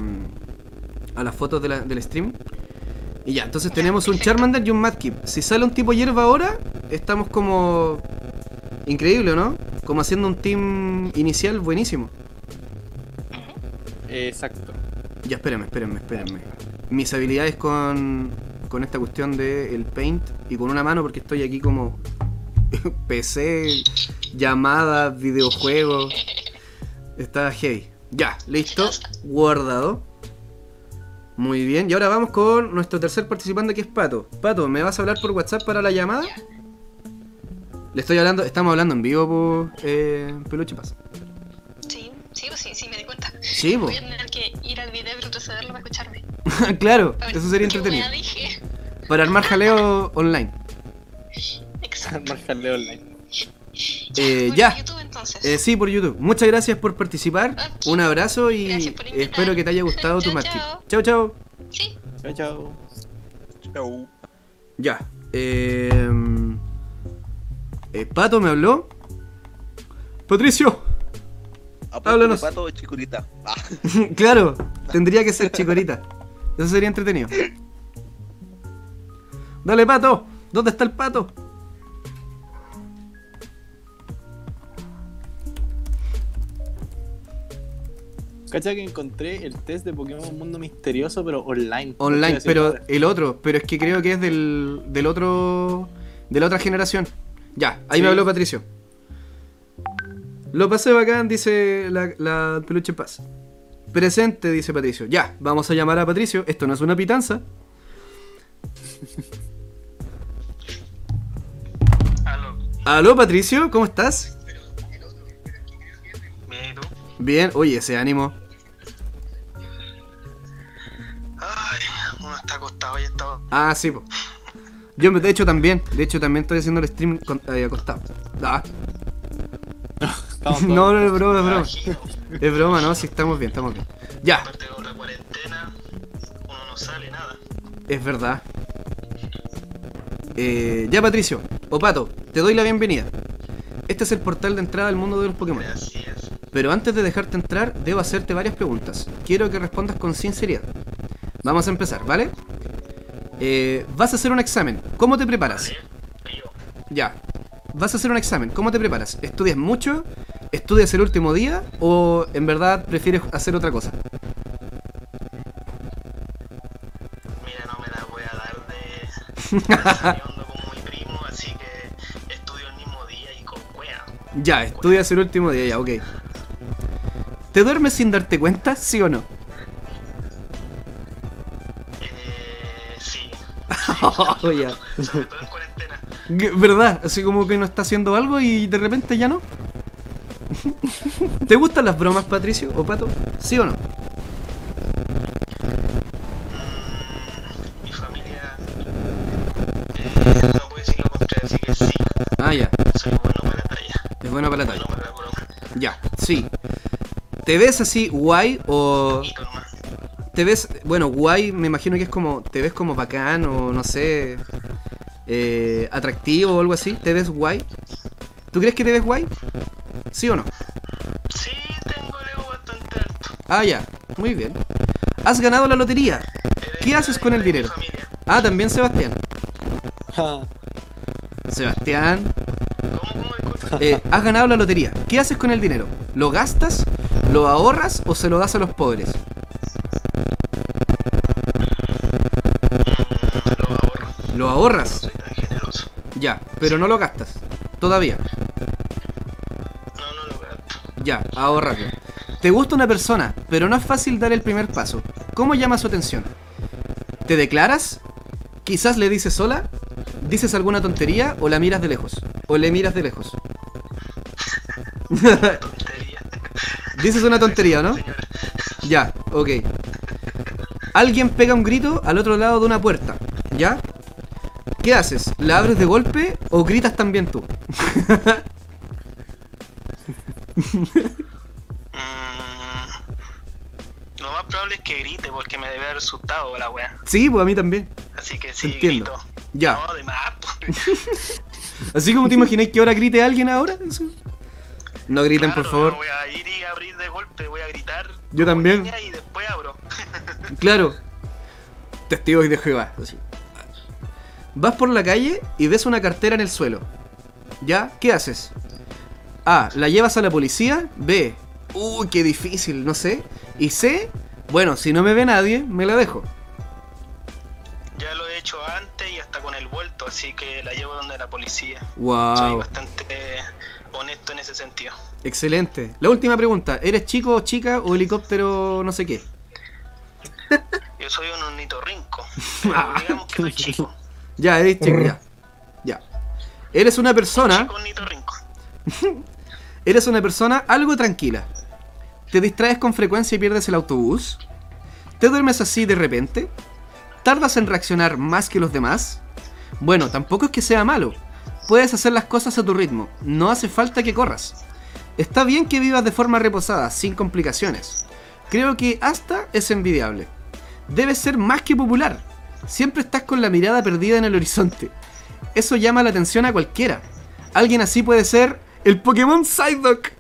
a las fotos de la- del stream. Y ya, entonces tenemos un. Charmander y un Madkip. Si sale un tipo hierba ahora, estamos como. Increíble, ¿no? Como haciendo un team inicial buenísimo. Exacto. Ya, espérenme, espérenme, espérenme. Mis habilidades con, con esta cuestión del el paint y con una mano porque estoy aquí como PC, llamadas, videojuegos. Está heavy. Ya, listo. Guardado. Muy bien. Y ahora vamos con nuestro tercer participante que es Pato. Pato, ¿me vas a hablar por WhatsApp para la llamada? Le estoy hablando, estamos hablando en vivo por eh, Peluche Paz. Sí, sí, pues sí, sí, me di cuenta. Sí. Voy a tener que ir al video y retrocederlo para escucharme. claro, eso sería ¿qué entretenido. dije? Para armar jaleo online. Exacto. Marcarle online. Eh, ya. YouTube entonces. Eh, sí, por YouTube. Muchas gracias por participar. Un abrazo y espero que te haya gustado tu match. chao. Chao, chao. Sí. Chao, chao. Ya. Eh, eh, Pato me habló. Patricio. Apuesto Háblanos. de pato o chicurita. Ah, claro, tendría que ser chicorita. Eso sería entretenido. Dale, Pato. ¿Dónde está el pato? Cacha que encontré el test de Pokémon Mundo Misterioso, pero online. Online, pero ahora. el otro. Pero es que creo que es del, del otro. De la otra generación. Ya, ahí Sí. me habló Patricio. Lo pasé bacán, dice la, la peluche en paz. Presente, dice Patricio. Ya, vamos a llamar a Patricio. Esto no es una pitanza. Aló, Aló, Patricio, ¿cómo estás? Bien, oye, ese ánimo. Ay, uno está acostado y está... Ah, sí, po. Yo, de hecho, también. De hecho, también estoy haciendo el stream con- eh, acostado. Ah. No, no, es broma, es broma. Es broma, no, sí, estamos bien, estamos bien. Ya, aparte con la cuarentena, uno no sale nada. es verdad. Eh, ya, Patricio, o Pato, te doy la bienvenida. Este es el portal de entrada al mundo de los Pokémon. Pero antes de dejarte entrar, debo hacerte varias preguntas. Quiero que respondas con sinceridad. Vamos a empezar, ¿vale? Eh, vas a hacer un examen. ¿Cómo te preparas? Ya. Vas a hacer un examen. ¿Cómo te preparas? ¿Estudias mucho? ¿Estudias el último día? ¿O en verdad prefieres hacer otra cosa? Mira, no me la voy a dar de Ya, estudias el último día, ya, ok. ¿Te duermes sin darte cuenta? ¿Sí o no? Eh, sí, Oh, ya. sobre todo en cuarentena. ¿Verdad? Así como que no está haciendo algo y de repente ya no. ¿Te gustan las bromas, Patricio o Pato? ¿Sí o no? Mi familia eh, no puede decir lo contrario, así que sí, Ah, ya. soy bueno Es bueno para la talla. Ya, sí. ¿Te ves así guay o te ves, bueno, guay me imagino que es como, te ves como bacán o no sé, eh, atractivo o algo así? ¿Te ves guay? ¿Tú crees que te ves guay? ¿Sí o no? Sí, tengo el ego bastante alto. Ah, ya, muy bien. Has ganado la lotería. ¿Qué haces con el dinero? Ah, también Sebastián. Sebastián. Eh, has ganado la lotería. ¿Qué haces con el dinero? ¿Lo gastas? ¿Lo ahorras o se lo das a los pobres? Lo ahorro. ¿Lo ahorras? Soy tan generoso. Ya, pero no lo gastas. Todavía. No, no lo gasto. Ya, ahorrarlo. Te gusta una persona, pero no es fácil dar el primer paso. ¿Cómo llama su atención? ¿Te declaras? ¿Quizás le dices sola? ¿Dices alguna tontería o la miras de lejos? ¿O le miras de lejos? Tontería. Dices una tontería, ¿no? Ya, ok. Alguien pega un grito al otro lado de una puerta, ¿ya? ¿Qué haces? ¿La abres de golpe o gritas también tú? Mm, lo más probable es que grite porque me debe haber asustado la wea. Sí, pues a mí también. Así que sí, Entiendo. grito. Ya. No, de más. Así como te imagináis que ahora grite alguien ahora. No griten, por favor. no voy a ir y abrir de golpe, voy a gritar. Yo también. Y después abro. Claro. Testigos de Jehová. así. Vas por la calle y ves una cartera en el suelo. ¿Ya? ¿Qué haces? A. La llevas a la policía. B. Uy, qué difícil, no sé. Y C. Bueno, si no me ve nadie, me la dejo. Ya lo he hecho antes con el vuelto, así que la llevo donde la policía. Soy Wow. bastante eh, honesto en ese sentido. Excelente. La última pregunta. ¿Eres chico o chica o helicóptero no sé qué? Yo soy un ornitorrinco. pero digamos que soy chico. Ya, eres chico, ya. Ya. Eres una persona... Chico ornitorrinco. Eres una persona algo tranquila. Te distraes con frecuencia y pierdes el autobús. Te duermes así de repente. Tardas en reaccionar más que los demás. Bueno, tampoco es que sea malo. Puedes hacer las cosas a tu ritmo. No hace falta que corras. Está bien que vivas de forma reposada, sin complicaciones. Creo que hasta es envidiable. Debes ser más que popular. Siempre estás con la mirada perdida en el horizonte. Eso llama la atención a cualquiera. Alguien así puede ser el Pokémon Psyduck.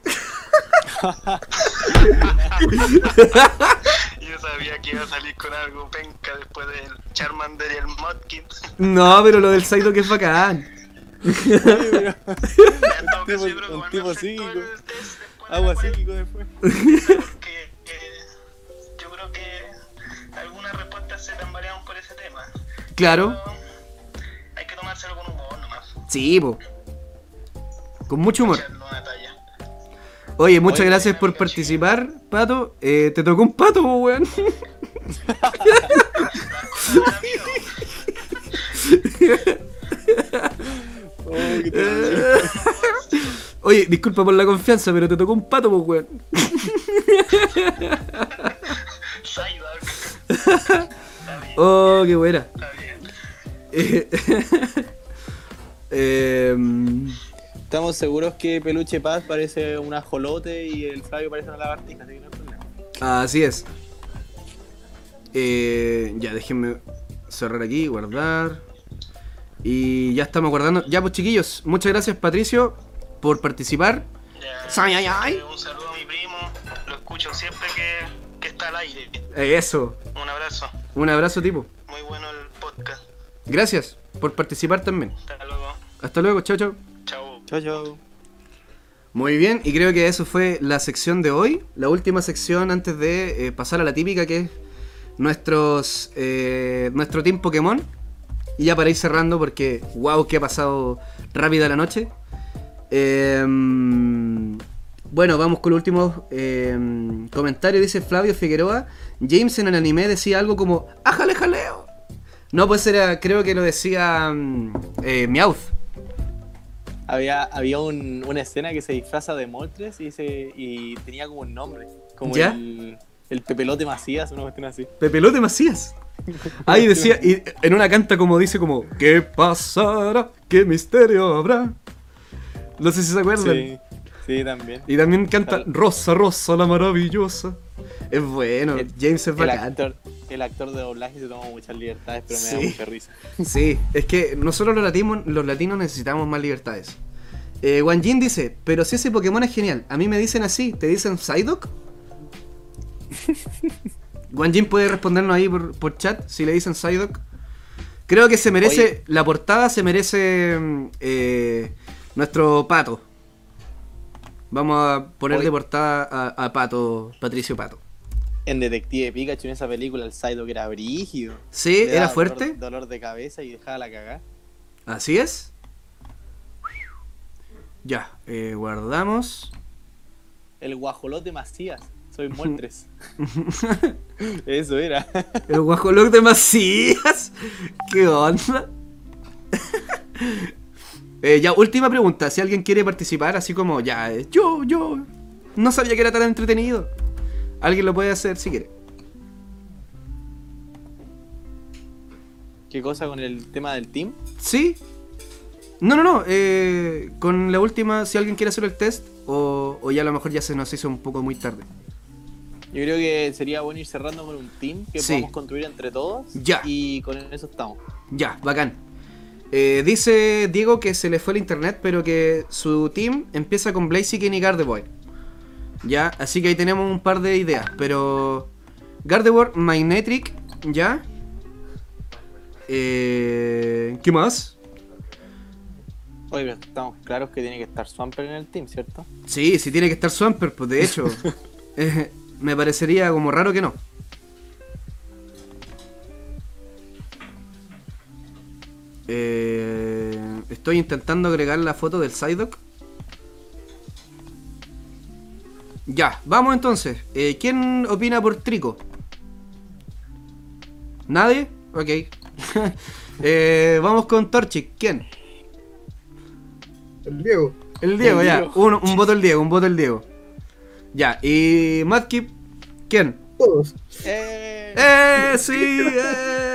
Sabía que iba a salir con algo penca después del Charmander y el Mudkip. No, pero lo del Psyduck es bacán. Todo caso, tipo- que un tipo psíquico. test después Agua wea, psíquico después. porque, eh, yo creo que algunas respuestas se tambalearon por ese tema. Claro. Pero hay que tomárselo con humor nomás. Sí, po. Con mucho humor. Una talla. Oye, muchas Oye, gracias por participar, Pato. Eh, te tocó un pato, weón. Oh. Oye, disculpa por la confianza, pero te tocó un pato, po, weón. Oh, qué buena. está bien. Eh, em, Estamos seguros que Peluche Paz parece un ajolote y el Flavio parece una lagartija, así que no hay problema. así es. Eh, ya, déjenme cerrar aquí, guardar. Y ya estamos guardando. Ya, pues chiquillos, muchas gracias, Patricio, por participar. Ya, Ay, ay, ay. eh, Un saludo a mi primo. Lo escucho siempre que, que está al aire. Eh, Eso. Un abrazo. Un abrazo, tipo. Muy bueno el podcast. Gracias por participar también. Hasta luego. Hasta luego, chao, chao. Chao. Chao. Muy bien, y creo que eso fue la sección de hoy, la última sección antes de eh, pasar a la típica que es nuestros eh, nuestro team Pokémon. Y ya para ir cerrando porque wow, que ha pasado rápida la noche. Em, bueno, vamos con el último em, comentario. Dice Flavio Figueroa. James en el anime decía algo como ¡Ájale jaleo! No, pues era, creo que lo decía mm, eh, Meowth. Había, había un- una escena que se disfraza de Moltres y, se, y tenía como un nombre. Como ¿Ya? el, el Pepelote Macías, una cuestión así. Pepelote Macías. Ahí decía, y en una canta como dice como, ¿qué pasará? ¿Qué misterio habrá? No sé si se acuerdan. Sí, sí, también. Y también canta. Rosa, Rosa, la maravillosa. Es bueno, El- James es El bacán. actor, el actor de doblaje se toma muchas libertades, pero me da mucha risa. Sí, es que nosotros los latinos, los latinos necesitamos más libertades. Eh, Wan Jin dice, pero si ese Pokémon es genial, a mí me dicen así, ¿te dicen Psyduck? Wan Jin puede respondernos ahí por, por chat si le dicen Psyduck. Creo que se merece, Oye. la portada se merece mm, eh, nuestro pato. Vamos a poner de portada a, a Pato, Patricio Pato. En Detective Pikachu, en esa película, el Psyduck era brígido. ¿Sí? Le ¿Era fuerte? Dolor, dolor de cabeza y dejaba la cagada. Así es. Ya, eh, guardamos. El guajolote Macías. Soy Moltres. Eso era. El guajolote de Macías. ¿Qué onda? Eh, ya, última pregunta. Si alguien quiere participar, así como, ya, eh, yo, yo. No sabía que era tan entretenido. Alguien lo puede hacer si quiere. ¿Qué cosa con el tema del team? ¿Sí? No, no, no. eh, con la última, si alguien quiere hacer el test, o, o ya a lo mejor ya se nos hizo un poco muy tarde? Yo creo que sería bueno ir cerrando con un team que Sí. podamos construir entre todos. Ya. Y con eso estamos. Ya, bacán. Eh, dice Diego que se le fue el internet, pero que su team empieza con Blaziken y Gardevoir. Ya, así que ahí tenemos un par de ideas, pero... Gardevoir, Magnetric, ya. Eh, ¿Qué más? Oye, pero estamos claros que tiene que estar Swampert en el team, ¿cierto? Sí, sí tiene que estar Swampert, pues de hecho. eh, me parecería como raro que no. Eh, estoy intentando agregar la foto del Psyduck. Ya, vamos entonces. Eh, ¿Quién opina por Trico? ¿Nadie? Ok. Eh, vamos con Torchic. ¿Quién? El Diego. El Diego, El ya. Diego. Un, un voto el Diego, un voto el Diego. Ya, y Madkip, ¿quién? Todos. ¡Eh! ¡Eh! ¡Sí! ¡Eh!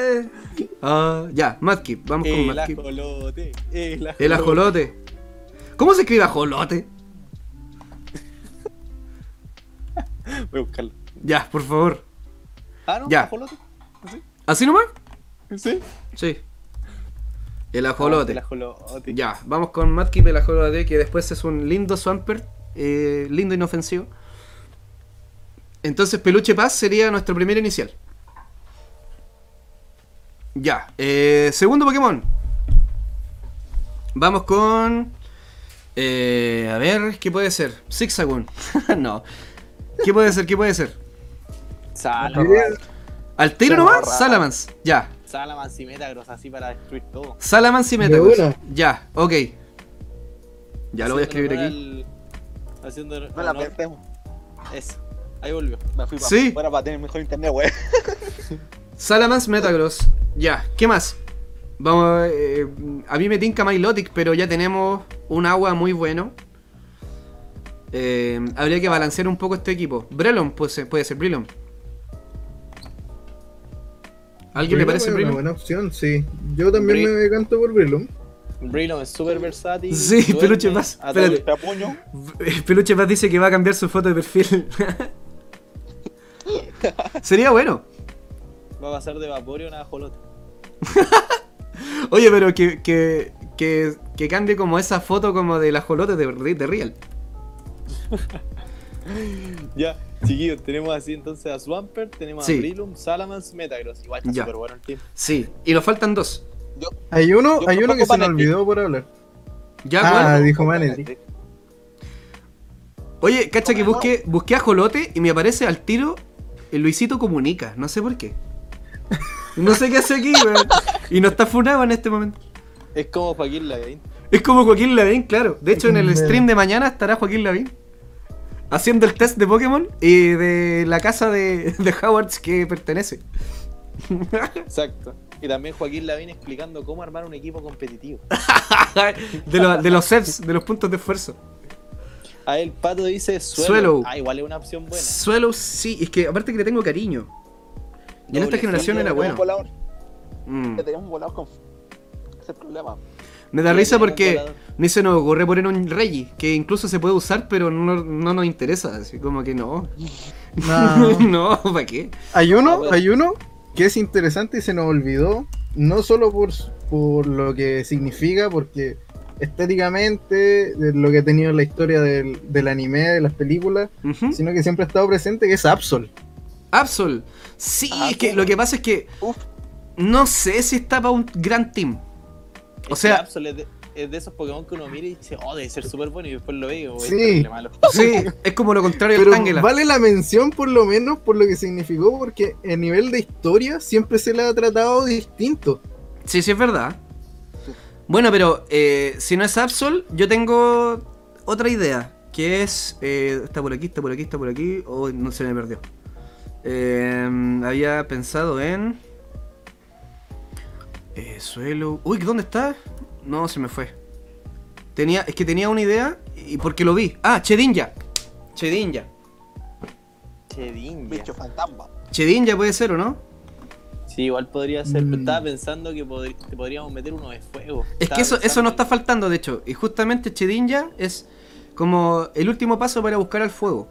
Ah, ya, Madkip, vamos con Madkip. ajolote. El ajolote. El ajolote. ¿Cómo se escribe ajolote? Voy a buscarlo. Ya, por favor. Ah, no, Ya. ajolote. ¿Así nomás? ¿Sí? Sí. El ajolote. El ajolote. Ya, vamos con Madkip, el ajolote, que después es un lindo Swampert. eh, lindo inofensivo. Entonces, Peluche Paz sería nuestro primer inicial. Ya, eh, segundo Pokémon. Vamos con. eh, a ver, ¿qué puede ser? Zigzagoon. no. ¿Qué puede ser? ¿Qué puede ser? Salamence. ¿Al tiro nomás? Salamence. Ya. Salamence y Metagross así para destruir todo. Salamence y Metagross. Ya, ok. Ya lo voy a escribir aquí. Haciendo No la perdemos. Eso. Ahí volvió. Me fui para Sí. fuera para tener mejor internet, wey. Salamence Metagross. Ya, ¿qué más? Vamos, eh, a mí me tinca Milotic, pero ya tenemos un agua muy bueno. Eh, habría que balancear un poco este equipo. Brelon puede ser, puede ser Brelon. ¿Alguien le parece una Brelon? buena opción, sí. Yo también me decanto por Brilum. Brilon es súper versátil. Sí, duerme, peluche más. ataca- Espérate. Te apoyo. El Peluche Paz dice que va a cambiar su foto de perfil. Sería bueno. Va a pasar de Vaporeon a Ajolote. Oye, pero que, que, que, que cambie como esa foto como de la jolote de, de Real. Ya, chiquillos, tenemos así entonces a Swampert, tenemos Sí. a Brilum, Salamence, Metagross. Igual está Ya. súper bueno el team. Sí, y nos faltan dos. Hay uno, hay uno que se me olvidó por hablar. Ya, Ah, dijo Manatí. Oye, cacha que busqué, busqué a Jolote y me aparece al tiro el Luisito Comunica. No sé por qué. No sé qué hace aquí, weón. Y no está funado en este momento. Es como Joaquín Lavín. Es como Joaquín Lavín, claro. De hecho, en el stream de mañana estará Joaquín Lavín. Haciendo el test de Pokémon y de la casa de, de Howards que pertenece. Exacto. Y también Joaquín Lavín explicando cómo armar un equipo competitivo. de, lo- de los SEPs, de los puntos de esfuerzo. A él Pato dice suelo. Suelo. Ah, igual es una opción buena. Suelo, sí, es que aparte que le tengo cariño. Y en esta generación era bueno. Volador, Mm. que tenemos volados con. Ese es el problema. Me da risa porque ni se nos ocurre poner un Reggie, que incluso se puede usar, pero no, no nos interesa. Así como que no. No. no, ¿para qué? Hay Ah, uno, bueno. hay uno que es interesante y se nos olvidó, no solo por, por lo que significa, porque estéticamente, de lo que ha tenido en la historia del, del anime, de las películas, sino que siempre ha estado presente, que es Absol. Absol. Sí, Ah, es que lo que pasa es que Uf. no sé si está para un gran team. O Es sea- Absol es de, es de esos Pokémon que uno mira y dice, oh, debe ser súper bueno. Y después lo ve y oh, es Sí. malo. Sí, es como lo contrario del Pero Tangela. vale la mención por lo menos por lo que significó, porque a nivel de historia siempre se le ha tratado distinto. Sí, sí, es verdad. Bueno, pero eh, si no es Absol, yo tengo otra idea. Que es. eh, está por aquí, está por aquí, está por aquí. Oh, no se me perdió. Eh, había pensado en. Eh, suelo. Uy, ¿dónde está? No, se me fue. Tenía, es que tenía una idea y porque lo vi. Ah, Chedinja. Chedinja. Chedinja. Bicho fantasma. Chedinja puede ser, ¿o no? Sí, igual podría ser. pero Mm. Estaba pensando que podríamos meter uno de fuego. Es Estaba que eso, eso no está faltando, de hecho. Y justamente Chedinja es como el último paso para buscar al fuego.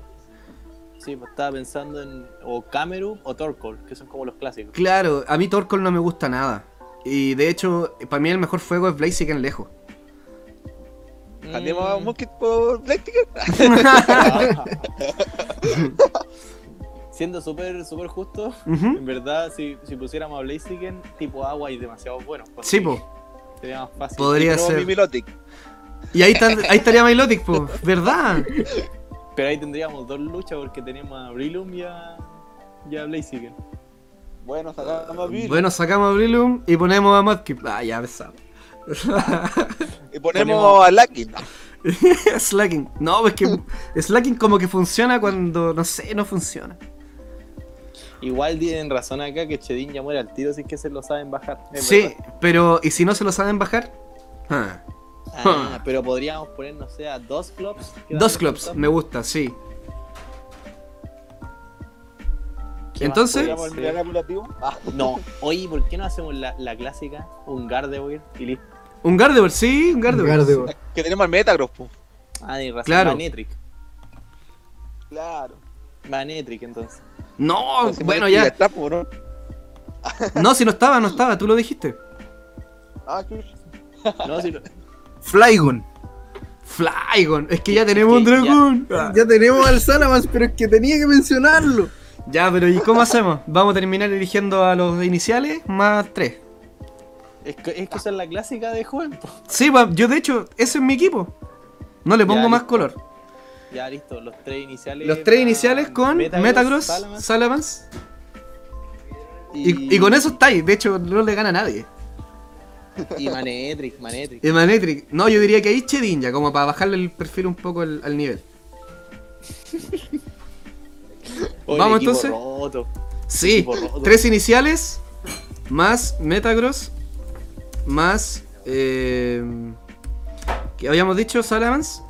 Sí, pues estaba pensando en o Cameru o Torkoal, que son como los clásicos. Claro, a mí Torkoal no me gusta nada. Y de hecho, para mí el mejor fuego es Blaziken lejos. Cambiamos a Mm. Monkey por Blaziken. Siendo súper súper justo, en verdad, si, si pusiéramos a Blaziken tipo agua y demasiado bueno. pues Sí, sí, po. Sería más fácil. Podría ser. mi Milotic. Y ahí, ahí estaría Milotic, po. ¿Verdad? Pero ahí tendríamos dos luchas porque tenemos a Brilum y a, y a Blaziken. Bueno, sacamos a Bill. Bueno, sacamos a Brillium y ponemos a Mudkip. Ah, ya besado. y ponemos, ponemos- a Lucky. Slacking. No, es que Slacking como que funciona cuando, no sé, no funciona. Igual tienen razón acá que Chedin ya muere al tiro si es que se lo saben bajar. Sí, verdad. pero ¿y si no se lo saben bajar? Ah. Ah, pero podríamos poner, no sé, a dos clubs. Dos clubs, me gusta, sí. ¿Qué Entonces-. Ah, No, oye, ¿por qué no hacemos la, la clásica? Un Gardevoir y listo. Un Gardevoir, sí, un Gardevoir. Gardevoir. que tenemos al Metagross, po. Ah, de razón. Claro. Manetric. Claro. Manetric, entonces. No, bueno, ya. está, po, ¿no? No, si no estaba, no estaba, tú lo dijiste. Ah, chuch. No, si lo- Flygon. Flygon, es que ya tenemos un ya- dragón. Ya tenemos al Salamence, pero es que tenía que mencionarlo. Ya, pero ¿y cómo hacemos? Vamos a terminar eligiendo a los iniciales más tres. es, que, es que esa es la clásica de po. Sí, yo de hecho, ese es mi equipo. No le pongo Ya, más listo. color. Ya, listo. Los tres iniciales. Los tres iniciales con Metagross, Salamence, Salamence. Y, y con eso estáis. De hecho, no le gana a nadie. Y Manetric, Manetric. Y Manetric. No, yo diría que ahí Chedin ya, como para bajarle el perfil un poco al, al nivel. Oye, Vamos, entonces. roto. Sí, roto. tres iniciales, más Metagross, más. Eh, que habíamos dicho Salamence,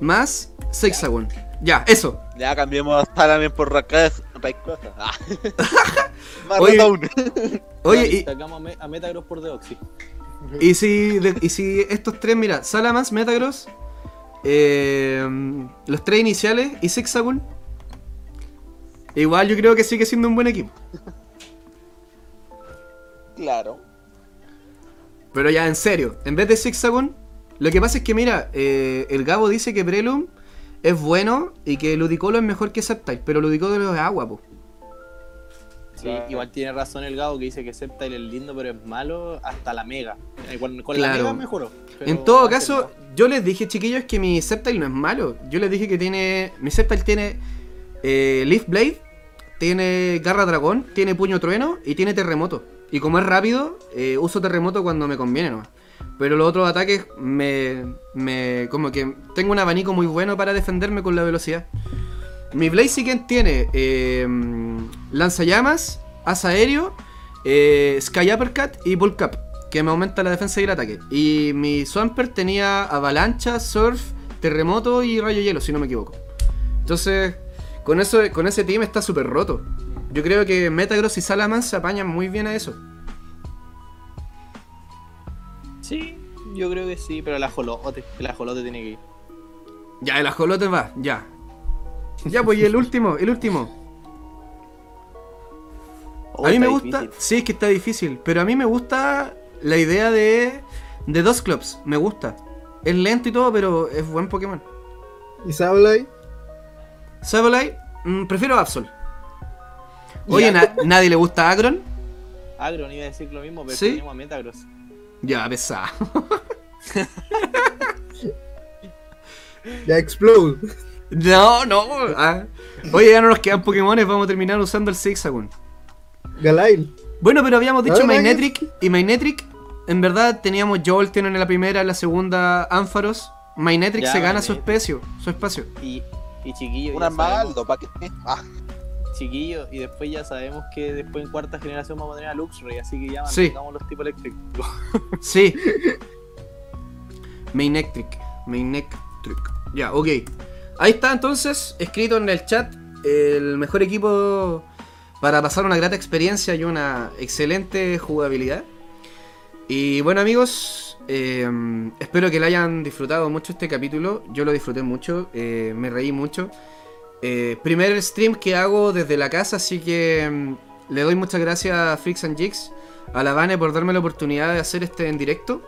más Sexagon. Ya, eso. Ya cambiemos a Salamen por Rayquaza. Rayquaza. Ah. Más Oye. Ratoon. Oye, y, Sacamos a, Me- a Metagross por Deoxy. y si, de- y si estos tres, mira, Salamence, Metagross, eh, los tres iniciales y Sexagon, igual yo creo que sigue siendo un buen equipo. Claro. Pero ya, en serio, en vez de Sexagon, lo que pasa es que, mira, eh, el Gabo dice que Prelum es bueno y que Ludicolo es mejor que Sceptile, pero Ludicolo es agua, po. Sí, Claro. igual tiene razón el Gabo que dice que Sceptile es lindo, pero es malo hasta la Mega. Con, con Claro. la Mega mejoró. En todo caso, no. yo les dije, chiquillos, que mi Sceptile no es malo. Yo les dije que tiene. Mi Sceptile tiene eh, Leaf Blade, tiene Garra Dragón, tiene Puño Trueno y tiene Terremoto. Y como es rápido, eh, uso Terremoto cuando me conviene nomás. Pero los otros ataques me, me. como que tengo un abanico muy bueno para defenderme con la velocidad. Mi Blaziken tiene eh, lanzallamas, asa aéreo, eh, Sky Uppercut y Bulk que me aumenta la defensa y el ataque. Y mi Swampert tenía avalancha, surf, terremoto y rayo hielo, si no me equivoco. Entonces, con eso, con ese team está súper roto. Yo creo que Metagross y Salamence se apañan muy bien a eso. Sí, yo creo que sí, pero el ajolote, el ajolote tiene que ir. Ya, el ajolote va, ya. Ya, pues y el último, el último. Oh, a mí me gusta, difícil. sí, es que está difícil, pero a mí me gusta la idea de, de dos clubs, me gusta. Es lento y todo, pero es buen Pokémon. ¿Y Sableye? Sableye, mm, prefiero Absol. Oye, na- ¿nadie le gusta Agron? Agron iba a decir lo mismo, pero ¿Sí? tenemos a Metagross. Ya, pesado. Ya Explode. No, no. ah. Oye, ya no nos quedan Pokémones, vamos a terminar usando el Zigzagoon. Galail. Bueno, pero habíamos dicho Magnetric y Magnetric. En verdad teníamos Jolteon en la primera, en la segunda Ampharos. Magnetric Ya, se gana su espacio, su espacio. Y, y chiquillo, Una ya sabemos- Maldo, ¿para qué? Ah, chiquillo, y después ya sabemos que después en cuarta generación vamos a tener a Luxray, así que ya Sí. mantengamos los tipos eléctricos. Sí. Magnetric. Magnetric. Ya, ok. Ahí está entonces, escrito en el chat, el mejor equipo para pasar una grata experiencia y una excelente jugabilidad. Y bueno amigos, eh, espero que le hayan disfrutado mucho este capítulo. Yo lo disfruté mucho, eh, me reí mucho. Eh, primer stream que hago desde la casa, así que mm, le doy muchas gracias a Freaks and Jigs, a la Vane por darme la oportunidad de hacer este en directo.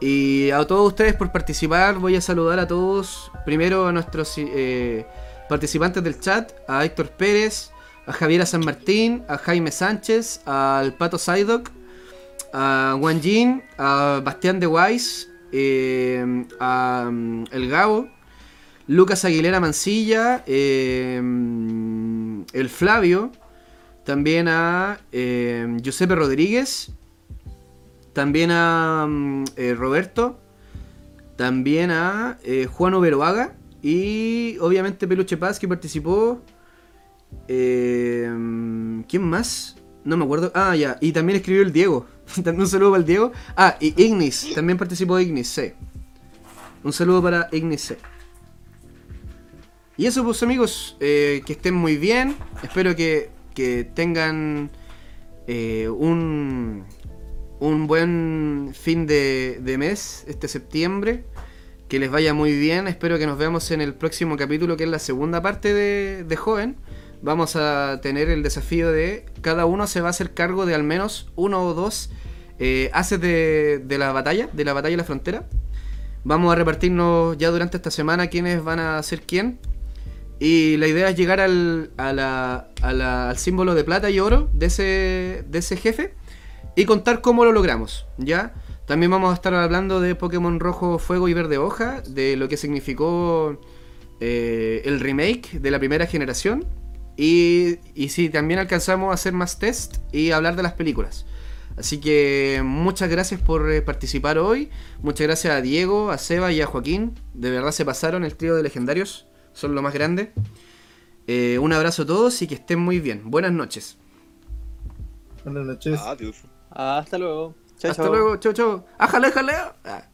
Y a todos ustedes por participar, voy a saludar a todos. Primero a nuestros eh, participantes del chat, a Héctor Pérez, a Javiera San Martín, a Jaime Sánchez, al Pato Saidoc, a Juan Jin, a Bastián de Weiss, eh, a mm, El Gabo, Lucas Aguilera Mancilla, eh, el Flavio, también a eh, Giuseppe Rodríguez, también a eh, Roberto, también a Juan Uberoaga y obviamente Peluche Paz que participó. ¿Quién más? No me acuerdo. Ah, ya. Y también escribió el Diego. Un saludo para el Diego. Ah, y Ignis. También participó Ignis C. Un saludo para Ignis C. Y eso pues amigos, eh, que estén muy bien. Espero que, que tengan eh, un, un buen fin de, de mes, este septiembre. Que les vaya muy bien. Espero que nos veamos en el próximo capítulo, que es la segunda parte de, de Joven. Vamos a tener el desafío de cada uno se va a hacer cargo de al menos uno o dos eh, haces de, de la batalla, de la batalla de la frontera. Vamos a repartirnos ya durante esta semana quiénes van a ser quién. Y la idea es llegar al, a al símbolo de plata y oro de ese, de ese jefe y contar cómo lo logramos, ¿ya? También vamos a estar hablando de Pokémon Rojo, Fuego y Verde Hoja, de lo que significó eh, el remake de la primera generación. Y, y si también alcanzamos a hacer más test y hablar de las películas. Así que muchas gracias por eh, participar hoy. Muchas gracias a Diego, a Seba y a Joaquín. De verdad se pasaron el trío de legendarios. Son lo más grande. Eh, un abrazo a todos y que estén muy bien. Buenas noches. Buenas noches. Adiós. Hasta luego. Chao, Hasta luego. Chau, chau. ¡Ájale, ájale! Ah.